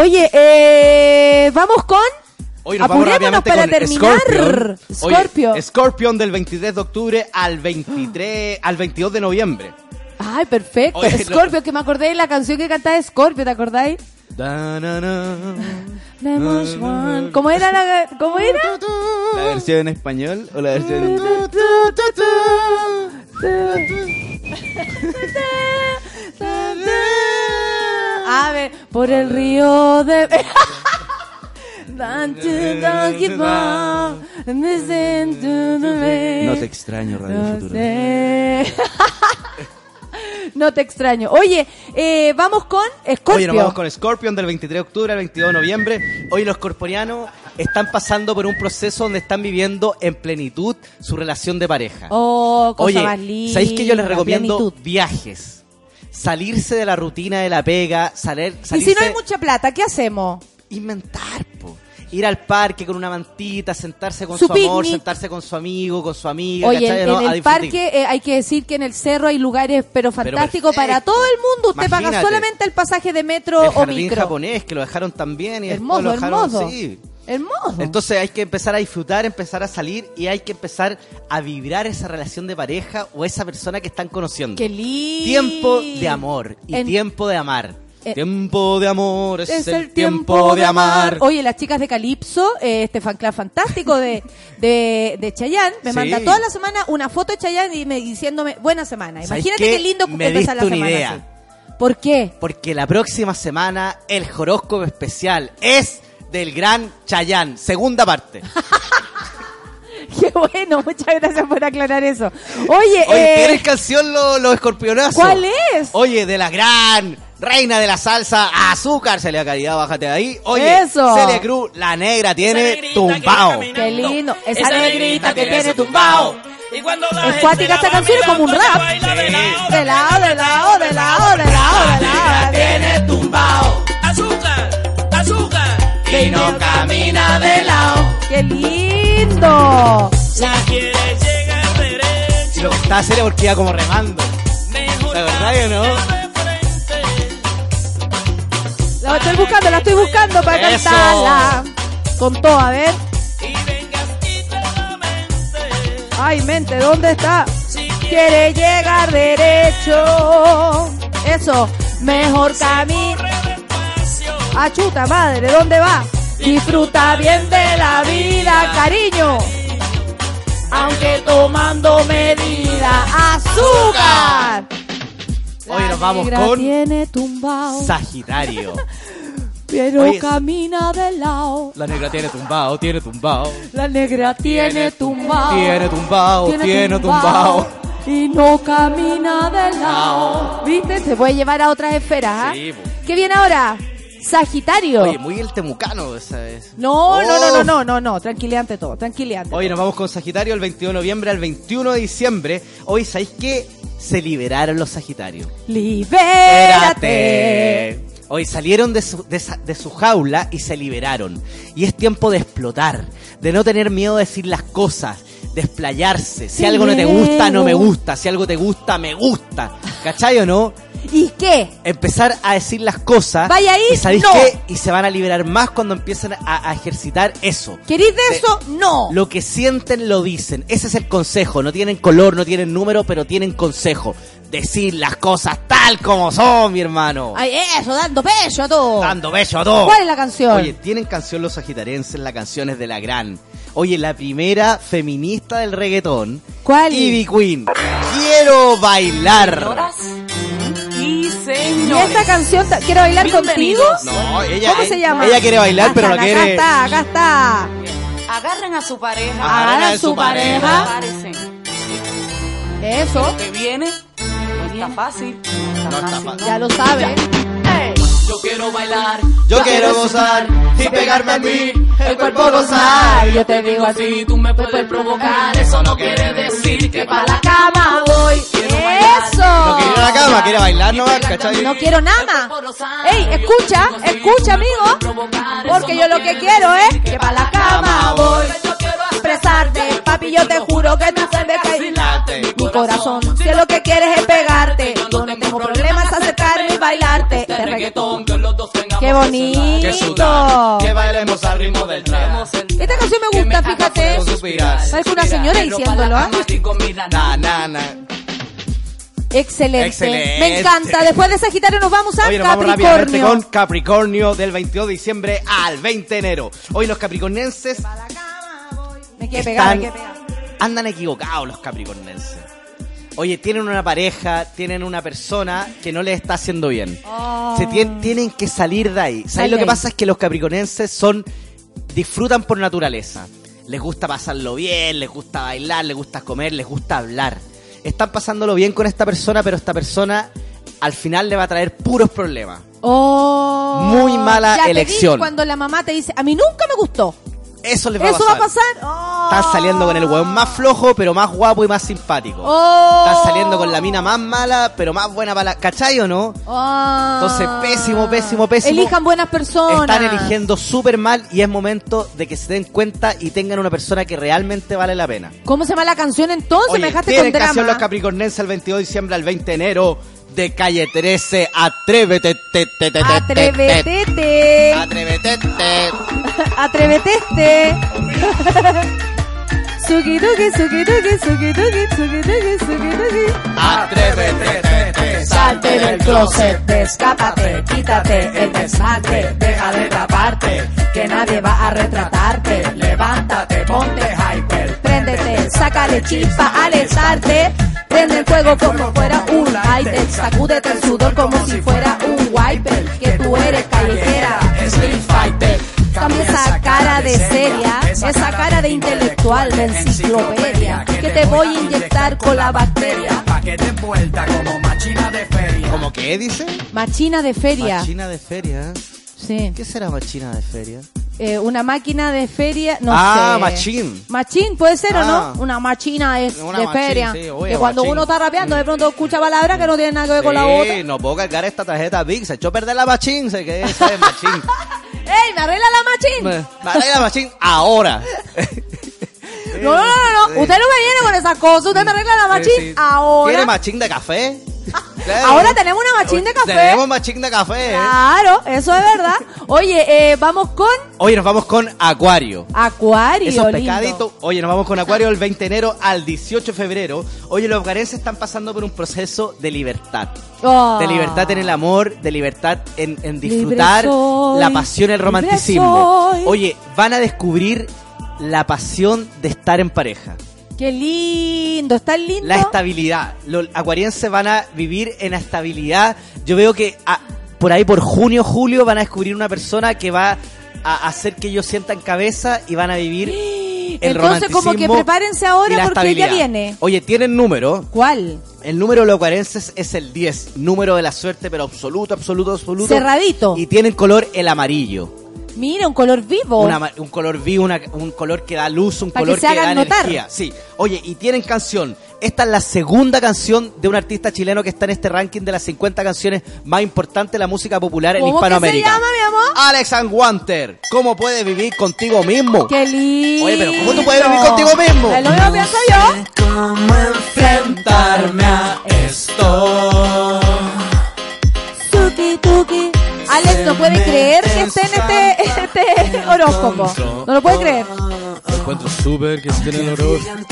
Oye, eh, vamos con... Hoy nos vamos Apurémonos rápidamente para con terminar. Scorpion. Oye, Scorpio. Scorpion del 23 de octubre al 23 al 22 de noviembre. Ay, perfecto. Oye, Scorpio, que me acordé de la canción que cantaba Scorpio, ¿te acordáis? Da, na, na. One. ¿Cómo era la, cómo era? ¿La versión en español o la versión en A ver, por el río de... No te extraño, Radio No Futuro. sé. No te extraño. Oye, eh, vamos con Scorpio. Oye, nos vamos con Scorpion del 23 de octubre al 22 de noviembre. Hoy los corporianos están pasando por un proceso donde están viviendo en plenitud su relación de pareja. Oh, cosa Oye, más linda. ¿sabéis que yo les recomiendo plenitud. viajes? Salirse de la rutina de la pega, salir, Y salirse, si no hay mucha plata, ¿qué hacemos? inventar, po. Ir al parque con una mantita, sentarse con Su su, amor, sentarse con su amigo, con su amiga, Oye, en, ¿no? en el parque eh, hay que decir que en el cerro hay lugares pero fantásticos para todo el mundo. Usted paga Imagínate. solamente el pasaje de metro el o jardín micro. japonés que lo dejaron tan bien y Hermoso, después lo dejaron hermoso. sí. Hermoso. Entonces hay que empezar a disfrutar, empezar a salir y hay que empezar a vibrar esa relación de pareja o esa persona que están conociendo. Qué lindo. Tiempo de amor y En- tiempo de amar. Eh, tiempo de amor es, el, tiempo, de amar. Oye, las chicas de Calipso, eh, este fan club fantástico de, de, de Chayanne, me Sí. manda toda la semana una foto de Chayanne y me, diciéndome, buena semana. ¿Sabes Imagínate qué? qué lindo Me empezar la una semana idea. así. ¿Por qué? Porque la próxima semana el horóscopo especial es del gran Chayán, segunda parte. Qué bueno, muchas gracias por aclarar eso. Oye, Oye, eh, ¿tienes canción los los escorpionazos? ¿cuál es? Oye, de la gran reina de la salsa, Azúcar, Celia Caridad, bájate de ahí. Oye, Eso. Celia Cruz, la negra tiene tumbao. Qué lindo. Esa, Esa negrita que tiene tumbao. tumbao. Y cuando la Es gente cuática esta canción, es como un rap. de lado, De lado, de lado, de lado, de lado, de lado. tiene tumbao. Lindo! Si quieres llegar derecho, Y lo está haciendo porque iba como remando. La verdad que no. La estoy buscando, la estoy buscando para Eso. cantarla. Con todo, a ver. Ay, mente, ¿dónde está? Quiere llegar derecho. Eso, mejor camino. Ah, chuta madre, ¿dónde va? Disfruta bien de la vida, cariño. Aunque tomando medida, azúcar. Hoy nos vamos con tiene tumbao, Sagitario. pero Oye, camina de lado. La negra tiene tumbao, tiene tumbao. La negra tiene tumbao. Tiene tumbao, tiene tumbao. Y no camina de lado. ¿Viste? Se puede llevar a otras esferas, ¿ah? Sí, po. ¿Qué viene ahora? Sagitario. Oye, muy el temucano esa vez. no, no, no, Oh. no, no, no, no. Tranquilidad ante todo, tranquilidad ante Hoy nos vamos con Sagitario el 21 de noviembre al 21 de diciembre. Hoy, ¿sabéis qué? Se liberaron los Sagitarios. Libérate. Hoy salieron de su, de su jaula y se liberaron. Y es tiempo de explotar, de no tener miedo de decir las cosas, de explayarse. Si algo no te gusta, no me gusta. Si algo te gusta, me gusta. ¿Cachai o no? ¿Y qué? empezar a decir las cosas. Vaya ahí, ¿Y sabéis no. qué? Y se van a liberar más cuando empiezan a, a ejercitar eso. ¿Querís de De- eso? No. Lo que sienten lo dicen. Ese es el consejo. No tienen color, no tienen número, pero tienen consejo. Decir las cosas tal como son, mi hermano. Ay, eso, dando pecho a todo. Dando beso a todos. ¿Cuál es la canción? Oye, tienen canción los sagitarenses, la canción es de la gran. Oye, la primera feminista del reggaetón. ¿Cuál? Ivy Queen. Quiero bailar. ¿Y esta canción, quiero bailar contigo? No, ella, ¿Cómo se llama? Ella quiere bailar, pero no Acá quiere. está, acá está. Agarren a su pareja. Agarren a su pareja. Eso, Que viene. No está fácil. No está fácil. ya lo sabe. Yo quiero bailar. Yo quiero gozar y pegarme a mí, el cuerpo gozar. Yo te digo así, tú me puedes provocar. Eso no quiere decir que para la cama voy. Eso. No quiere ir a la cama, quiere bailar nomás, ¿cachai? No quiero nada. Ey, escucha, escucha, amigo. Porque yo lo que quiero es que para la cama voy. Expresarte, papi, yo te juro que tú sabes que mi corazón, si lo que quieres es pegarte, yo no tengo problemas acercarme y bailarte. Este reggaetón, qué bonito. Que sudar, que bailemos al ritmo del trap. Esta canción me gusta, fíjate. Parece una señora diciéndolo, ¿ah? Excelente. Excelente. Me encanta. Después de Sagitario nos vamos a nos vamos Capricornio. con Capricornio del 22 de diciembre al 20 de enero. Hoy los capricornenses Me quiere pegar, me están, quiere pegar. andan equivocados los capricornenses. Oye, tienen una pareja, tienen una persona que no les está haciendo bien. Oh. Se tien- tienen que salir de ahí. ¿Sabes lo que pasa? Es que los capricornenses son disfrutan por naturaleza. Les gusta pasarlo bien, les gusta bailar, les gusta comer, les gusta hablar. Están pasándolo bien con esta persona, pero esta persona al final le va a traer puros problemas. Oh. Muy mala Ya te elección. vi cuando la mamá te dice, a mí nunca me gustó. Eso les va ¿Eso a va a pasar. pasar? Oh. Están saliendo con el hueón más flojo, pero más guapo y más simpático. Oh. Están saliendo con la mina más mala, pero más buena para la... ¿Cachai o no? Ah. Entonces, pésimo, pésimo, pésimo. Elijan buenas personas. Están eligiendo súper mal y es momento de que se den cuenta y tengan una persona que realmente vale la pena. ¿Cómo se llama la canción entonces? Oye, me dejaste tienen con canción drama. los capricornenses el 22 de diciembre al 20 de enero. De calle 13. Atrévete, te, te, te, te, te, te. Atrévete. Atrévete, te. Atrévete. Suki duki, suki duki, suki duki, suki. Atrévete, Salte del closet, descápate, quítate el desmadre, deja de taparte, que nadie va a retratarte. Levántate, ponte Préndete, sácale chispa al echarte. Prende el fuego como fuera un lighter. Sacúdete el sudor como si fuera un wiper. Que tú eres callejera, street fighter. Cambia esa cara de seria, esa cara de intelectual, de enciclopedia. Que te voy a inyectar con la bacteria. pa' que te vuelta como machina de feria. ¿Cómo qué dice? Machina de feria. Machina de feria. Sí. ¿Qué será machina de feria? Eh, una máquina de feria, no ah, sé. machín. Machín, puede ser Ah. o no? Una machina de, Una de machín, feria. sí, que cuando machín. uno está rapeando, de pronto escucha palabras que no tienen nada que ver con la otra. Sí, no puedo cargar esta tarjeta Big. Se echó a perder la machín. Se quedó esa de machín. ¡Ey, me arregla la machín! Me arregla la machín ahora. No, no, no, no, usted no me viene con esas cosas, usted me arregla la machín ahora. ¿Quiere machín de café? Ahora tenemos una machín de café. Tenemos machín de café. ¿eh? Claro, eso es verdad. Oye, eh, vamos con Oye, nos vamos con Acuario. Acuario. Esos pecaditos. Oye, nos vamos con Acuario del 20 de enero al 18 de febrero. Oye, los acuarenses están pasando por un proceso de libertad. Oh. De libertad en el amor, de libertad en, en disfrutar soy, la pasión, el romanticismo. Oye, van a descubrir la pasión de estar en pareja. Qué lindo, está lindo. La estabilidad. Los acuarienses van a vivir en la estabilidad. Yo veo que ah, por ahí, por junio, julio, van a descubrir una persona que va a hacer que ellos sientan cabeza y van a vivir el Entonces, como que prepárense ahora porque ella estabilidad. viene. Oye, tienen número. ¿Cuál? El número de los acuarenses es el 10, número de la suerte, pero absoluto, absoluto, absoluto. Cerradito. Y tienen color el amarillo. Mira, un color vivo. Una un color vivo, una- un color que da luz, un Pa' que color que, da notar. energía. Sí. Oye, y tienen canción. Esta es la segunda canción de un artista chileno que está en este ranking de las 50 canciones más importantes de la música popular en ¿Cómo que se Hispanoamérica. llama, mi amor? Alex and Wanter. ¿Cómo puedes vivir contigo mismo? Qué lindo. Oye, pero ¿cómo tú puedes vivir contigo mismo? Es lo mismo pienso yo. ¿Cómo enfrentarme a esto? Tuki, tuki. Alex no puede creer que esté en este, este horóscopo. No lo puede creer. encuentro súper que esté en el horóscopo.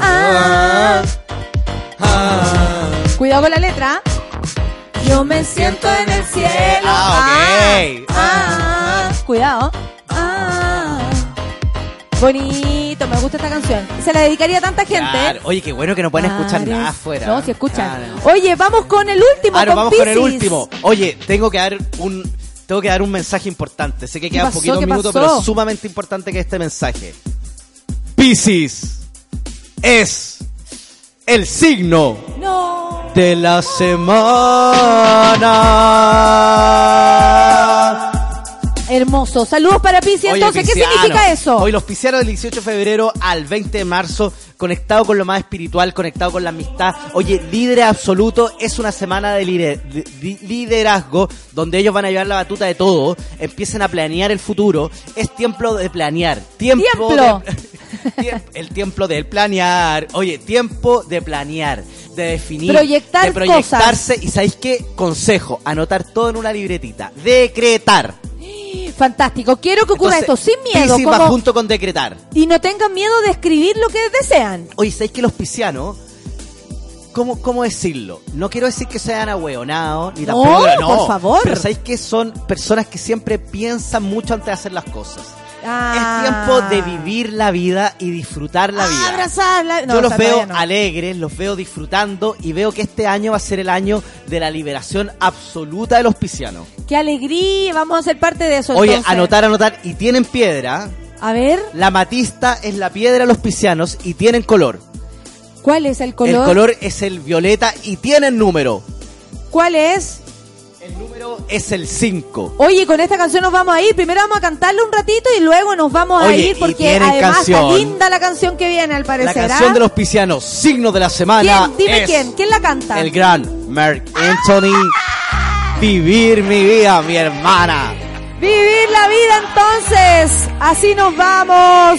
Ah. Cuidado con la letra. Yo me siento en el cielo. Ah, ok. Ah, ah. Cuidado. Ah. Bonito, me gusta esta canción. Se la dedicaría a tanta gente. Claro. Oye, qué bueno que no pueden escuchar Claro. nada afuera. No, si escuchan. Claro. Oye, vamos con el último. Ahora con vamos con el último. Oye, tengo que dar un tengo que dar un mensaje importante. Sé que quedan pasó? poquitos ¿Qué minutos, pasó? pero es sumamente importante que este mensaje. Piscis es el signo No. de la semana. Hermoso. Saludos para. Oye, Entonces, ¿qué significa eso? Hoy los piscianos del 18 de febrero al 20 de marzo, conectado con lo más espiritual, conectado con la amistad. Oye, líder absoluto, es una semana de lider- de- de liderazgo donde ellos van a llevar la batuta de todo, empiecen a planear el futuro. Es tiempo de planear. Tiempo Tiemplo. de- el tiempo del planear. Oye, tiempo de planear, de definir, Proyectar de proyectarse. Y ¿sabéis qué? Consejo, anotar todo en una libretita. Decretar. Fantástico. Quiero que ocurra Entonces, esto sin miedo. Piscis va como- junto con decretar. Y no tengan miedo de escribir lo que desean. Oye, ¿sabéis que los piscianos, cómo, cómo decirlo? No quiero decir que sean ahueonados, ni No, tampoco... por favor. Pero ¿sabéis que son personas que siempre piensan mucho antes de hacer las cosas? Ah. Es tiempo de vivir la vida y disfrutar la vida. Abrazarla. No, Yo los veo no. alegres, los veo disfrutando y veo que este año va a ser el año de la liberación absoluta de los piscianos. Qué alegría. Vamos a ser parte de eso. Oye, entonces. anotar, anotar. Y tienen piedra. A ver, La matista es la piedra de los piscianos y tienen color. ¿cuál es el color? El color es el violeta y tienen número. ¿Cuál es? El número es el 5. Oye, con esta canción nos vamos a ir. Primero vamos a cantarle un ratito y luego nos vamos a ir porque además está canción. linda la canción que viene, al La parecer. canción ¿ah? de los piscianos, signo de la semana. ¿Quién? Dime es quién. ¿Quién la canta? El gran Mark Anthony. Vivir mi vida, mi hermana. Vivir la vida entonces. Así nos vamos.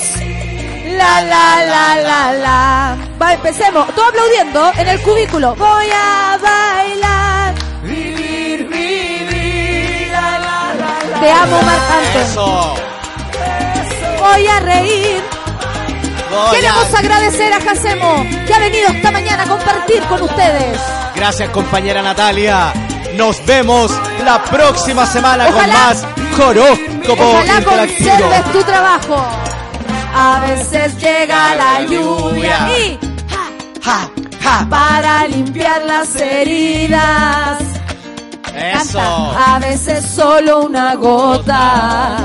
La la la la la. Va- Empecemos, todo aplaudiendo en el cubículo. Voy a bailar. Vivir, Te amo, Marc. Voy a reír. Voy Queremos a- agradecer a Jacemo que ha venido esta mañana a compartir con ustedes. Gracias, compañera Natalia. Nos vemos la próxima semana con Ojalá- más horóscopo Ojalá interactivo. conserves tu trabajo. A veces llega la lluvia y Ja, ja. para limpiar las heridas. Eso. Canta. A veces solo una gota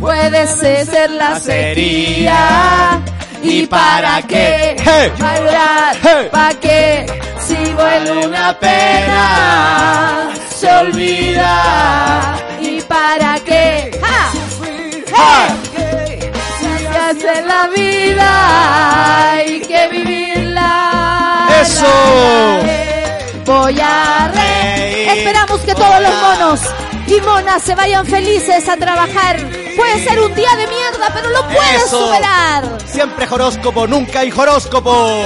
puede ser la sequía. ¿Y para qué Hey. llorar? Hey. ¿Para qué si vuelve una pena? Se olvida. ¿Y para qué? Se hace la vida hay que vivirla. Eso. La. Voy a reír. Esperamos que todos los monos y monas se vayan felices a trabajar. Puede ser un día de mierda, pero lo puedes Eso. superar. Siempre horóscopo, nunca hay horóscopo.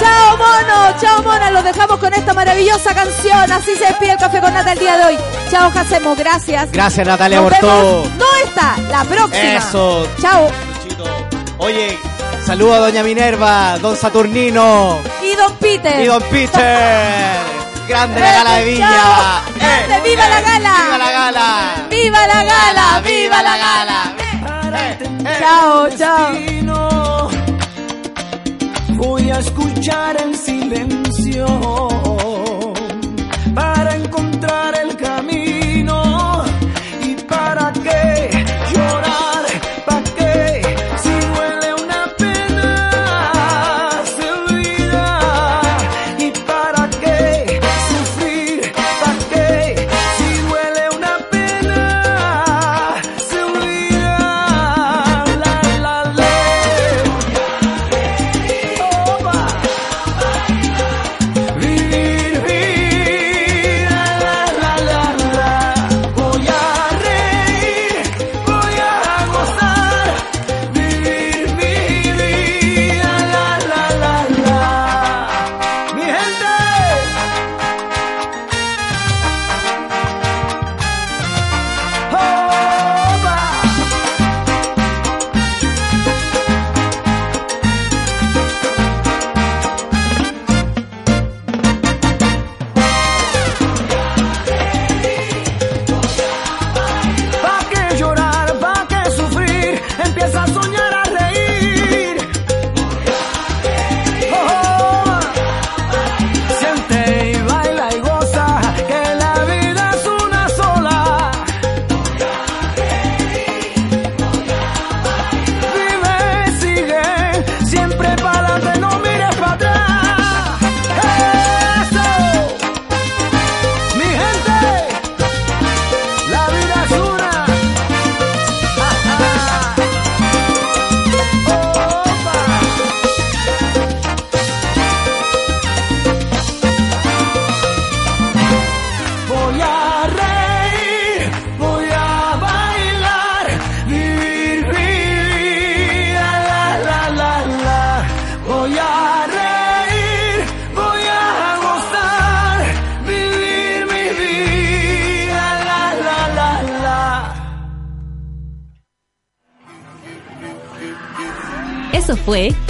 Chao mono, chao mona, los dejamos con esta maravillosa canción. Así se despide el café con nata el día de hoy. Chao Jacemo, gracias. Gracias, Natalia, Nos por todo. vemos. No esta, la próxima. Eso. Chao. Oye, saludo a doña Minerva, don Saturnino Y Don Peter. y don Peter. Grande la gala de Viña. Grande, viva la gala. ¡Viva la gala! Viva la gala, viva la gala. Chao, chao. Voy a escuchar el silencio para encontrar